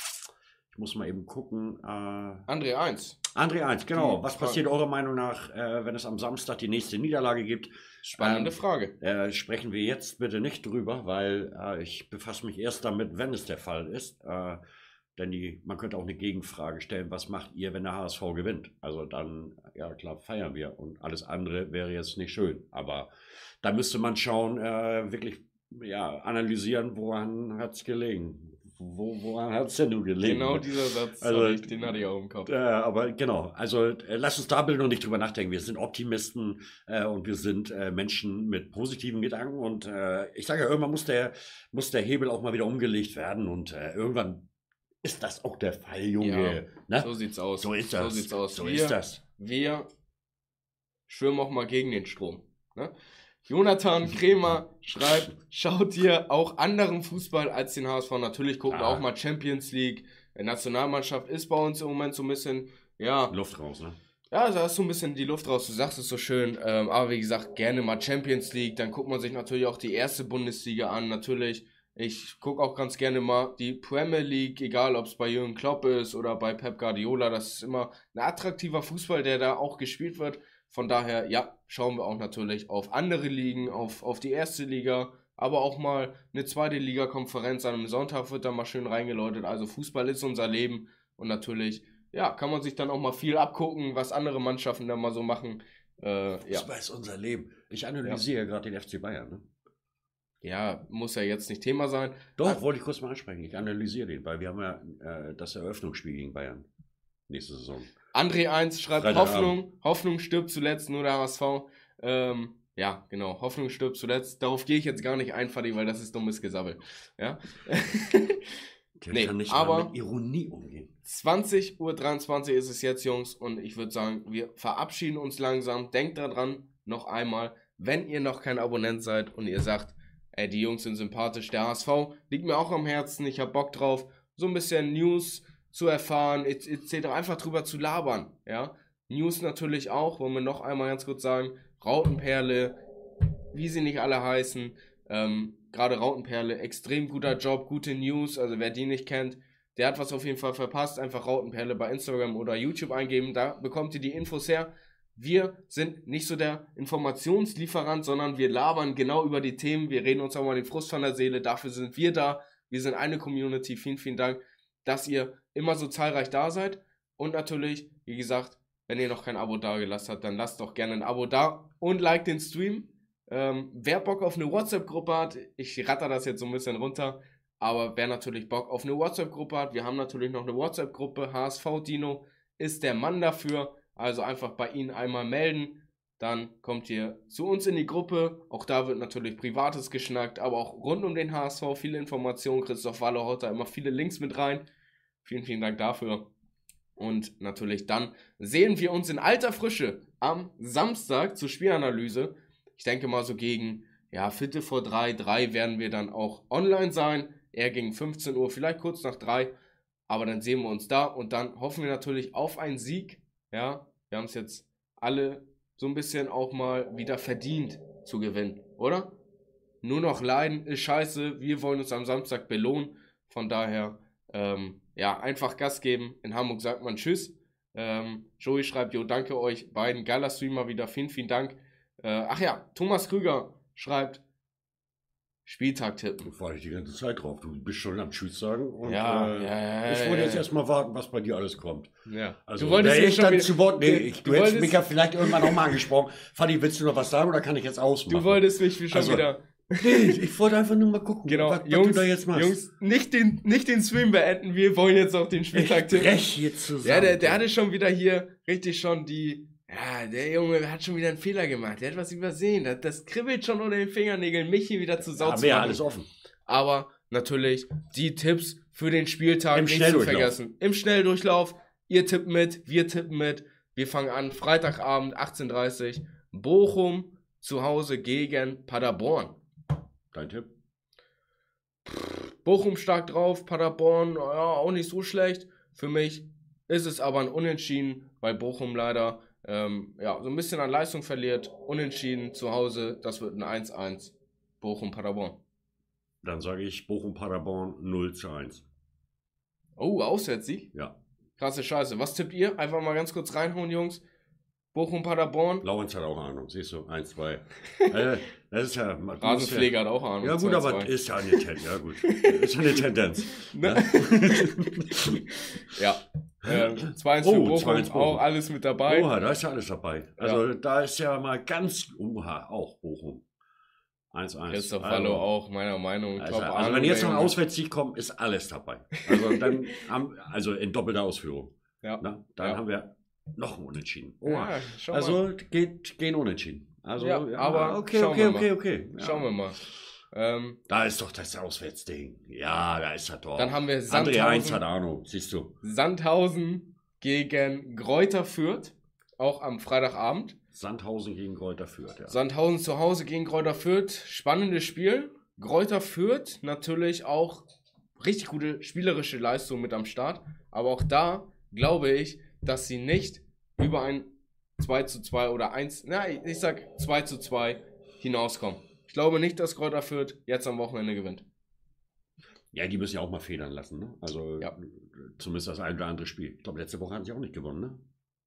ich muss mal eben gucken. Äh, André 1. André 1, genau. Was passiert eurer Meinung nach, äh, wenn es am Samstag die nächste Niederlage gibt? Spannende ähm, Frage. Äh, sprechen wir jetzt bitte nicht drüber, weil äh, ich befasse mich erst damit, wenn es der Fall ist. Äh, denn die, man könnte auch eine Gegenfrage stellen, was macht ihr, wenn der HSV gewinnt? Also dann, ja klar, feiern wir. Und alles andere wäre jetzt nicht schön. Aber da müsste man schauen, äh, wirklich ja, analysieren, woran hat es gelegen wo, woran hat es denn nun gelegen? Genau dieser Satz, also, ich, den hatte ich auch im Kopf. Äh, aber genau, also äh, lass uns da bitte noch nicht drüber nachdenken. Wir sind Optimisten äh, und wir sind äh, Menschen mit positiven Gedanken und äh, ich sage ja, irgendwann muss der, muss der Hebel auch mal wieder umgelegt werden und äh, irgendwann ist das auch der Fall, Junge. Ja, ne? So sieht's aus. So ist das. So sieht's aus. So wir, ist das. Wir schwimmen auch mal gegen den Strom. Ne? Jonathan Kremer schreibt, schaut ihr auch anderen Fußball als den HSV? Natürlich gucken wir ah. auch mal Champions League. Die Nationalmannschaft ist bei uns im Moment so ein bisschen, ja. Luft raus, ne? Ja, da ist so ein bisschen die Luft raus. Du sagst es so schön. Ähm, aber wie gesagt, gerne mal Champions League. Dann guckt man sich natürlich auch die erste Bundesliga an. Natürlich, ich gucke auch ganz gerne mal die Premier League, egal ob es bei Jürgen Klopp ist oder bei Pep Guardiola. Das ist immer ein attraktiver Fußball, der da auch gespielt wird. Von daher, ja, schauen wir auch natürlich auf andere Ligen, auf, auf die erste Liga, aber auch mal eine zweite Liga-Konferenz an einem Sonntag wird da mal schön reingeläutet. Also Fußball ist unser Leben und natürlich, ja, kann man sich dann auch mal viel abgucken, was andere Mannschaften da mal so machen. Äh, Fußball ja. ist unser Leben. Ich analysiere ja. gerade den FC Bayern. Ne? Ja, muss ja jetzt nicht Thema sein. Doch, Ach, wollte ich kurz mal ansprechen. Ich analysiere den, weil wir haben ja äh, das Eröffnungsspiel gegen Bayern nächste Saison. André 1 schreibt Hoffnung, Hoffnung stirbt zuletzt, nur der HSV. Ähm, ja, genau, Hoffnung stirbt zuletzt. Darauf gehe ich jetzt gar nicht ein, Fadi, weil das ist dummes Gesabbel. Ja. Der nee, kann nicht aber mit Ironie umgehen. 20.23 Uhr ist es jetzt, Jungs, und ich würde sagen, wir verabschieden uns langsam. Denkt daran, noch einmal, wenn ihr noch kein Abonnent seid und ihr sagt, ey, die Jungs sind sympathisch, der HSV liegt mir auch am Herzen, ich habe Bock drauf, so ein bisschen News, zu erfahren, etc. Einfach drüber zu labern, ja. News natürlich auch, wollen wir noch einmal ganz kurz sagen, Rautenperle, wie sie nicht alle heißen, ähm, gerade Rautenperle, extrem guter Job, gute News, also wer die nicht kennt, der hat was auf jeden Fall verpasst, einfach Rautenperle bei Instagram oder YouTube eingeben, da bekommt ihr die Infos her. Wir sind nicht so der Informationslieferant, sondern wir labern genau über die Themen, wir reden uns auch mal den Frust von der Seele, dafür sind wir da, wir sind eine Community, vielen, vielen Dank, dass ihr immer so zahlreich da seid. Und natürlich, wie gesagt, wenn ihr noch kein Abo da gelassen habt, dann lasst doch gerne ein Abo da und like den Stream. Ähm, wer Bock auf eine WhatsApp-Gruppe hat, ich ratter das jetzt so ein bisschen runter, aber wer natürlich Bock auf eine WhatsApp-Gruppe hat, wir haben natürlich noch eine WhatsApp-Gruppe, HSV Dino ist der Mann dafür, also einfach bei Ihnen einmal melden, dann kommt ihr zu uns in die Gruppe, auch da wird natürlich Privates geschnackt, aber auch rund um den HSV viele Informationen, Christoph Waller haut da immer viele Links mit rein, Vielen, vielen Dank dafür. Und natürlich dann sehen wir uns in alter Frische am Samstag zur Spielanalyse. Ich denke mal so gegen, ja, Viertel vor drei, drei werden wir dann auch online sein. Eher gegen 15 Uhr, vielleicht kurz nach drei. Aber dann sehen wir uns da und dann hoffen wir natürlich auf einen Sieg. Ja, wir haben es jetzt alle so ein bisschen auch mal wieder verdient zu gewinnen, oder? Nur noch leiden ist scheiße. Wir wollen uns am Samstag belohnen. Von daher, ähm, ja, einfach Gas geben. In Hamburg sagt man Tschüss. Ähm, Joey schreibt, jo, danke euch beiden. Geiler Streamer wieder. Vielen, vielen Dank. Äh, ach ja, Thomas Krüger schreibt, Spieltag tippen. Da war ich die ganze Zeit drauf. Du bist schon am Tschüss sagen. Und, ja, äh, ja, ja, ich wollte jetzt erstmal warten, was bei dir alles kommt. Ja. Also, du wolltest ich dann zu Wort. Nee, ich, du, du hättest mich ja vielleicht irgendwann noch mal angesprochen. Fanny, willst du noch was sagen oder kann ich jetzt ausmachen? Du wolltest mich schon also, wieder Nee, ich wollte einfach nur mal gucken, Genau, was, was Jungs, du da jetzt machst. Jungs, nicht den, nicht den Stream beenden, wir wollen jetzt auf den Spieltag ich tippen. brech jetzt zusammen. Ja, der, der hatte schon wieder hier richtig schon die. Ja, der Junge hat schon wieder einen Fehler gemacht. Der hat was übersehen. Das, das kribbelt schon unter den Fingernägeln, mich hier wieder zu Sau Haben zu wir ja alles offen. Aber natürlich die Tipps für den Spieltag Im nicht zu vergessen. Im Schnelldurchlauf. Ihr tippt mit, wir tippen mit. Wir fangen an Freitagabend 18.30 Uhr. Bochum zu Hause gegen Paderborn. Dein Tipp? Bochum stark drauf, Paderborn ja, auch nicht so schlecht. Für mich ist es aber ein Unentschieden, weil Bochum leider ähm, ja, so ein bisschen an Leistung verliert. Unentschieden zu Hause, das wird ein 1-1. Bochum-Paderborn. Dann sage ich Bochum-Paderborn 0 zu 1. Oh, Auswärtssieg? Ja. Krasse Scheiße. Was tippt ihr? Einfach mal ganz kurz reinhauen, Jungs. Bochum-Paderborn. Laurenz hat auch Ahnung, siehst du, 1, 2. äh, das ist ja... Rasenpfleger hat auch Ahnung. Ja gut, 2-2. aber ist ja eine Tendenz. Ja gut, ist ja eine Tendenz. Ne? ja. Ähm, 2-1 für Oh, Bochum, 2-1 Bochum. auch alles mit dabei. Oha, da ist ja alles dabei. Also da ist ja mal ganz... Oha, auch Bochum. 1-1. Christoph Also- Wallo auch, meiner Meinung. Also, also wenn jetzt noch ein. Auswärtssieg kommt, ist alles dabei. Also dann haben, also in doppelter Ausführung. Ja. Na, dann Ja. haben wir noch ein Unentschieden. Oha. Ja, schau mal. also geht, gehen unentschieden. Also Ja, aber okay, okay, okay, okay. Ja. Schauen wir mal. Ähm, Da ist doch das Auswärtsding. Ja, da ist er doch. dann haben wir André 1 hat Sandhausen, Ahnung, siehst du. Sandhausen gegen Gräuter Fürth. Auch am Freitagabend. Sandhausen gegen Kräuter führt, ja. Sandhausen zu Hause gegen Gräuter Fürth. Spannendes Spiel. Gräuter Fürth natürlich auch richtig gute spielerische Leistung mit am Start. Aber auch da glaube ich, dass sie nicht über ein 2 zu 2 oder 1, na, ich sag 2 zu 2 hinauskommen. Ich glaube nicht, dass Gräuter Fürth jetzt am Wochenende gewinnt. Ja, die müssen ja auch mal federn lassen, ne? Also Ja. zumindest das ein oder andere Spiel. Ich glaube, letzte Woche hatten sie auch nicht gewonnen, ne?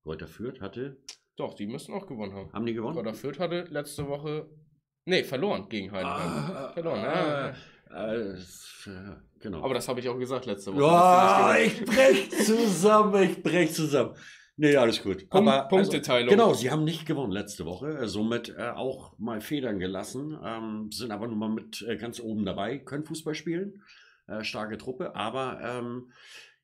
Kräuter führt hatte. Doch, die müssen auch gewonnen haben. Haben die gewonnen? Gräuter Fürth hatte letzte Woche, nee, verloren gegen Heidenheim. Ah, Verloren, ah, ja. äh, äh, genau. Aber das habe ich auch gesagt letzte Woche. Ja, nicht ich brech zusammen, ich brech zusammen. Nee, alles gut. Punkt- Aber, Punkteteilung. Also, genau, sie haben nicht gewonnen letzte Woche, äh, somit äh, auch mal Federn gelassen, ähm, sind aber nun mal mit äh, ganz oben dabei, können Fußball spielen, äh, starke Truppe, aber ähm,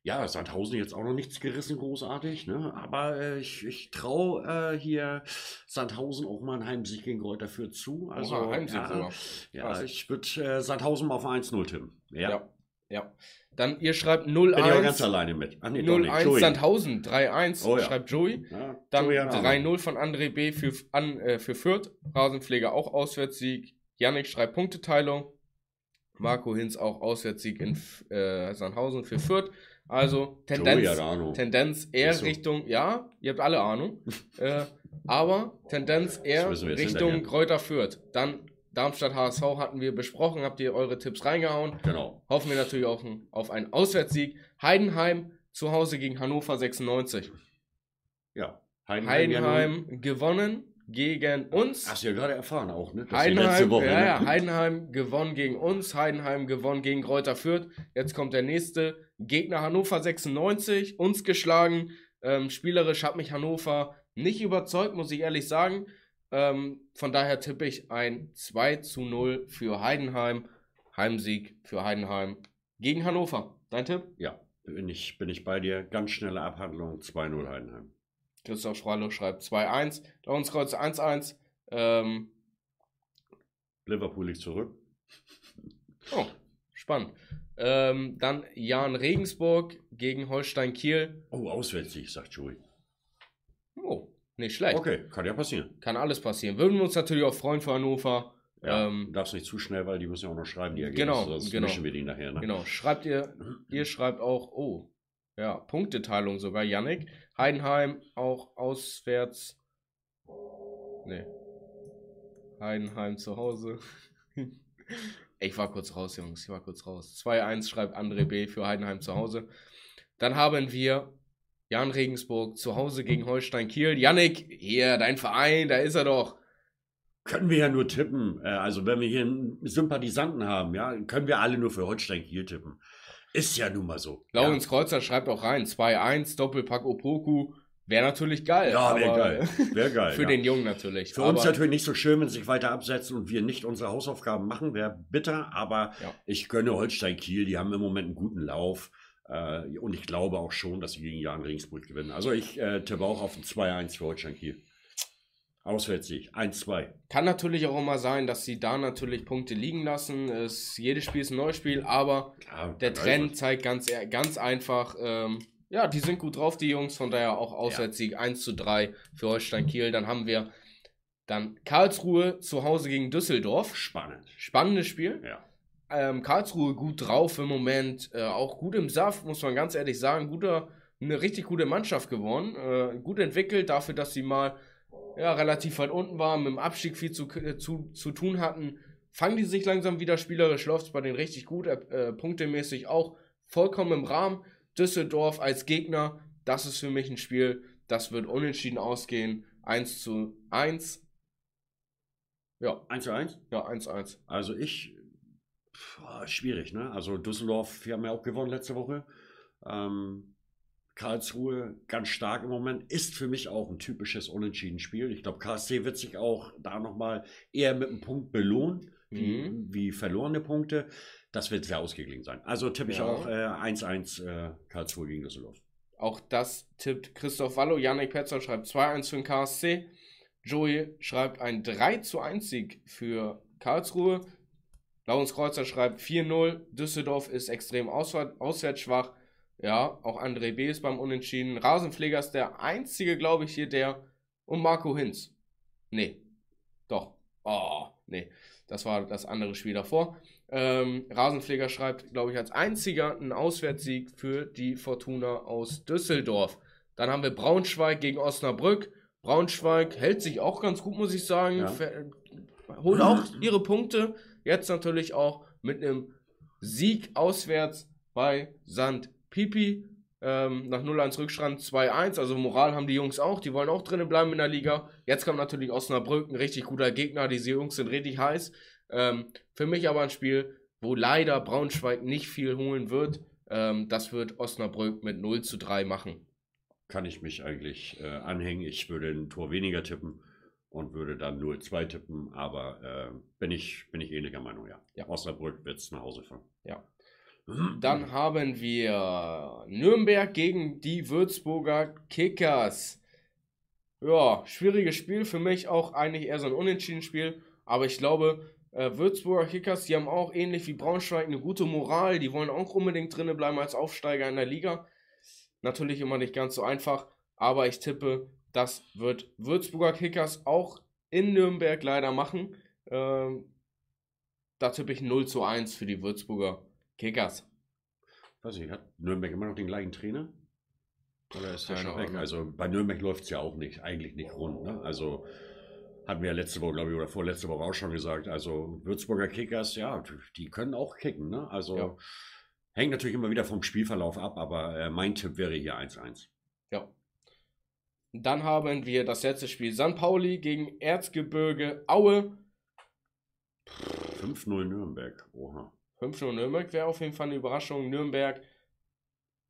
ja, Sandhausen jetzt auch noch nichts gerissen, großartig, ne? aber äh, ich, ich traue äh, hier Sandhausen auch mal einen Heimsieg gegen Kräuter Fürth zu. Also, Oha, Heimsieg ja, sogar. ja, ich würde äh, Sandhausen mal auf 1-0 tippen. Ja. Ja. Ja. Dann, ihr schreibt Bin ich auch ganz 0-1. alleine mit. Ach nee, doch nicht. 0-1 Joey. Sandhausen, 3-1, Oh ja. schreibt Joey. Ja, Dann Joey hat Ahnung. 3-0 von André B. für, an, äh, für Fürth. Rasenpfleger auch Auswärtssieg. Yannick schreibt Punkteteilung. Marco Hinz auch Auswärtssieg in äh, Sandhausen für Fürth. Also Tendenz. Tendenz eher so. Richtung, ja, ihr habt alle Ahnung, äh, aber Tendenz eher Richtung. Kräuter Fürth. Dann Darmstadt HSV hatten wir besprochen, habt ihr eure Tipps reingehauen. Genau. Hoffen wir natürlich auch auf einen Auswärtssieg. Heidenheim zu Hause gegen Hannover 96. Ja. Heidenheim. Heidenheim gewonnen gegen uns. Hast du ja gerade erfahren auch, ne? Das Heidenheim, letzte Woche. ja, ne? ja, Heidenheim gewonnen gegen uns, Heidenheim gewonnen gegen Kräuter Fürth. Jetzt kommt der nächste Gegner Hannover 96, uns geschlagen. Ähm, spielerisch hat mich Hannover nicht überzeugt, muss ich ehrlich sagen. Ähm, von daher tippe ich ein 2 zu 0 für Heidenheim. Heimsieg für Heidenheim gegen Hannover. Dein Tipp? Ja, bin ich, bin ich bei dir. Ganz schnelle Abhandlung. 2-0 Heidenheim. Christoph Schwallow schreibt 2-1. Lauenskreuz 1-1. Ähm, Liverpool liegt zurück. oh, spannend. Ähm, dann Jan Regensburg gegen Holstein Kiel. Oh, Auswärtssieg, sagt Joey. Oh, nicht schlecht. Okay, kann ja passieren. Kann alles passieren. Würden wir uns natürlich auch freuen für Hannover. Ja, Ähm, darfst nicht zu schnell, weil die müssen ja auch noch schreiben, die Ergebnisse. Genau, sonst genau. mischen wir die nachher. Ne? Genau. Schreibt ihr, ihr schreibt auch, oh, ja, Punkteteilung sogar, Yannick. Heidenheim auch auswärts. Nee. Heidenheim zu Hause. ich war kurz raus, Jungs. Ich war kurz raus. 2-1 schreibt André B. für Heidenheim zu Hause. Dann haben wir Jan Regensburg zu Hause gegen Holstein Kiel. Yannick, hier, dein Verein, da ist er doch. Können wir ja nur tippen. Äh, Also, wenn wir hier einen Sympathisanten haben, ja, können wir alle nur für Holstein Kiel tippen. Ist ja nun mal so. Laurens Kreuzer schreibt auch rein. 2-1, Doppelpack Opoku. Wäre natürlich geil. Ja, wäre aber geil. Wäre geil. Für ja. den Jungen natürlich. Für uns natürlich nicht so schön, wenn sie sich weiter absetzen und wir nicht unsere Hausaufgaben machen, wäre bitter, aber Ja. ich gönne Holstein Kiel, die haben im Moment einen guten Lauf äh, und ich glaube auch schon, dass sie gegen Jan Regensburg gewinnen. Also ich äh, tippe auch auf ein 2-1 für Holstein Kiel. Auswärtssieg, 1-2. Kann natürlich auch immer sein, dass sie da natürlich Punkte liegen lassen. Es, jedes Spiel ist ein neues Spiel, aber Ja, der Trend zeigt ganz, ehr- ganz einfach, ähm, ja, die sind gut drauf, die Jungs, von daher auch Auswärtssieg 1 zu 3 für Holstein Kiel. Dann haben wir dann Karlsruhe zu Hause gegen Düsseldorf. Spannend. Spannendes Spiel. Ja. Ähm, Karlsruhe gut drauf im Moment, äh, auch gut im Saft, muss man ganz ehrlich sagen. Guter, eine richtig gute Mannschaft geworden, äh, gut entwickelt dafür, dass sie mal ja, relativ weit unten waren, mit dem Abstieg viel zu, äh, zu, zu tun hatten. Fangen die sich langsam wieder spielerisch, läuft es bei denen richtig gut, äh, punktemäßig auch vollkommen im Rahmen. Düsseldorf als Gegner, das ist für mich ein Spiel, das wird unentschieden ausgehen. 1 zu 1. Ja, 1 zu 1? ja, 1-1. Also ich, pff, schwierig, ne? Also Düsseldorf, wir haben ja auch gewonnen letzte Woche. Ähm, Karlsruhe ganz stark im Moment, ist für mich auch ein typisches Unentschieden-Spiel. Ich glaube, KSC wird sich auch da nochmal eher mit einem Punkt belohnen, wie, Mhm. wie verlorene Punkte. Das wird sehr ausgeglichen sein. Also tippe ich Ja. auch äh, 1-1 äh, Karlsruhe gegen Düsseldorf. Auch das tippt Christoph Wallo. Yannick Petzer schreibt 2-1 für den KSC. Joey schreibt ein 3 zu 1 Sieg für Karlsruhe. Laurens Kreuzer schreibt 4-0. Düsseldorf ist extrem auswär auswärts schwach. Ja, auch André B. ist beim Unentschieden. Rasenpfleger ist der einzige, glaube ich, hier, der. Und Marco Hinz. Nee. Doch. Oh, nee. Das war das andere Spiel davor. Ähm, Rasenpfleger schreibt, glaube ich, als einziger einen Auswärtssieg für die Fortuna aus Düsseldorf. Dann haben wir Braunschweig gegen Osnabrück. Braunschweig hält sich auch ganz gut, muss ich sagen. Ja. Holt auch ihre Punkte. Jetzt natürlich auch mit einem Sieg auswärts bei St. Pipi. Ähm, nach 0-1 Rückstand 2-1. Also Moral haben die Jungs auch. Die wollen auch drinnen bleiben in der Liga. Jetzt kommt natürlich Osnabrück, ein richtig guter Gegner. Diese Jungs sind richtig heiß. Ähm, für mich aber ein Spiel, wo leider Braunschweig nicht viel holen wird. Ähm, das wird Osnabrück mit 0 zu 3 machen. Kann ich mich eigentlich äh, anhängen. Ich würde ein Tor weniger tippen und würde dann 0-2 tippen, aber äh, bin, ich, bin ich ähnlicher Meinung, ja. Ja. Osnabrück wird es nach Hause fahren. Ja. Dann haben wir Nürnberg gegen die Würzburger Kickers. Ja, schwieriges Spiel für mich auch eigentlich eher so ein Unentschieden-Spiel. Aber ich glaube, äh, Würzburger Kickers, die haben auch ähnlich wie Braunschweig eine gute Moral. Die wollen auch unbedingt drinnen bleiben als Aufsteiger in der Liga. Natürlich immer nicht ganz so einfach. Aber ich tippe, das wird Würzburger Kickers auch in Nürnberg leider machen. Ähm, da tippe ich 0 zu 1 für die Würzburger Kickers. Weiß ich, hat Nürnberg immer noch den gleichen Trainer? Oder ist der schon weg? Also bei Nürnberg läuft es ja auch nicht, eigentlich nicht rund. Ne? Also hatten wir ja letzte Woche, glaube ich, oder vorletzte Woche auch schon gesagt. Also Würzburger Kickers, ja, die können auch kicken. Ne? Also Ja. hängt natürlich immer wieder vom Spielverlauf ab, aber äh, mein Tipp wäre hier 1-1. Ja. Dann haben wir das letzte Spiel St. Pauli gegen Erzgebirge Aue. 5-0 Nürnberg. Oha. 5-0 Nürnberg wäre auf jeden Fall eine Überraschung. Nürnberg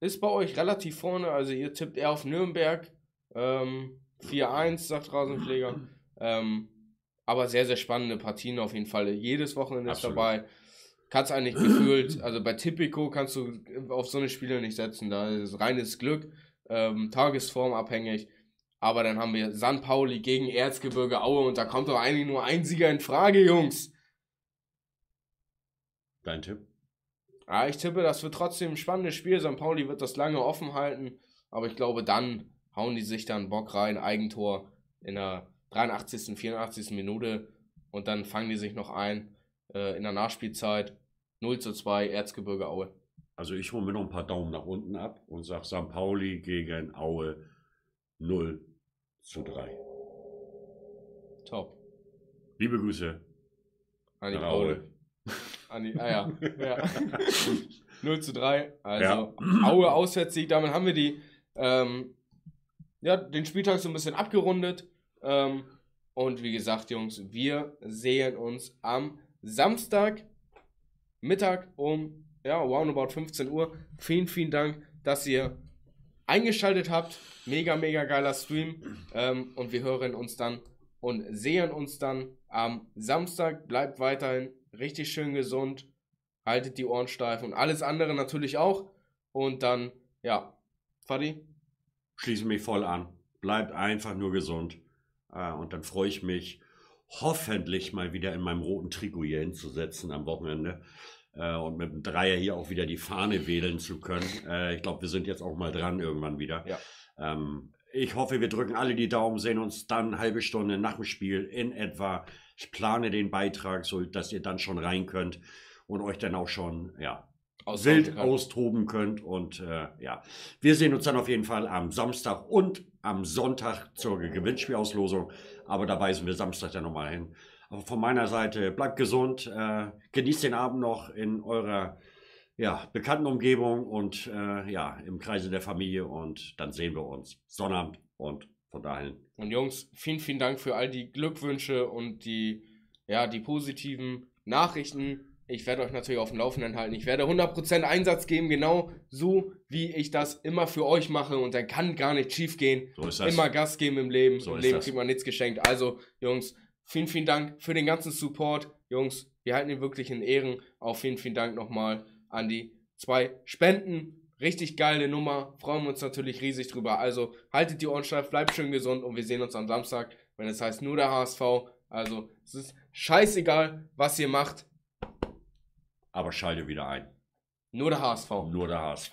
ist bei euch relativ vorne, also ihr tippt eher auf Nürnberg. Ähm, 4-1, sagt Rasenpfleger. Ähm, aber sehr, sehr spannende Partien auf jeden Fall. Jedes Wochenende ist Absolut. dabei. Kannst eigentlich gefühlt, also bei Tipico kannst du auf so eine Spiele nicht setzen. Da ist reines Glück, ähm, Tagesform abhängig. Aber dann haben wir St. Pauli gegen Erzgebirge Aue und da kommt doch eigentlich nur ein Sieger in Frage, Jungs. Dein Tipp? Ja, ich tippe, das wird trotzdem ein spannendes Spiel. St. Pauli wird das lange offen halten. Aber ich glaube, dann hauen die sich dann Bock rein, Eigentor in der 83., 84. Minute. Und dann fangen die sich noch ein äh, in der Nachspielzeit. 0 zu 2, Erzgebirge Aue. Also ich hole mir noch ein paar Daumen nach unten ab und sage St. Pauli gegen Aue 0 zu 3. Top. Liebe Grüße. An die Paul. An die, ah ja. ja. 0 zu 3. Also Ja. Aue Auswärtssieg. Damit haben wir die, ähm, ja, den Spieltag so ein bisschen abgerundet. Ähm, und wie gesagt, Jungs, wir sehen uns am Samstag Mittag um ja, roundabout 15 Uhr. Vielen, vielen Dank, dass ihr eingeschaltet habt. Mega, mega geiler Stream. Ähm, und wir hören uns dann und sehen uns dann am Samstag. Bleibt weiterhin richtig schön gesund. Haltet die Ohren steif und alles andere natürlich auch. Und dann, ja, Fadi? Schließe mich voll an. Bleibt einfach nur gesund. Äh, und dann freue ich mich, hoffentlich mal wieder in meinem roten Trikot hier hinzusetzen am Wochenende äh, und mit dem Dreier hier auch wieder die Fahne wählen zu können. Äh, ich glaube, wir sind jetzt auch mal dran irgendwann wieder. Ja. Ähm, ich hoffe, wir drücken alle die Daumen, sehen uns dann eine halbe Stunde nach dem Spiel in etwa. Ich plane den Beitrag, so dass ihr dann schon rein könnt und euch dann auch schon ja, wild kann. austoben könnt. Und äh, ja, wir sehen uns dann auf jeden Fall am Samstag und am Sonntag zur Gewinnspielauslosung. Aber da weisen wir Samstag dann nochmal hin. Aber von meiner Seite, bleibt gesund, äh, genießt den Abend noch in eurer ja, bekannten Umgebung und äh, ja, im Kreise der Familie und dann sehen wir uns Sonnabend und von dahin. Und Jungs, vielen, vielen Dank für all die Glückwünsche und die, ja, die positiven Nachrichten. Ich werde euch natürlich auf dem Laufenden halten. Ich werde 100% Einsatz geben, genau so, wie ich das immer für euch mache. Und dann kann gar nicht schief gehen. So ist das. Immer Gas geben im Leben. So Im Leben das. kriegt man nichts geschenkt. Also, Jungs, vielen, vielen Dank für den ganzen Support. Jungs, wir halten ihn wirklich in Ehren. Auch vielen, vielen Dank nochmal an die zwei Spenden. Richtig geile Nummer. Freuen wir uns natürlich riesig drüber. Also, haltet die Ohren steif, bleibt schön gesund und wir sehen uns am Samstag, wenn es heißt nur der HSV. Also, es ist scheißegal, was ihr macht aber schalte wieder ein. Nur der HSV. Nur der HSV.